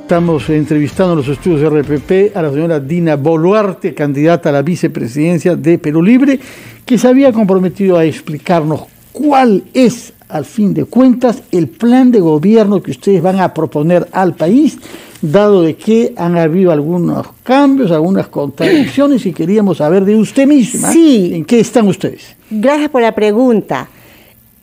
Speaker 20: Estamos entrevistando en los estudios de RPP a la señora Dina Boluarte, candidata a la vicepresidencia de Perú Libre, que se había comprometido a explicarnos cuál es, al fin de cuentas, el plan de gobierno que ustedes van a proponer al país, dado de que han habido algunos cambios, algunas contradicciones y queríamos saber de usted misma en qué están ustedes.
Speaker 21: Gracias por la pregunta.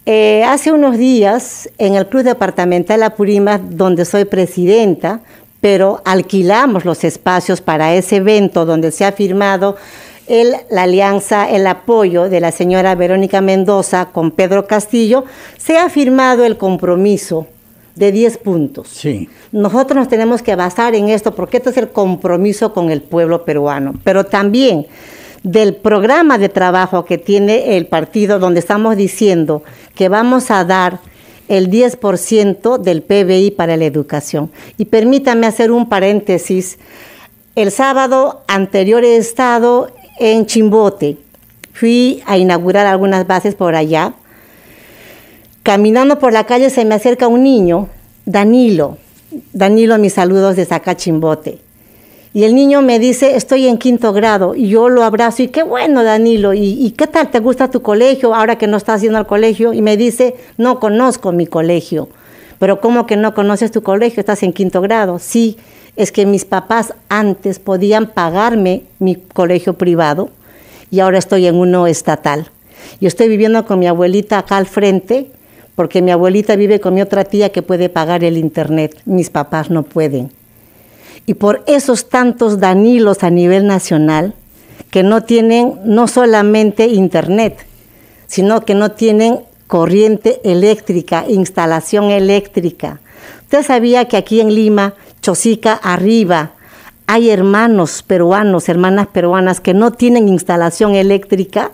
Speaker 21: Eh, hace unos días, en el Club Departamental Apurímac, donde soy presidenta, pero alquilamos los espacios para ese evento donde se ha firmado el, la alianza, el apoyo de la señora Verónica Mendoza con Pedro Castillo, se ha firmado el compromiso de 10 puntos.
Speaker 20: Sí.
Speaker 21: Nosotros nos tenemos que basar en esto porque esto es el compromiso con el pueblo peruano, pero también del programa de trabajo que tiene el partido donde estamos diciendo que vamos a dar el 10% del PBI para la educación. Y permítame hacer un paréntesis. El sábado anterior he estado en Chimbote. Fui a inaugurar algunas bases por allá. Caminando por la calle se me acerca un niño, Danilo. Danilo, mis saludos de Chimbote. Y el niño me dice, estoy en quinto grado, y yo lo abrazo, y qué bueno, Danilo, ¿y, qué tal te gusta tu colegio ahora que no estás yendo al colegio? Y me dice, no conozco mi colegio. Pero ¿cómo que no conoces tu colegio? Estás en quinto grado. Sí, es que mis papás antes podían pagarme mi colegio privado y ahora estoy en uno estatal. Yo estoy viviendo con mi abuelita acá al frente, porque mi abuelita vive con mi otra tía que puede pagar el internet. Mis papás no pueden. Y por esos tantos Danilos a nivel nacional que no tienen no solamente internet, sino que no tienen corriente eléctrica, instalación eléctrica. Usted sabía que aquí en Lima, Chosica arriba, hay hermanos peruanos, hermanas peruanas que no tienen instalación eléctrica,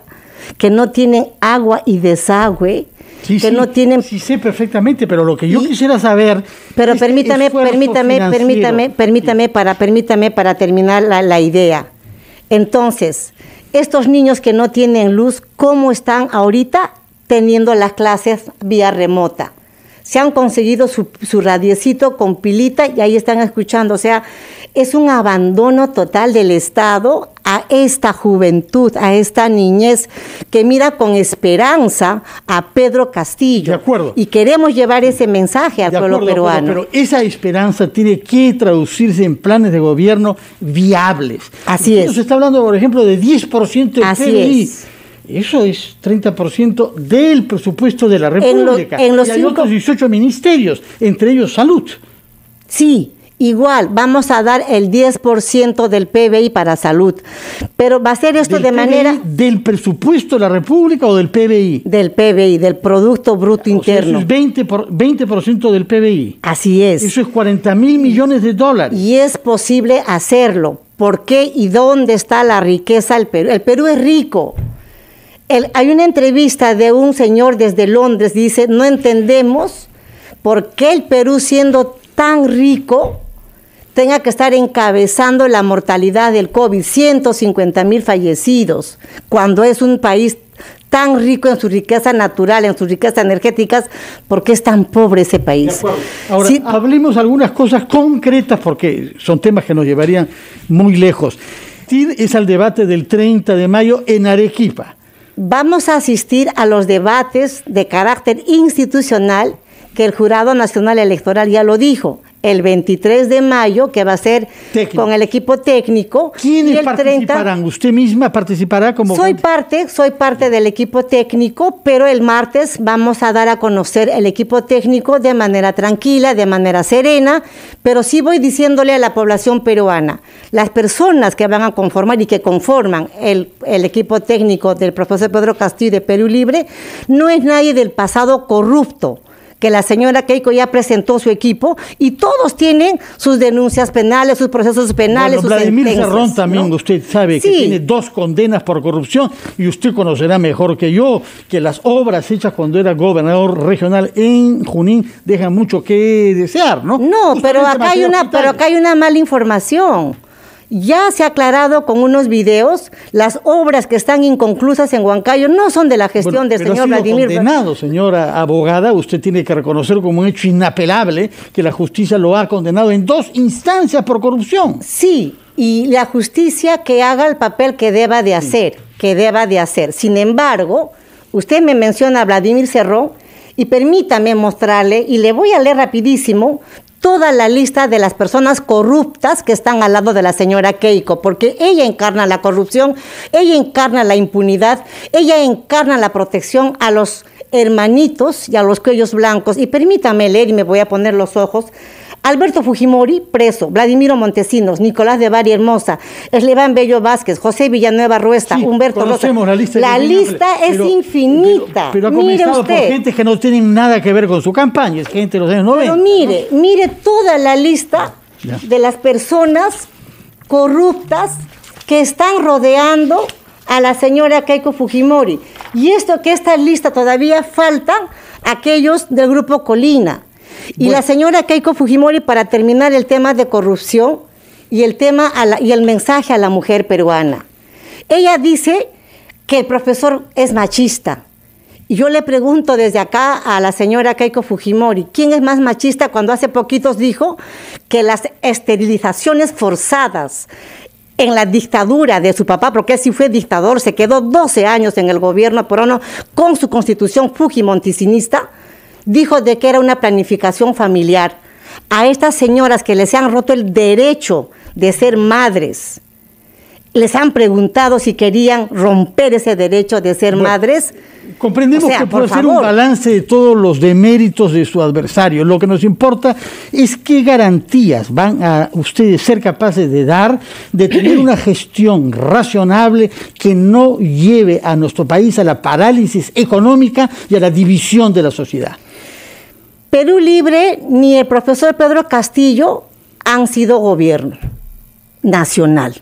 Speaker 21: que no tienen agua y desagüe,
Speaker 20: Sí,
Speaker 21: que
Speaker 20: sí,
Speaker 21: no tienen
Speaker 20: sí sé perfectamente, pero lo que yo quisiera saber
Speaker 21: Pero permítame, permítame,
Speaker 20: financiero.
Speaker 21: permítame, permítame para, permítame para terminar la, la idea. Entonces, estos niños que no tienen luz, ¿cómo están ahorita teniendo las clases vía remota? se han conseguido su, su radiecito con pilita y ahí están escuchando. O sea, es un abandono total del Estado a esta juventud, a esta niñez que mira con esperanza a Pedro Castillo.
Speaker 20: De acuerdo.
Speaker 21: Y queremos llevar ese mensaje al
Speaker 20: De
Speaker 21: pueblo
Speaker 20: acuerdo,
Speaker 21: peruano.
Speaker 20: Pero esa esperanza tiene que traducirse en planes de gobierno viables.
Speaker 21: Así es.
Speaker 20: Se está hablando, por ejemplo, de 10% del
Speaker 21: Así
Speaker 20: PBI.
Speaker 21: es.
Speaker 20: Eso es 30% del presupuesto de la
Speaker 21: En lo-
Speaker 20: República.
Speaker 21: en los
Speaker 20: y hay
Speaker 21: cinco-
Speaker 20: otros 18 ministerios, entre ellos salud.
Speaker 21: Sí, igual, vamos a dar el 10% del PBI para salud. Pero va a ser esto
Speaker 20: ¿Del
Speaker 21: de
Speaker 20: PBI,
Speaker 21: manera
Speaker 20: ¿Del presupuesto de la República o del PBI?
Speaker 21: del PBI, del Producto Bruto
Speaker 20: O sea,
Speaker 21: Interno.
Speaker 20: eso es 20%, por, 20 del PBI.
Speaker 21: Así es.
Speaker 20: Eso es 40 mil millones de dólares.
Speaker 21: Y es posible hacerlo. ¿Por qué y dónde está la riqueza del Perú? El Perú es rico. El- hay una entrevista de un señor desde Londres, dice, no entendemos por qué el Perú siendo tan rico tenga que estar encabezando la mortalidad del COVID, 150 mil fallecidos, cuando es un país tan rico en su riqueza natural, en sus riquezas energéticas, ¿por qué es tan pobre ese país?
Speaker 20: Ahora,
Speaker 21: Sí,
Speaker 20: hablemos algunas cosas concretas porque son temas que nos llevarían muy lejos. TID es al debate del 30 de mayo en Arequipa.
Speaker 21: Vamos a asistir a los debates de carácter institucional que el Jurado Nacional Electoral ya lo dijo, el 23 de mayo, que va a ser con el equipo técnico.
Speaker 20: ¿Quiénes
Speaker 21: y el 30
Speaker 20: participarán? ¿Usted misma participará como
Speaker 21: Soy parte, soy parte del equipo técnico, pero el martes vamos a dar a conocer el equipo técnico de manera tranquila, de manera serena, pero sí voy diciéndole a la población peruana, las personas que van a conformar y que conforman el, el equipo técnico del profesor Pedro Castillo de Perú Libre, no es nadie del pasado corrupto que la señora Keiko ya presentó su equipo y todos tienen sus denuncias penales, sus procesos penales,
Speaker 20: Bueno,
Speaker 21: sus
Speaker 20: Vladimir Cerrón también,
Speaker 21: ¿no?
Speaker 20: usted sabe que
Speaker 21: Sí.
Speaker 20: tiene dos condenas por corrupción y usted conocerá mejor que yo que las obras hechas cuando era gobernador regional en Junín dejan mucho que desear, ¿no?
Speaker 21: No, pero acá hay una, pero acá hay una mala información. Ya se ha aclarado con unos videos, las obras que están inconclusas en Huancayo no son de la gestión
Speaker 20: Bueno,
Speaker 21: del
Speaker 20: pero
Speaker 21: señor
Speaker 20: ha sido
Speaker 21: Vladimir.
Speaker 20: condenado, señora abogada. Usted tiene que reconocer como un hecho inapelable que la justicia lo ha condenado en dos instancias por corrupción.
Speaker 21: Sí, y la justicia que haga el papel que deba de hacer, que deba de hacer. Sin embargo, usted me menciona a Vladimir Cerrón y permítame mostrarle, y le voy a leer rapidísimo, toda la lista de las personas corruptas que están al lado de la señora Keiko, porque ella encarna la corrupción, ella encarna la impunidad, ella encarna la protección a los hermanitos y a los cuellos blancos. Y permítame leer y me voy a poner los ojos. Alberto Fujimori, preso. Vladimiro Montesinos, Nicolás de Bari Hermosa, Eslevan Bello Vázquez, José Villanueva Ruesta, Humberto Rosa.
Speaker 20: La lista.
Speaker 21: La lista es
Speaker 20: pero-
Speaker 21: infinita.
Speaker 20: Pero ha
Speaker 21: mire
Speaker 20: comenzado por gente que no tienen nada que ver con su campaña, es gente de los años 90.
Speaker 21: Pero mire, mire toda la lista
Speaker 20: Ya.
Speaker 21: de las personas corruptas que están rodeando a la señora Keiko Fujimori. Y esto que esta lista todavía faltan aquellos del grupo Colina. Y la señora Keiko Fujimori, para terminar el tema de corrupción y el tema a la- y el mensaje a la mujer peruana. Ella dice que el profesor es machista. Y yo le pregunto desde acá a la señora Keiko Fujimori, ¿quién es más machista cuando hace poquitos dijo que las esterilizaciones forzadas en la dictadura de su papá, porque él sí fue dictador, se quedó 12 años en el gobierno peruano con su constitución fujimonticinista, dijo de que era una planificación familiar. A estas señoras que les han roto el derecho de ser madres, les han preguntado si querían romper ese derecho de ser madres.
Speaker 20: Comprendemos
Speaker 21: O sea,
Speaker 20: que
Speaker 21: por
Speaker 20: puede ser un balance de todos los deméritos de su adversario. Lo que nos importa es qué garantías van a ustedes ser capaces de dar de tener una gestión razonable que no lleve a nuestro país a la parálisis económica y a la división de la sociedad.
Speaker 21: Perú Libre ni el profesor Pedro Castillo han sido gobierno nacional.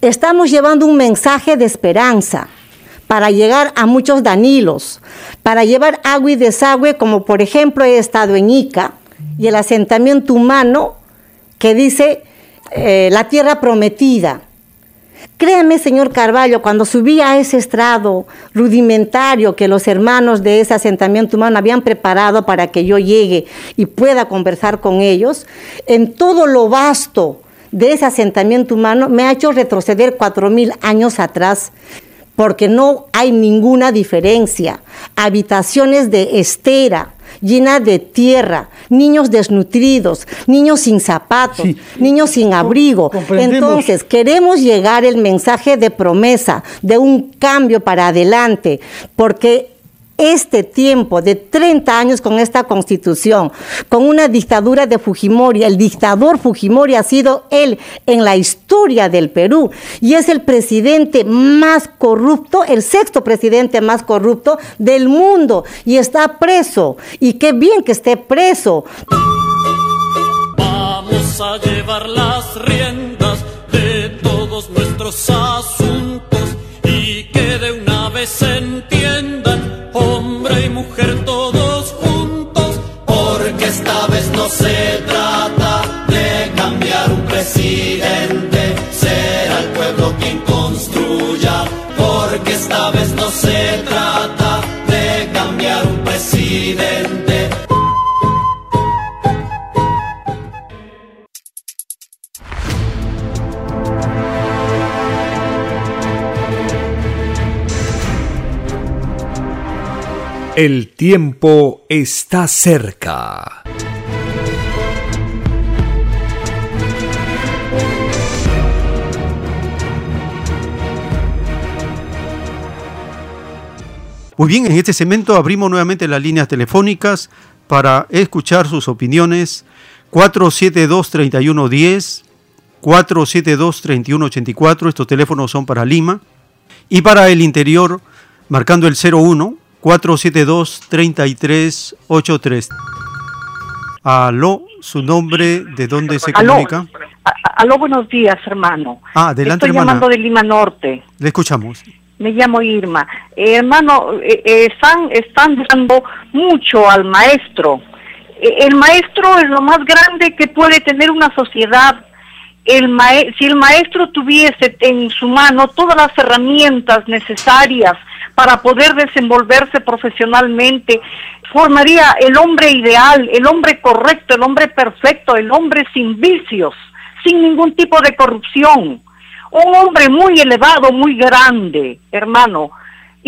Speaker 21: Estamos llevando un mensaje de esperanza para llegar a muchos Danilos, para llevar agua y desagüe, como por ejemplo he estado en Ica y el asentamiento humano que dice eh, la tierra prometida. Créame, señor Carballo, cuando subí a ese estrado rudimentario que los hermanos de ese asentamiento humano habían preparado para que yo llegue y pueda conversar con ellos, en todo lo vasto de ese asentamiento humano me ha hecho retroceder cuatro mil años atrás porque no hay ninguna diferencia. Habitaciones de estera, llenas de tierra, niños desnutridos, niños sin zapatos,
Speaker 20: Sí.
Speaker 21: niños sin abrigo. Entonces, queremos llegar el mensaje de promesa, de un cambio para adelante, porque este tiempo de 30 años con esta constitución, con una dictadura de Fujimori, el dictador Fujimori ha sido él en la historia del Perú y es el presidente más corrupto, el sexto presidente más corrupto del mundo y está preso. Y qué bien que esté preso.
Speaker 8: Vamos a llevar las riendas de todos nuestros asuntos mujer todos juntos,
Speaker 14: Porque esta vez no se trata de cambiar un presidente, será el pueblo quien construya. Porque esta vez no se trata de cambiar un presidente.
Speaker 1: El tiempo está cerca.
Speaker 2: Muy bien, en este segmento abrimos nuevamente las líneas telefónicas para escuchar sus opiniones. 472-3110, 472-3184, estos teléfonos son para Lima. Y para el interior, marcando el 01 472-3383. Aló, su nombre, de dónde se
Speaker 22: Aló.
Speaker 2: comunica.
Speaker 22: Aló, buenos días, hermano.
Speaker 2: Ah, adelante,
Speaker 22: Estoy
Speaker 2: hermana.
Speaker 22: llamando de Lima Norte.
Speaker 2: Le escuchamos.
Speaker 22: Me llamo Irma. Eh, hermano, eh, eh, están, están dando mucho al maestro. Eh, el maestro es lo más grande que puede tener una sociedad. El si el maestro tuviese en su mano todas las herramientas necesarias para poder desenvolverse profesionalmente, formaría el hombre ideal, el hombre correcto, el hombre perfecto, el hombre sin vicios, sin ningún tipo de corrupción. Un hombre muy elevado, muy grande, hermano,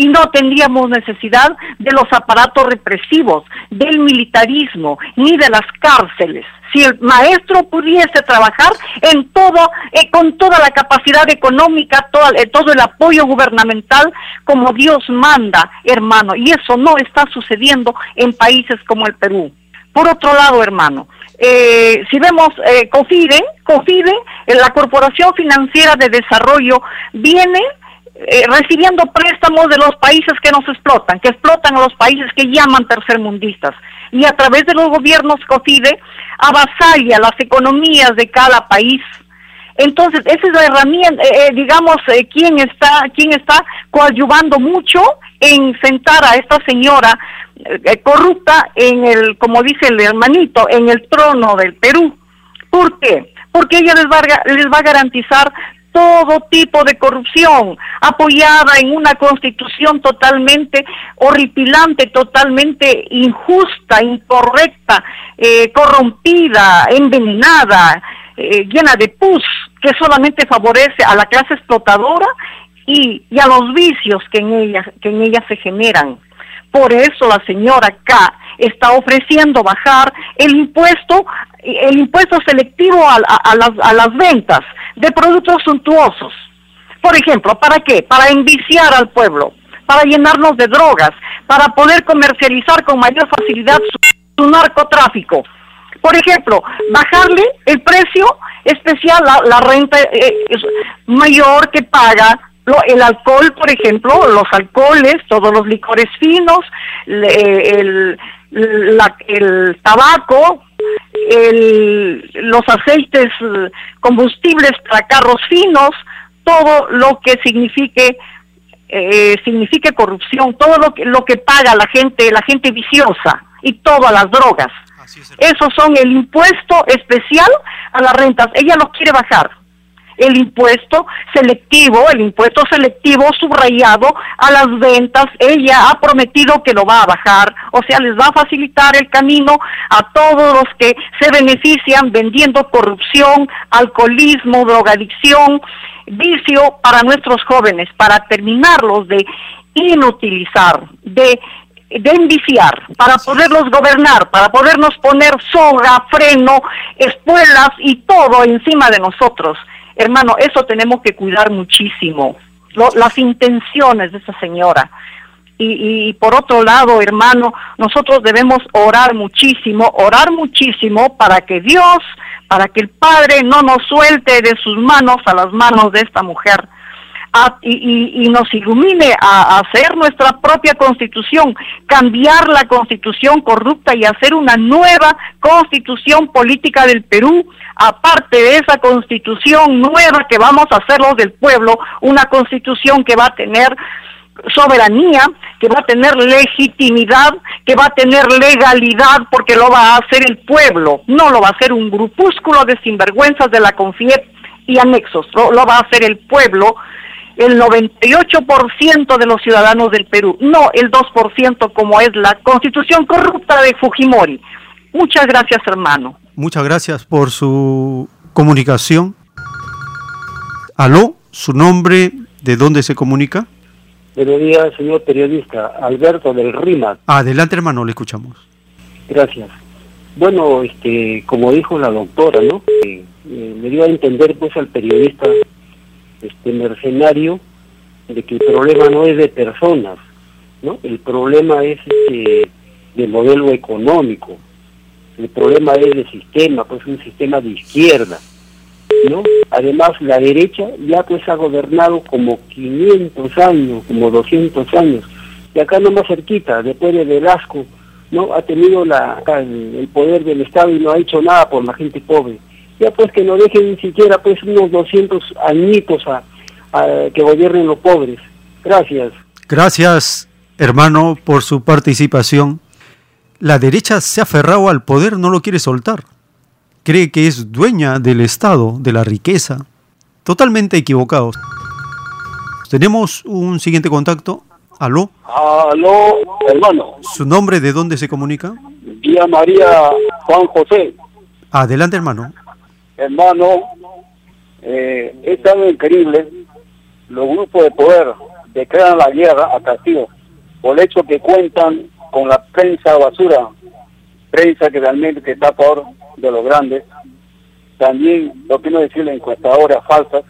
Speaker 22: y no tendríamos necesidad de los aparatos represivos, del militarismo, ni de las cárceles. Si el maestro pudiese trabajar en todo, eh, con toda la capacidad económica, toda- eh, todo el apoyo gubernamental, como Dios manda, hermano, y eso no está sucediendo en países como el Perú. Por otro lado, hermano, eh, si vemos eh, COFIDE, COFIDE, eh, la Corporación Financiera de Desarrollo, viene eh, recibiendo préstamos de los países que nos explotan, que explotan a los países que llaman tercermundistas. Y a través de los gobiernos COFIDE avasalla las economías de cada país. Entonces, esa es la herramienta, eh, eh, digamos, eh, quién está, quién está coadyuvando mucho en sentar a esta señora eh, corrupta en el, como dice el hermanito, en el trono del Perú. ¿Por qué? Porque ella les va, les va a garantizar todo tipo de corrupción, apoyada en una constitución totalmente horripilante, totalmente injusta, incorrecta, eh, corrompida, envenenada, eh, llena de pus, que solamente favorece a la clase explotadora y, y a los vicios que en ella, que en ella se generan. Por eso la señora K está ofreciendo bajar el impuesto, el impuesto selectivo a, a- a las, a las ventas de productos suntuosos. Por ejemplo, ¿para qué? Para enviciar al pueblo, para llenarnos de drogas, para poder comercializar con mayor facilidad su, narcotráfico. Por ejemplo, bajarle el precio especial, la, la renta eh, mayor que paga el alcohol, por ejemplo, los alcoholes, todos los licores finos, le- el, la- el tabaco, el- los aceites eh, combustibles para carros finos, todo lo que signifique eh, signifique corrupción, todo lo que, lo que paga la gente, la gente viciosa y todas las drogas. Esos son el impuesto especial a las rentas. Ella los quiere bajar. El impuesto selectivo, el impuesto selectivo subrayado a las ventas. Ella ha prometido que lo va a bajar, o sea, les va a facilitar el camino a todos los que se benefician vendiendo corrupción, alcoholismo, drogadicción, vicio para nuestros jóvenes, para terminarlos de inutilizar, de de enviciar, para poderlos gobernar, para podernos poner soga, freno, espuelas y todo encima de nosotros. Hermano, eso tenemos que cuidar muchísimo, las intenciones de esa señora. Y, y por otro lado, hermano, nosotros debemos orar muchísimo, orar muchísimo para que Dios, para que el Padre no nos suelte de sus manos a las manos de esta mujer a- y, y- nos ilumine a, hacer nuestra propia constitución, cambiar la constitución corrupta y hacer una nueva constitución política del Perú, aparte de esa constitución nueva que vamos a hacer los del pueblo, una constitución que va a tener soberanía, que va a tener legitimidad, que va a tener legalidad, porque lo va a hacer el pueblo, no lo va a hacer un grupúsculo de sinvergüenzas de la CONFIEP y anexos, lo va a hacer el pueblo, el 98% de los ciudadanos del Perú, no el 2% como es la constitución corrupta de Fujimori. Muchas gracias, hermano.
Speaker 2: Muchas gracias por su comunicación. Aló, su nombre, ¿de dónde se comunica?
Speaker 23: Buenos días, señor periodista. Alberto del RIMAC.
Speaker 2: Adelante, hermano, le escuchamos.
Speaker 23: Gracias. Bueno, este, como dijo la doctora, ¿no? Eh, eh, le dio a entender, pues, al periodista este mercenario de que el problema no es de personas, ¿no? El problema es este, de modelo económico. El problema es de sistema, pues un sistema de izquierda, ¿no? Además, la derecha ya pues ha gobernado como 500 años, como 200 años. Y acá nomás cerquita, después de Velasco, ¿no? Ha tenido la, el poder del Estado y no ha hecho nada por la gente pobre. Ya pues que no dejen ni siquiera pues unos 200 añitos a, a que gobiernen los pobres. Gracias.
Speaker 2: Gracias, hermano, por su participación. La derecha se ha aferrado al poder, no lo quiere soltar. Cree que es dueña del Estado, de la riqueza. Totalmente equivocados. Tenemos un siguiente contacto. Aló,
Speaker 10: Aló, hermano.
Speaker 2: su nombre, ¿de dónde se comunica?
Speaker 10: Vía María Juan José.
Speaker 2: Adelante, hermano.
Speaker 10: Hermano, eh, es algo increíble. Los grupos de poder declaran la guerra a Castillo por el hecho que cuentan con la prensa basura, prensa que realmente que está por de los grandes. También, lo que no decirle, encuestadoras falsas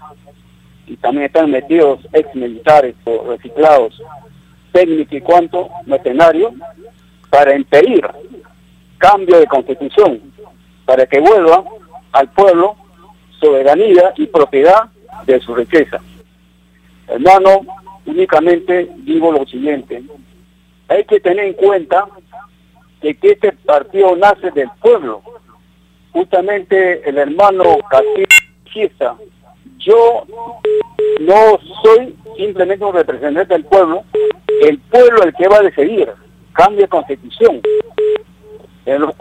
Speaker 10: y también están metidos ex militares o reciclados, técnicos y cuanto, mercenarios, para impedir cambio de constitución, para que vuelva al pueblo soberanía y propiedad de su riqueza. Hermano, únicamente digo lo siguiente, hay que tener en cuenta que este partido nace del pueblo. Justamente el hermano Castillo yo no soy simplemente un representante del pueblo, el pueblo el que va a decidir, cambia constitución. En, los,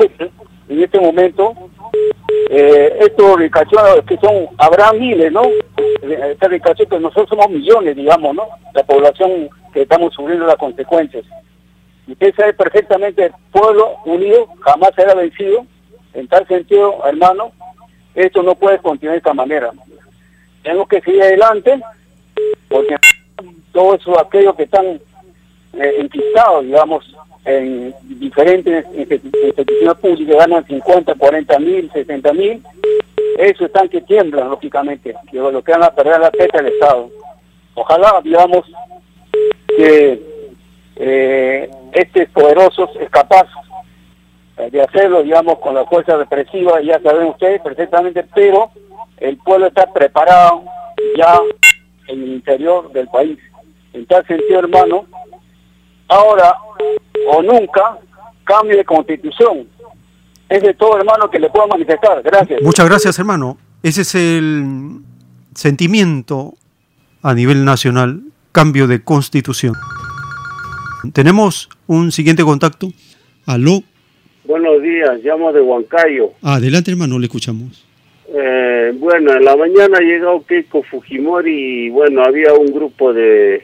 Speaker 10: en este momento, eh, estos ricachones que son, habrá miles, ¿no? Este ricacho que nosotros somos millones, digamos, ¿no? La población que estamos sufriendo las consecuencias. Y usted sabe perfectamente, el pueblo unido jamás será vencido. En tal sentido, hermano, esto no puede continuar de esta manera. Tenemos que seguir adelante, porque todos eso, aquellos que están eh, enquistados, digamos, en diferentes institu- instituciones públicas, ganan 50, 40 mil, 60 mil, eso están que tiemblan, lógicamente, que lo que van a perder la teta del Estado. Ojalá, digamos, que eh, este poderoso es capaz eh, de hacerlo, digamos, con la fuerza represiva, ya saben ustedes perfectamente, pero el pueblo está preparado ya en el interior del país. En tal sentido, hermano, ahora o nunca cambio de constitución. Es de todo, hermano, que le puedo manifestar. Gracias.
Speaker 2: Muchas gracias, hermano. Ese es el sentimiento a nivel nacional, cambio de constitución. Tenemos un siguiente contacto. Aló,
Speaker 10: Buenos días, llamo de Huancayo.
Speaker 2: adelante, hermano, le escuchamos.
Speaker 24: Eh, bueno, en la mañana llegó Keiko Fujimori y bueno, había un grupo de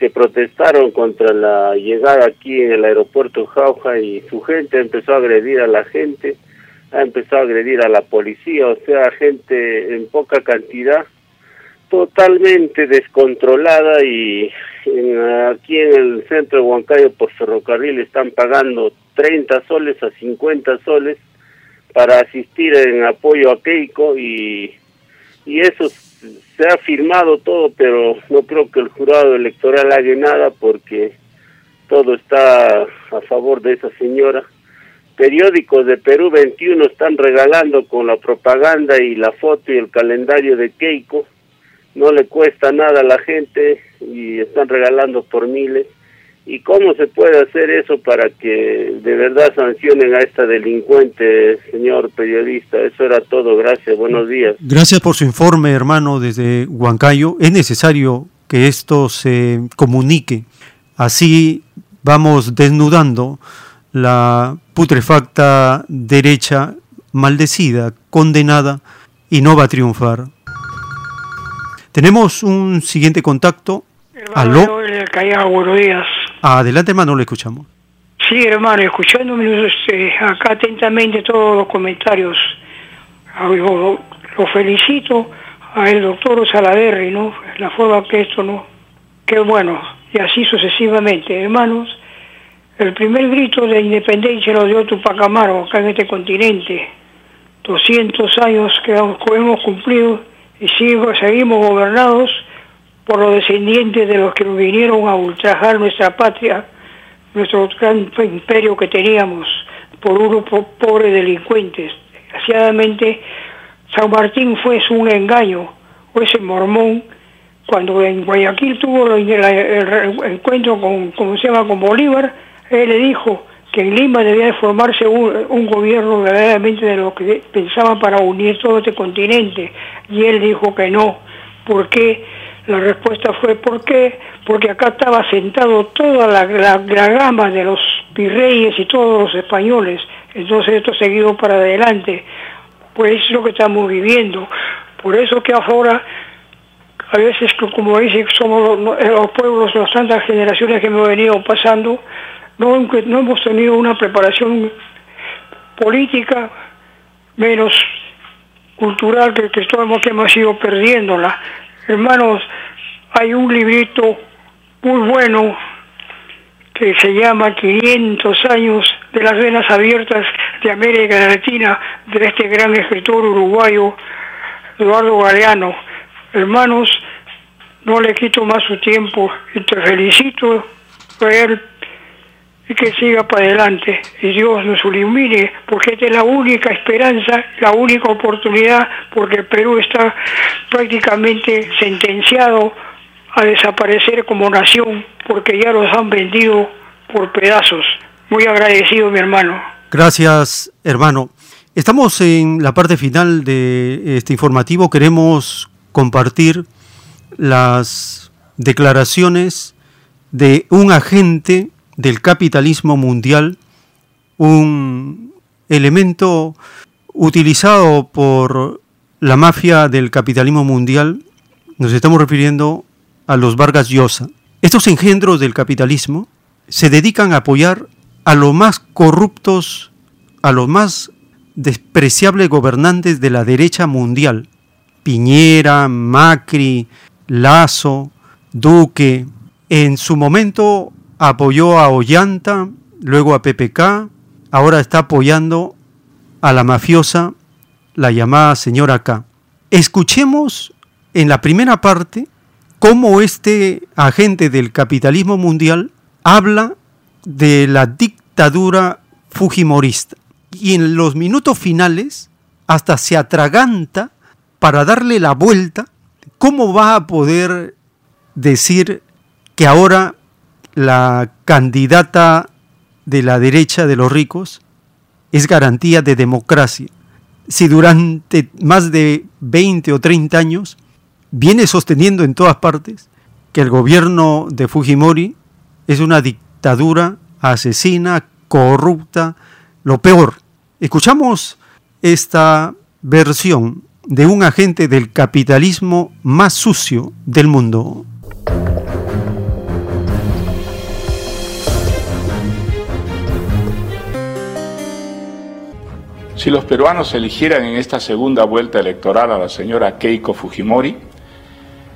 Speaker 24: que protestaron contra la llegada aquí en el aeropuerto Jauja y su gente empezó a agredir a la gente, ha empezado a agredir a la policía, o sea, gente en poca cantidad, totalmente descontrolada y en- aquí en el centro de Huancayo por ferrocarril están pagando 30 soles a 50 soles para asistir en apoyo a Keiko y, y eso se ha firmado todo, pero no creo que el jurado electoral haga nada porque todo está a favor de esa señora. Periódicos de Perú 21 están regalando con la propaganda y la foto y el calendario de Keiko. No le cuesta nada a la gente y están regalando por miles. ¿Y cómo se puede hacer eso para que de verdad sancionen a esta delincuente, señor periodista? Eso era todo. Gracias. Buenos días.
Speaker 2: Gracias por su informe, hermano, desde Huancayo. Es necesario que esto se comunique. Así vamos desnudando la putrefacta derecha maldecida, condenada y no va a triunfar. Tenemos un siguiente contacto. Aló.
Speaker 25: Joel del Callao, buenos días.
Speaker 2: Adelante, hermano, le escuchamos.
Speaker 25: Sí, hermano, escuchándome este, acá atentamente todos los comentarios. Lo, lo- lo felicito al doctor Salaverri, ¿no? La forma que esto, ¿no? Qué bueno. Y así sucesivamente. Hermanos, el primer grito de independencia lo dio Tupac Amaru acá en este continente. 200 años que hemos cumplido y sigo- seguimos gobernados por los descendientes de los que vinieron a ultrajar nuestra patria, nuestro gran imperio que teníamos, por unos po- pobres delincuentes. Desgraciadamente, San Martín fue un engaño, o ese mormón, cuando en Guayaquil tuvo el, encuentro con, ¿cómo se llama?, con Bolívar, él le dijo que en Lima debía de formarse un, un gobierno verdaderamente de lo que pensaba para unir todo este continente, y él dijo que no. ¿Por qué? La respuesta fue ¿por qué? Porque acá estaba sentado toda la, la- gama de los virreyes y todos los españoles. Entonces esto seguido para adelante. Pues es lo que estamos viviendo. Por eso que ahora, a veces como dicen, somos los, eh, los pueblos, las tantas generaciones que hemos venido pasando, no, no hemos tenido una preparación política menos cultural que, que hemos, que hemos ido perdiéndola. Hermanos, hay un librito muy bueno que se llama 500 años de las venas abiertas de América Latina de este gran escritor uruguayo Eduardo Galeano. Hermanos, no le quito más su tiempo y te felicito por él y que siga para adelante y Dios nos ilumine porque esta es la única esperanza, la única oportunidad porque el Perú está prácticamente sentenciado a desaparecer como nación porque ya los han vendido por pedazos. Muy agradecido mi hermano.
Speaker 2: Gracias, hermano. Estamos en la parte final de este informativo. Queremos compartir las declaraciones de un agente del capitalismo mundial, un elemento utilizado por la mafia del capitalismo mundial. Nos estamos refiriendo a los Vargas Llosa. Estos engendros del capitalismo se dedican a apoyar a los más corruptos, a los más despreciables gobernantes de la derecha mundial. Piñera, Macri, Lazo, Duque. En su momento apoyó a Ollanta, luego a PPK, ahora está apoyando a la mafiosa, la llamada señora K. Escuchemos en la primera parte cómo este agente del capitalismo mundial habla de la dictadura fujimorista. Y en los minutos finales hasta se atraganta para darle la vuelta. ¿Cómo va a poder decir que ahora la candidata de la derecha de los ricos es garantía de democracia? Si durante más de 20 o 30 años viene sosteniendo en todas partes que el gobierno de Fujimori es una dictadura asesina, corrupta, lo peor. Escuchamos esta versión de un agente del capitalismo más sucio del mundo.
Speaker 26: Si los peruanos eligieran en esta segunda vuelta electoral a la señora Keiko Fujimori,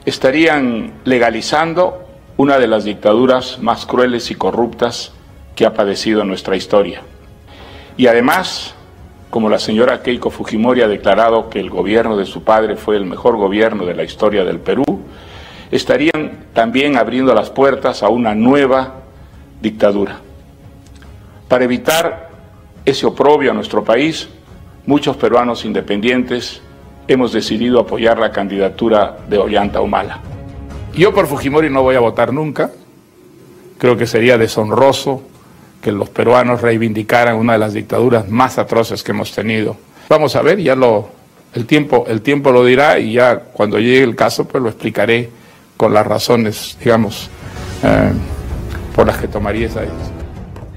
Speaker 26: estarían legalizando una de las dictaduras más crueles y corruptas que ha padecido nuestra historia. Y además, como la señora Keiko Fujimori ha declarado que el gobierno de su padre fue el mejor gobierno de la historia del Perú, estarían también abriendo las puertas a una nueva dictadura. Para evitar ese oprobio a nuestro país, muchos peruanos independientes hemos decidido apoyar la candidatura de Ollanta Humala. Yo por Fujimori no voy a votar nunca. Creo que sería deshonroso que los peruanos reivindicaran una de las dictaduras más atroces que hemos tenido. Vamos a ver, ya lo el tiempo el tiempo lo dirá y ya cuando llegue el caso pues lo explicaré con las razones, digamos, eh, por las que tomaría esa decisión.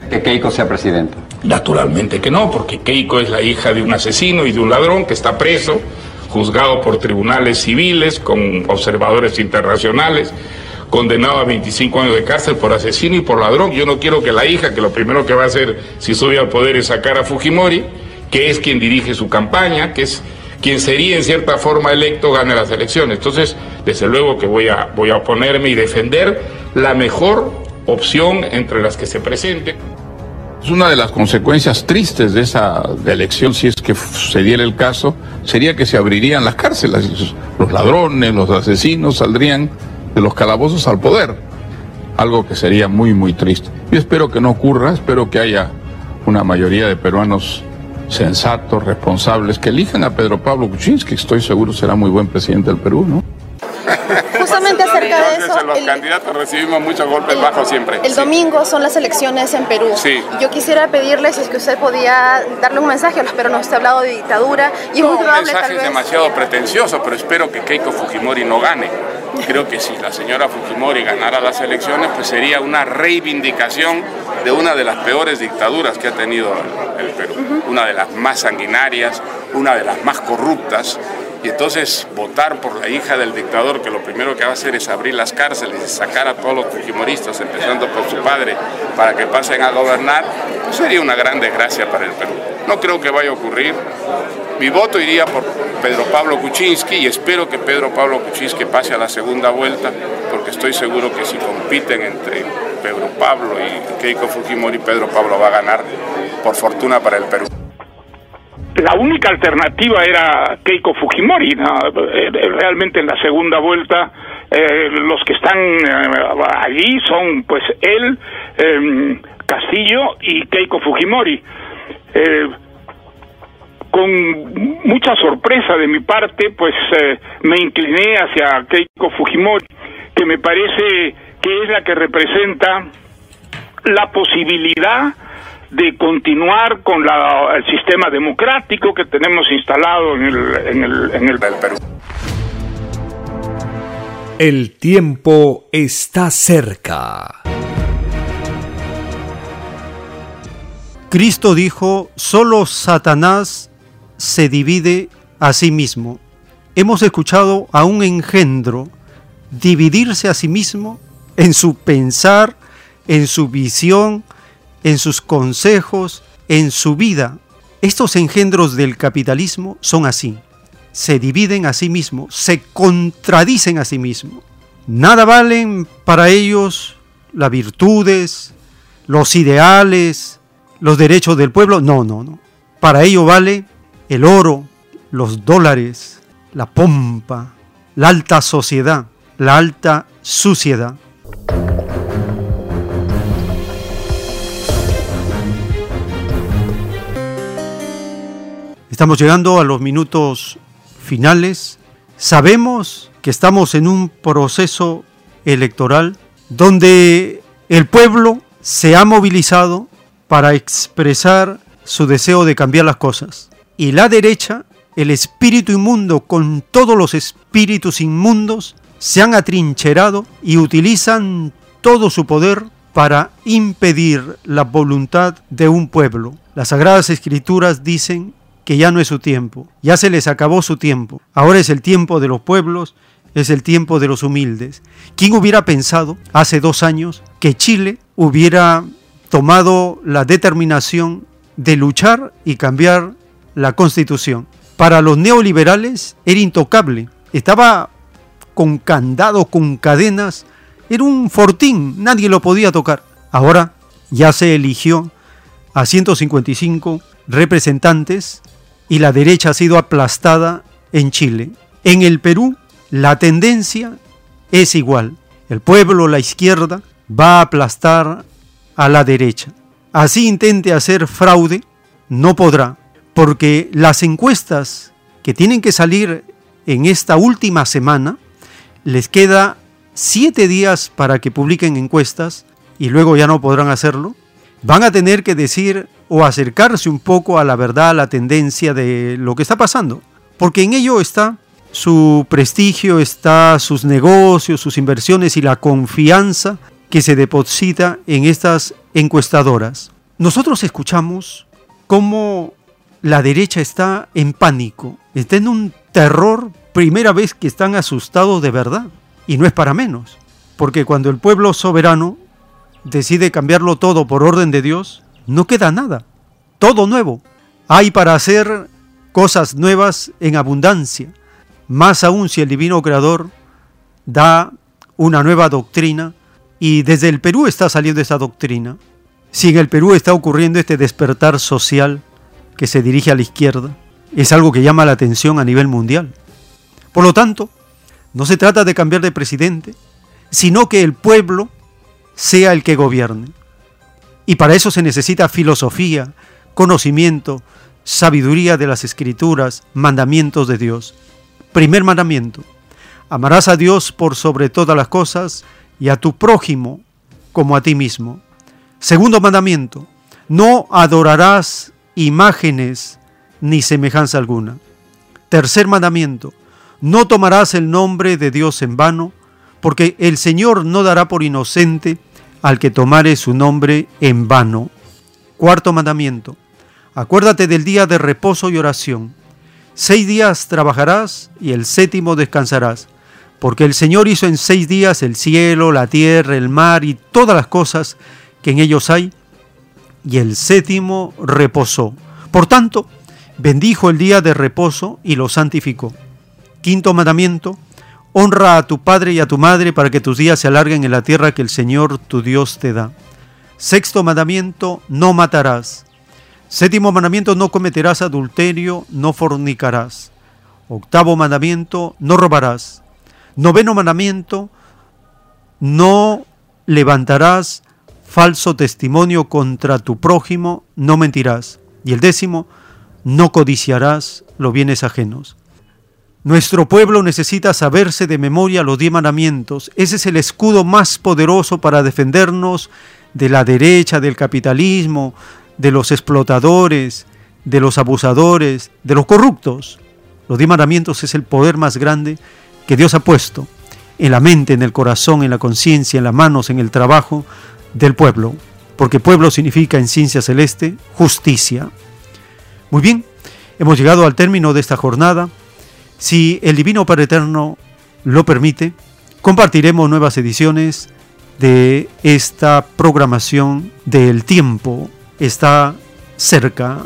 Speaker 27: Que Keiko sea presidente.
Speaker 26: Naturalmente que no, porque Keiko es la hija de un asesino y de un ladrón que está preso, juzgado por tribunales civiles, con observadores internacionales, condenado a 25 años de cárcel por asesino y por ladrón. Yo no quiero que la hija, que lo primero que va a hacer si sube al poder es sacar a Fujimori, que es quien dirige su campaña, que es quien sería en cierta forma electo, gane las elecciones. Entonces, desde luego que voy a, voy a oponerme y defender la mejor opción entre las que se presenten. Una de las consecuencias tristes de esa elección, si es que se diera el caso, sería que se abrirían las cárceles. Los ladrones, los asesinos saldrían de los calabozos al poder. Algo que sería muy, muy triste. Yo espero que no ocurra, espero que haya una mayoría de peruanos sensatos, responsables, que elijan a Pedro Pablo Kuczynski, que estoy seguro será muy buen presidente del Perú, ¿no?
Speaker 28: Justamente acerca de eso,
Speaker 26: los
Speaker 28: el,
Speaker 26: candidatos recibimos muchos golpes bajos siempre.
Speaker 28: el domingo son las elecciones en Perú.
Speaker 26: Sí.
Speaker 28: Yo quisiera pedirle si es que usted podía darle un mensaje a los peruanos. Usted ha hablado de dictadura y es
Speaker 26: No,
Speaker 28: muy
Speaker 26: un
Speaker 28: probable
Speaker 26: mensaje
Speaker 28: tal
Speaker 26: es
Speaker 28: vez...
Speaker 26: demasiado pretencioso, pero espero que Keiko Fujimori no gane. Creo que si la señora Fujimori ganara las elecciones, pues sería una reivindicación de una de las peores dictaduras que ha tenido el, el Perú, una de las más sanguinarias, una de las más corruptas. Y entonces votar por la hija del dictador, que lo primero que va a hacer es abrir las cárceles y sacar a todos los fujimoristas, empezando por su padre, para que pasen a gobernar, pues sería una gran desgracia para el Perú. No creo que vaya a ocurrir. Mi voto iría por Pedro Pablo Kuczynski y espero que Pedro Pablo Kuczynski pase a la segunda vuelta, porque estoy seguro que si compiten entre Pedro Pablo y Keiko Fujimori, Pedro Pablo va a ganar por fortuna para el Perú.
Speaker 29: La única alternativa era Keiko Fujimori. ¿no? Eh, Realmente en la segunda vuelta eh, los que están eh, allí son pues él, eh, Castillo y Keiko Fujimori. Eh, con mucha sorpresa de mi parte, pues eh, me incliné hacia Keiko Fujimori, que me parece que es la que representa la posibilidad de continuar con la- el sistema democrático que tenemos instalado en el, en el, en el Perú.
Speaker 1: El tiempo está cerca.
Speaker 2: Cristo dijo, solo Satanás se divide a sí mismo. Hemos escuchado a un engendro dividirse a sí mismo en su pensar, en su visión, en sus consejos, en su vida. Estos engendros del capitalismo son así. Se dividen a sí mismos, se contradicen a sí mismos. Nada valen para ellos las virtudes, los ideales, los derechos del pueblo. No, no, no. Para ello vale el oro, los dólares, la pompa, la alta sociedad, la alta suciedad. Estamos llegando a los minutos finales. Sabemos que estamos en un proceso electoral donde el pueblo se ha movilizado para expresar su deseo de cambiar las cosas. Y la derecha, el espíritu inmundo con todos los espíritus inmundos, se han atrincherado y utilizan todo su poder para impedir la voluntad de un pueblo. Las sagradas escrituras dicen que ya no es su tiempo, ya se les acabó su tiempo. Ahora es el tiempo de los pueblos, es el tiempo de los humildes. ¿Quién hubiera pensado hace dos años que Chile hubiera tomado la determinación de luchar y cambiar la constitución? Para los neoliberales era intocable, estaba con candado, con cadenas, era un fortín, nadie lo podía tocar. Ahora ya se eligió a 155 representantes y la derecha ha sido aplastada en Chile. En el Perú la tendencia es igual. El pueblo, la izquierda, va a aplastar a la derecha. Así intente hacer fraude, no podrá, porque las encuestas que tienen que salir en esta última semana, les queda siete días para que publiquen encuestas y luego ya no podrán hacerlo, van a tener que decir o acercarse un poco a la verdad, a la tendencia de lo que está pasando, porque en ello está su prestigio, está sus negocios, sus inversiones y la confianza que se deposita en estas encuestadoras. Nosotros escuchamos cómo la derecha está en pánico, está en un terror, primera vez que están asustados de verdad. Y no es para menos, porque cuando el pueblo soberano decide cambiarlo todo por orden de Dios, no queda nada, todo nuevo. Hay para hacer cosas nuevas en abundancia, más aún si el divino creador da una nueva doctrina y desde el Perú está saliendo esa doctrina. Si en el Perú está ocurriendo este despertar social que se dirige a la izquierda, es algo que llama la atención a nivel mundial. Por lo tanto, no se trata de cambiar de presidente, sino que el pueblo sea el que gobierne. Y para eso se necesita filosofía, conocimiento, sabiduría de las escrituras, mandamientos de Dios. Primer mandamiento, amarás a Dios por sobre todas las cosas y a tu prójimo como a ti mismo. Segundo mandamiento, no adorarás imágenes ni semejanza alguna. Tercer mandamiento, no tomarás el nombre de Dios en vano, porque el Señor no dará por inocente al que tomare su nombre en vano. Cuarto mandamiento. Acuérdate del día de reposo y oración. Seis días trabajarás y el séptimo descansarás, porque el Señor hizo en seis días el cielo, la tierra, el mar y todas las cosas que en ellos hay, y el séptimo reposó. Por tanto, bendijo el día de reposo y lo santificó. Quinto mandamiento, honra a tu padre y a tu madre para que tus días se alarguen en la tierra que el Señor tu Dios te da. Sexto mandamiento, no matarás. Séptimo mandamiento, no cometerás adulterio, no fornicarás. Octavo mandamiento, no robarás. Noveno mandamiento, no levantarás falso testimonio contra tu prójimo, no mentirás. Y el décimo, no codiciarás los bienes ajenos. Nuestro pueblo necesita saberse de memoria los diez mandamientos. Ese es el escudo más poderoso para defendernos de la derecha, del capitalismo, de los explotadores, de los abusadores, de los corruptos. Los diez mandamientos es el poder más grande que Dios ha puesto en la mente, en el corazón, en la conciencia, en las manos, en el trabajo del pueblo. Porque pueblo significa en ciencia celeste justicia. Muy bien, hemos llegado al término de esta jornada. Si el Divino Padre Eterno lo permite, compartiremos nuevas ediciones de esta programación del tiempo. Está cerca.